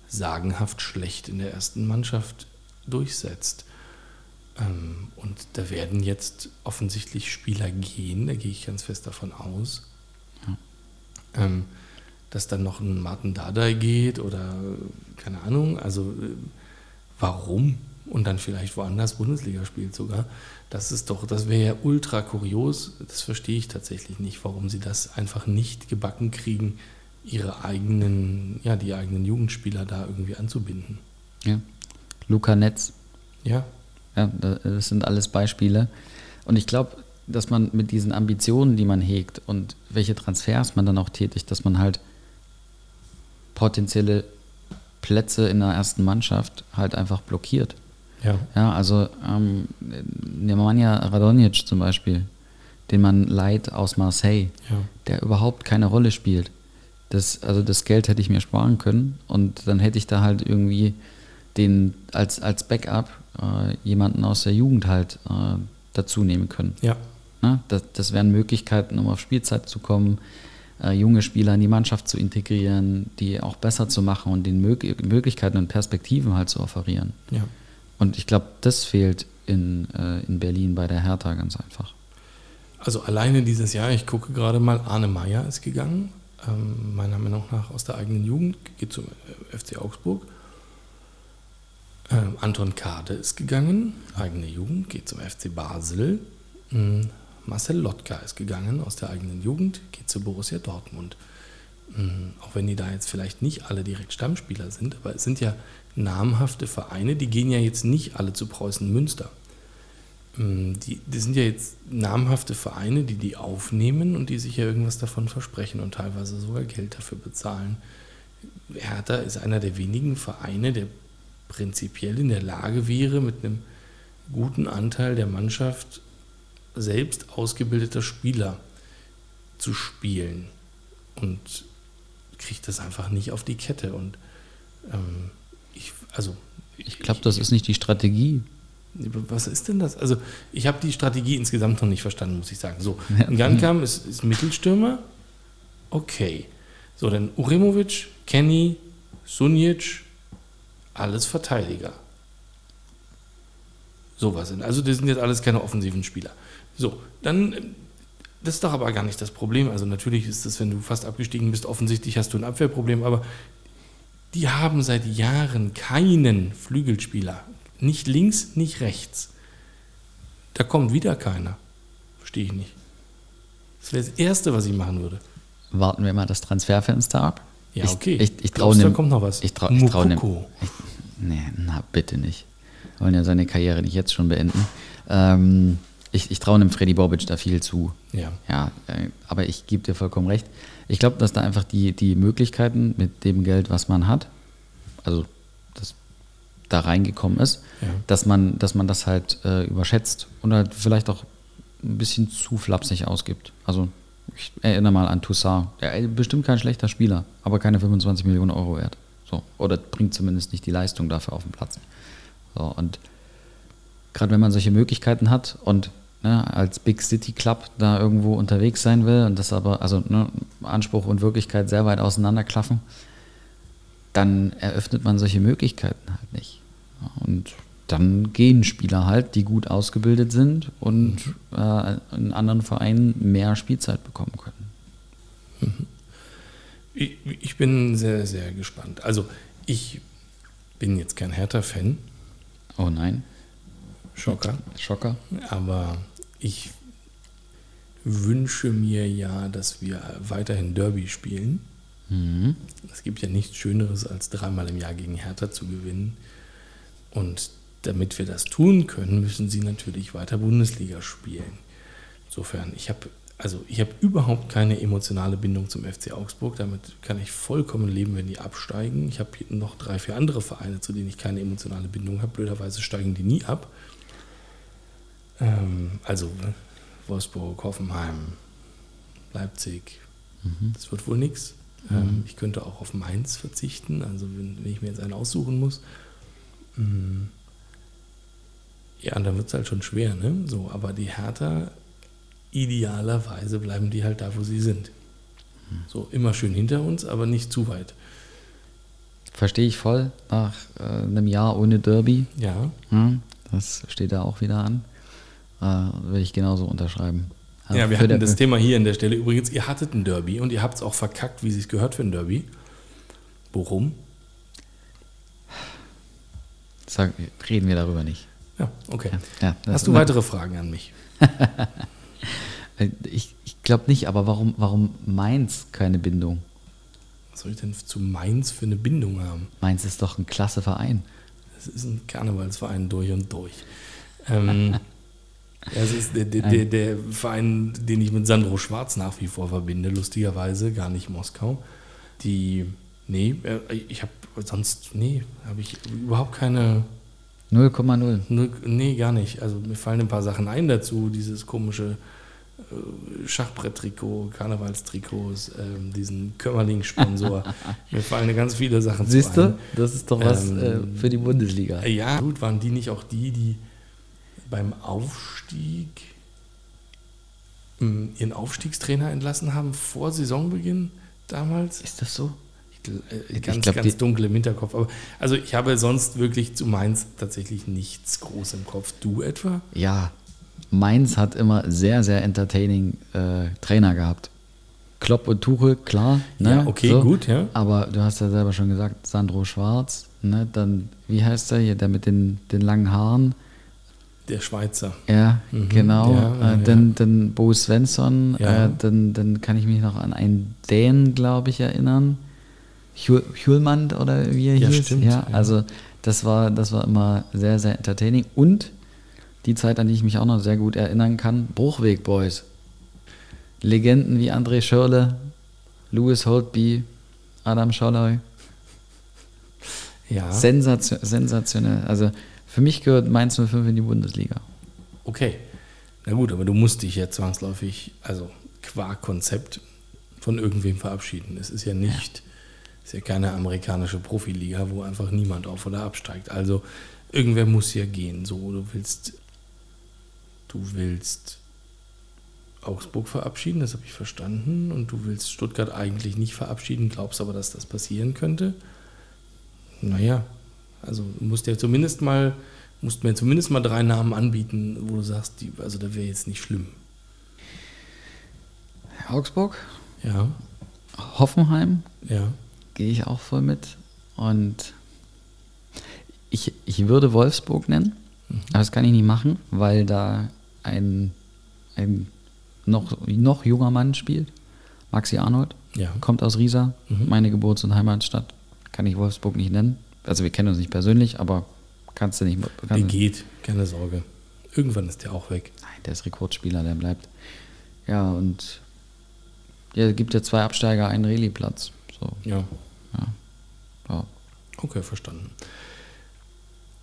sagenhaft schlecht in der ersten Mannschaft durchsetzt. Ähm, Und da werden jetzt offensichtlich Spieler gehen, da gehe ich ganz fest davon aus. Ähm, Dass dann noch ein Martin Dardai geht oder keine Ahnung, also äh, warum? Und dann vielleicht woanders Bundesliga spielt sogar. Das ist doch, das wäre ja ultra kurios. Das verstehe ich tatsächlich nicht, warum sie das einfach nicht gebacken kriegen, ihre eigenen, ja, die eigenen Jugendspieler da irgendwie anzubinden. Ja. Luca Netz, Ja, Ja, da- das sind alles Beispiele. Und ich glaube, dass man mit diesen Ambitionen, die man hegt und welche Transfers man dann auch tätigt, dass man halt potenzielle Plätze in der ersten Mannschaft halt einfach blockiert. Ja. Ja, also ähm, Nemanja Radonjic zum Beispiel, den man leiht aus Marseille, Ja. der überhaupt keine Rolle spielt. Das, also das Geld hätte ich mir sparen können und dann hätte ich da halt irgendwie den als, als Backup äh, jemanden aus der Jugend halt äh, dazu nehmen können. Ja, Ne? Das, das wären Möglichkeiten, um auf Spielzeit zu kommen, äh, junge Spieler in die Mannschaft zu integrieren, die auch besser zu machen und den Mög Möglichkeiten und Perspektiven halt zu offerieren. ja. Und ich glaube, das fehlt in, äh, in Berlin bei der Hertha ganz einfach. Also alleine dieses Jahr, ich gucke gerade mal, Arne Meyer ist gegangen, ähm, meiner Meinung nach aus der eigenen Jugend, geht zum äh, FC Augsburg. Ähm, Anton Kade ist gegangen, eigene Jugend, geht zum FC Basel. Ähm, Marcel Lotka ist gegangen aus der eigenen Jugend, geht zu Borussia Dortmund. Ähm, auch wenn die da jetzt vielleicht nicht alle direkt Stammspieler sind, aber es sind ja namhafte Vereine, die gehen ja jetzt nicht alle zu Preußen Münster. Ähm, Die, die sind ja jetzt namhafte Vereine, die die aufnehmen und die sich ja irgendwas davon versprechen und teilweise sogar Geld dafür bezahlen. Hertha ist einer der wenigen Vereine, der prinzipiell in der Lage wäre, mit einem guten Anteil der Mannschaft selbst ausgebildeter Spieler zu spielen und kriegt das einfach nicht auf die Kette. Und ähm, also Ich glaube, das ist nicht die Strategie. was ist denn das? Also, ich habe die Strategie insgesamt noch nicht verstanden, muss ich sagen. So, Ja. Gankam ist, ist Mittelstürmer. Okay. So, dann Uremovic, Kenny, Sunic, alles Verteidiger. Sowas sind. Also, das sind jetzt alles keine offensiven Spieler. So, dann, ähm, das ist doch aber gar nicht das Problem. Also, natürlich ist das, wenn du fast abgestiegen bist, offensichtlich hast du ein Abwehrproblem, aber die haben seit Jahren keinen Flügelspieler. Nicht links, nicht rechts. Da kommt wieder keiner. Verstehe ich nicht. Das wäre das Erste, was ich machen würde. Warten wir mal das Transferfenster ab. Ja, Ich- okay. Ich, ich, traue Glaubst du, da dem. kommt noch was? Ich traue ich trau dem. Ich, nee, na bitte nicht. Wir wollen ja seine Karriere nicht jetzt schon beenden. Ähm, ich, ich traue dem Freddy Bobic da viel zu. Ja. Ja, äh, aber ich gebe dir vollkommen recht. Ich glaube, dass da einfach die, die Möglichkeiten mit dem Geld, was man hat, also das da reingekommen ist, Ja. dass, man, dass man das halt äh, überschätzt und halt vielleicht auch ein bisschen zu flapsig ausgibt. Also ich erinnere mal an Toussaint. Der ist bestimmt kein schlechter Spieler, aber keine 25 Millionen Euro wert. So. Oder bringt zumindest nicht die Leistung dafür auf den Platz. So, und gerade wenn man solche Möglichkeiten hat und ne, als Big City Club da irgendwo unterwegs sein will und das aber, also ne, Anspruch und Wirklichkeit sehr weit auseinanderklaffen, dann eröffnet man solche Möglichkeiten halt nicht. Und dann gehen Spieler halt, die gut ausgebildet sind und äh, in anderen Vereinen mehr Spielzeit bekommen können. Ich, ich bin sehr, sehr gespannt. Also, ich bin jetzt kein Hertha-Fan, Oh nein, Schocker, Schocker. aber ich wünsche mir ja, dass wir weiterhin Derby spielen. Mhm. Es gibt ja nichts Schöneres, als dreimal im Jahr gegen Hertha zu gewinnen. Und damit wir das tun können, müssen sie natürlich weiter Bundesliga spielen. Insofern, ich habe also ich habe überhaupt keine emotionale Bindung zum FC Augsburg. Damit kann ich vollkommen leben, wenn die absteigen. Ich habe hier noch drei, vier andere Vereine, zu denen ich keine emotionale Bindung habe. Blöderweise steigen die nie ab. Ähm, also ne, Wolfsburg, Hoffenheim, Leipzig. Das wird wohl nichts. Ähm, ich könnte auch auf Mainz verzichten, also wenn, wenn ich mir jetzt einen aussuchen muss. Mm. Ja, dann wird es halt schon schwer, ne? So, aber die Hertha, idealerweise bleiben die halt da, wo sie sind. So, immer schön hinter uns, aber nicht zu weit. Verstehe ich voll. Nach äh, einem Jahr ohne Derby, Ja, hm, das steht da auch wieder an, äh, will ich genauso unterschreiben. ja wir hatten das Thema hier an der Stelle. Übrigens, ihr hattet ein Derby und ihr habt es auch verkackt, wie es gehört für ein Derby. Bochum. Sag, reden wir darüber nicht. Ja, okay. Ja, das- Hast du weitere Fragen an mich? Ich, ich glaube nicht, aber warum, warum Mainz keine Bindung? Was soll ich denn zu Mainz für eine Bindung haben? Mainz ist doch ein klasse Verein. Es ist ein Karnevalsverein durch und durch. Ähm, ja, es ist der, der, der, der Verein, den ich mit Sandro Schwarz nach wie vor verbinde, lustigerweise, gar nicht Moskau. Die, nee, äh, ich habe sonst, nee, habe ich überhaupt keine, 0,0. null- nee, gar nicht. Also mir fallen ein paar Sachen ein dazu, dieses komische äh, Schachbrett-Trikot, Karnevalstrikots, ähm, diesen Kömmerling-Sponsor. mir fallen ganz viele Sachen zu Siehst du? Das ist doch was Ähm, äh, für die Bundesliga. Ja, gut, waren die nicht auch die, die beim Aufstieg ähm, ihren Aufstiegstrainer entlassen haben vor Saisonbeginn damals? Ist das so? Äh, Ich ganz, glaub, ganz dunkel im Hinterkopf. Aber, also ich habe sonst wirklich zu Mainz tatsächlich nichts groß im Kopf. Du etwa? Ja, Mainz hat immer sehr, sehr entertaining äh, Trainer gehabt. Klopp und Tuchel, klar. Ne? Ja, okay, gut, ja. Aber du hast ja selber schon gesagt, Sandro Schwarz, ne? dann, wie heißt der hier, der mit den, den langen Haaren? Der Schweizer. Ja, Mhm, genau. ja, äh, dann, dann Bo Svensson, Ja. äh, dann, dann kann ich mich noch an einen Dänen, glaube ich, erinnern. Hjul- Hjulmand oder wie er Ja, hieß. stimmt, Ja, also das war, das war immer sehr, sehr entertaining. Und die Zeit, an die ich mich auch noch sehr gut erinnern kann, Bruchweg Boys. Legenden wie André Schörle, Louis Holtby, Adam Scholloy. Ja. Sensation, sensationell. Also für mich gehört Mainz 05 in die Bundesliga. Okay. Na gut, aber du musst dich ja zwangsläufig, also qua Konzept, von irgendwem verabschieden. Es ist ja nicht, ist ja keine amerikanische Profiliga, wo einfach niemand auf oder absteigt. Also irgendwer muss ja gehen. So, du willst, du willst Augsburg verabschieden, das habe ich verstanden, und du willst Stuttgart eigentlich nicht verabschieden, glaubst aber, dass das passieren könnte. Naja, also du musst ja zumindest mal, musst mir zumindest mal drei Namen anbieten, wo du sagst, die, also da wäre jetzt nicht schlimm. Augsburg, Ja, Hoffenheim, ja. gehe ich auch voll mit. Und ich, ich würde Wolfsburg nennen, aber das kann ich nicht machen, weil da ein, ein noch, noch junger Mann spielt. Maxi Arnold, Ja. kommt aus Riesa, Mhm. meine Geburts- und Heimatstadt. Kann ich Wolfsburg nicht nennen. Also wir kennen uns nicht persönlich, aber kannst du nicht. Der Kannst, geht, keine Sorge. Irgendwann ist der auch weg. Nein, der ist Rekordspieler, der bleibt. Ja, und ja, gibt ja zwei Absteiger, einen Rallye-Platz. So, Ja. ja. Okay, verstanden.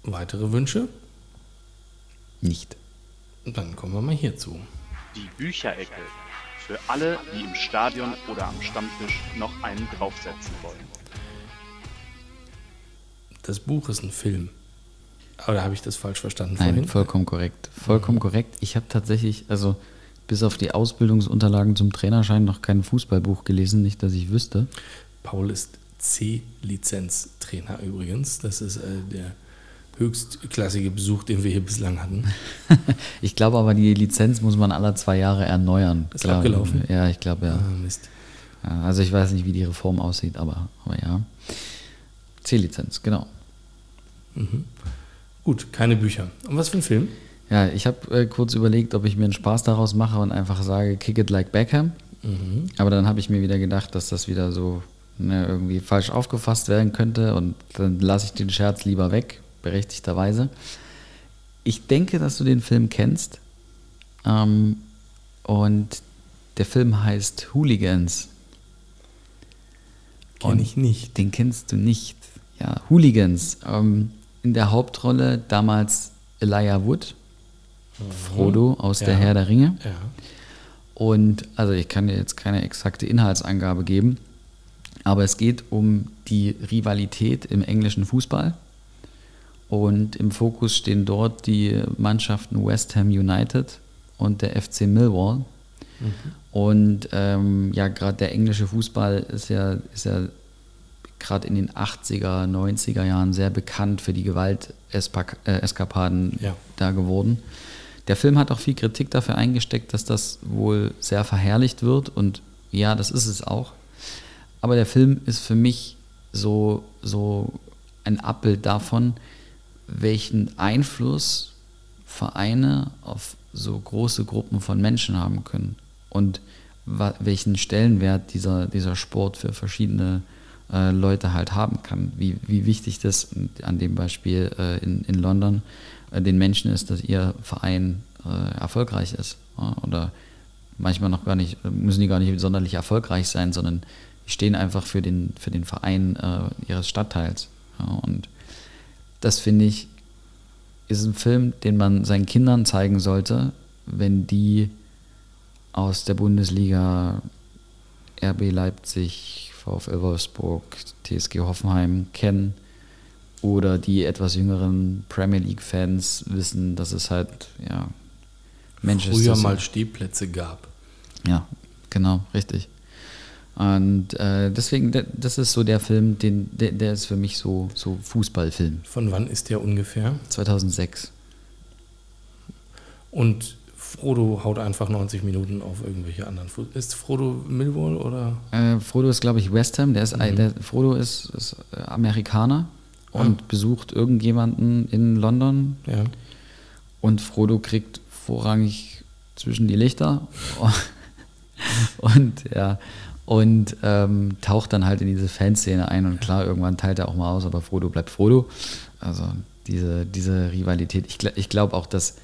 Weitere Wünsche? Nicht. Dann kommen wir mal hierzu. Die Bücherecke. Für alle, die im Stadion oder am Stammtisch noch einen draufsetzen wollen. Das Buch ist ein Film. Oder habe ich das falsch verstanden Nein, vorhin? vollkommen korrekt. Vollkommen korrekt. Ich habe tatsächlich, also bis auf die Ausbildungsunterlagen zum Trainerschein noch kein Fußballbuch gelesen, nicht, dass ich wüsste. Paul ist C-Lizenztrainer übrigens. Das ist äh, der höchstklassige Besuch, den wir hier bislang hatten. Ich glaube aber, die Lizenz muss man alle zwei Jahre erneuern. Ist Klar, abgelaufen? Ja, ich glaube ja. Ah, Mist. ja. Also ich weiß nicht, wie die Reform aussieht, aber, aber ja. C-Lizenz, genau. Gut, keine Bücher. Und was für ein Film? Ja, ich habe äh, kurz überlegt, ob ich mir einen Spaß daraus mache und einfach sage, kick it like Beckham. Aber dann habe ich mir wieder gedacht, dass das wieder so ne, irgendwie falsch aufgefasst werden könnte und dann lasse ich den Scherz lieber weg, berechtigterweise. Ich denke, dass du den Film kennst. Ähm, und der Film heißt Hooligans. Kenn ich nicht. Den kennst du nicht. Ja, Hooligans. Ähm, in der Hauptrolle damals Elijah Wood, Frodo aus Ja. der Herr der Ringe. Ja. Und also ich kann dir jetzt keine exakte Inhaltsangabe geben, aber es geht um die Rivalität im englischen Fußball. Und im Fokus stehen dort die Mannschaften West Ham United und der FC Millwall. Und ähm, ja, gerade der englische Fußball ist ja, ist ja gerade in den 80er, 90er Jahren sehr bekannt für die Gewalteskapaden Ja. da geworden. Der Film hat auch viel Kritik dafür eingesteckt, dass das wohl sehr verherrlicht wird und ja, das ist es auch. Aber der Film ist für mich so, so ein Abbild davon, welchen Einfluss Vereine auf so große Gruppen von Menschen haben können und welchen Stellenwert dieser, dieser Sport für verschiedene äh, Leute halt haben kann. Wie, wie wichtig das an dem Beispiel äh, in, in London äh, den Menschen ist, dass ihr Verein äh, erfolgreich ist. Oder manchmal noch gar nicht, müssen die gar nicht sonderlich erfolgreich sein, sondern die stehen einfach für den, für den Verein äh, ihres Stadtteils. Ja? Und das finde ich, ist ein Film, den man seinen Kindern zeigen sollte, wenn die aus der Bundesliga RB Leipzig, VfL Wolfsburg, TSG Hoffenheim kennen oder die etwas jüngeren Premier League Fans wissen, dass es halt ja Manchester Früher mal Stehplätze gab. ja, genau, richtig. Und äh, deswegen, de- das ist so der Film, den, der, der ist für mich so, so Fußballfilm. Von wann ist der ungefähr? 2006. Und Frodo haut einfach 90 Minuten auf irgendwelche anderen. Ist Frodo Millwall oder? Äh, Frodo ist, glaube ich, West Ham. Der ist, ein- der, Frodo ist, ist äh, Amerikaner und besucht irgendjemanden in London. Ja. Und Frodo kriegt vorrangig zwischen die Lichter und ja und ähm, taucht dann halt in diese Fanszene ein und klar, irgendwann teilt er auch mal aus, aber Frodo bleibt Frodo. Also diese, diese Rivalität. Ich, ich glaube auch, dass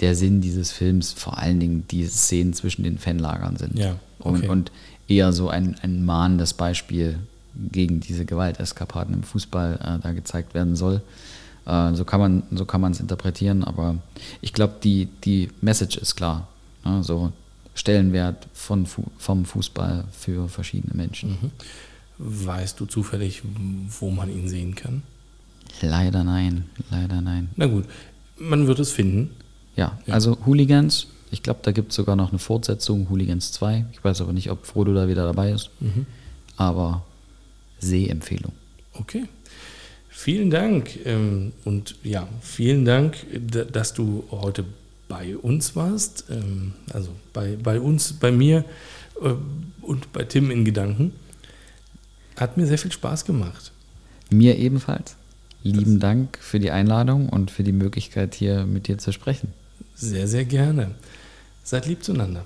der Sinn dieses Films vor allen Dingen die Szenen zwischen den Fanlagern sind. Ja, okay. und, und eher so ein, ein mahnendes Beispiel gegen diese Gewalteskapaden im Fußball äh, da gezeigt werden soll. Äh, so kann man so kann man es interpretieren, aber ich glaube, die, die Message ist klar. Ne? So Stellenwert von, vom Fußball für verschiedene Menschen. Weißt du zufällig, wo man ihn sehen kann? Leider nein, leider nein. Na gut, man wird es finden. Ja, also Hooligans, ich glaube, da gibt es sogar noch eine Fortsetzung, Hooligans 2. Ich weiß aber nicht, ob Frodo da wieder dabei ist. Aber Sehempfehlung. Okay. Vielen Dank. ähm, Und ja, vielen Dank, dass du heute bei uns warst. ähm, Also bei, bei uns, bei mir äh, und bei Tim in Gedanken. Hat mir sehr viel Spaß gemacht. Mir ebenfalls. Lieben Dank für die Einladung und für die Möglichkeit, hier mit dir zu sprechen. Sehr, sehr gerne. Seid lieb zueinander.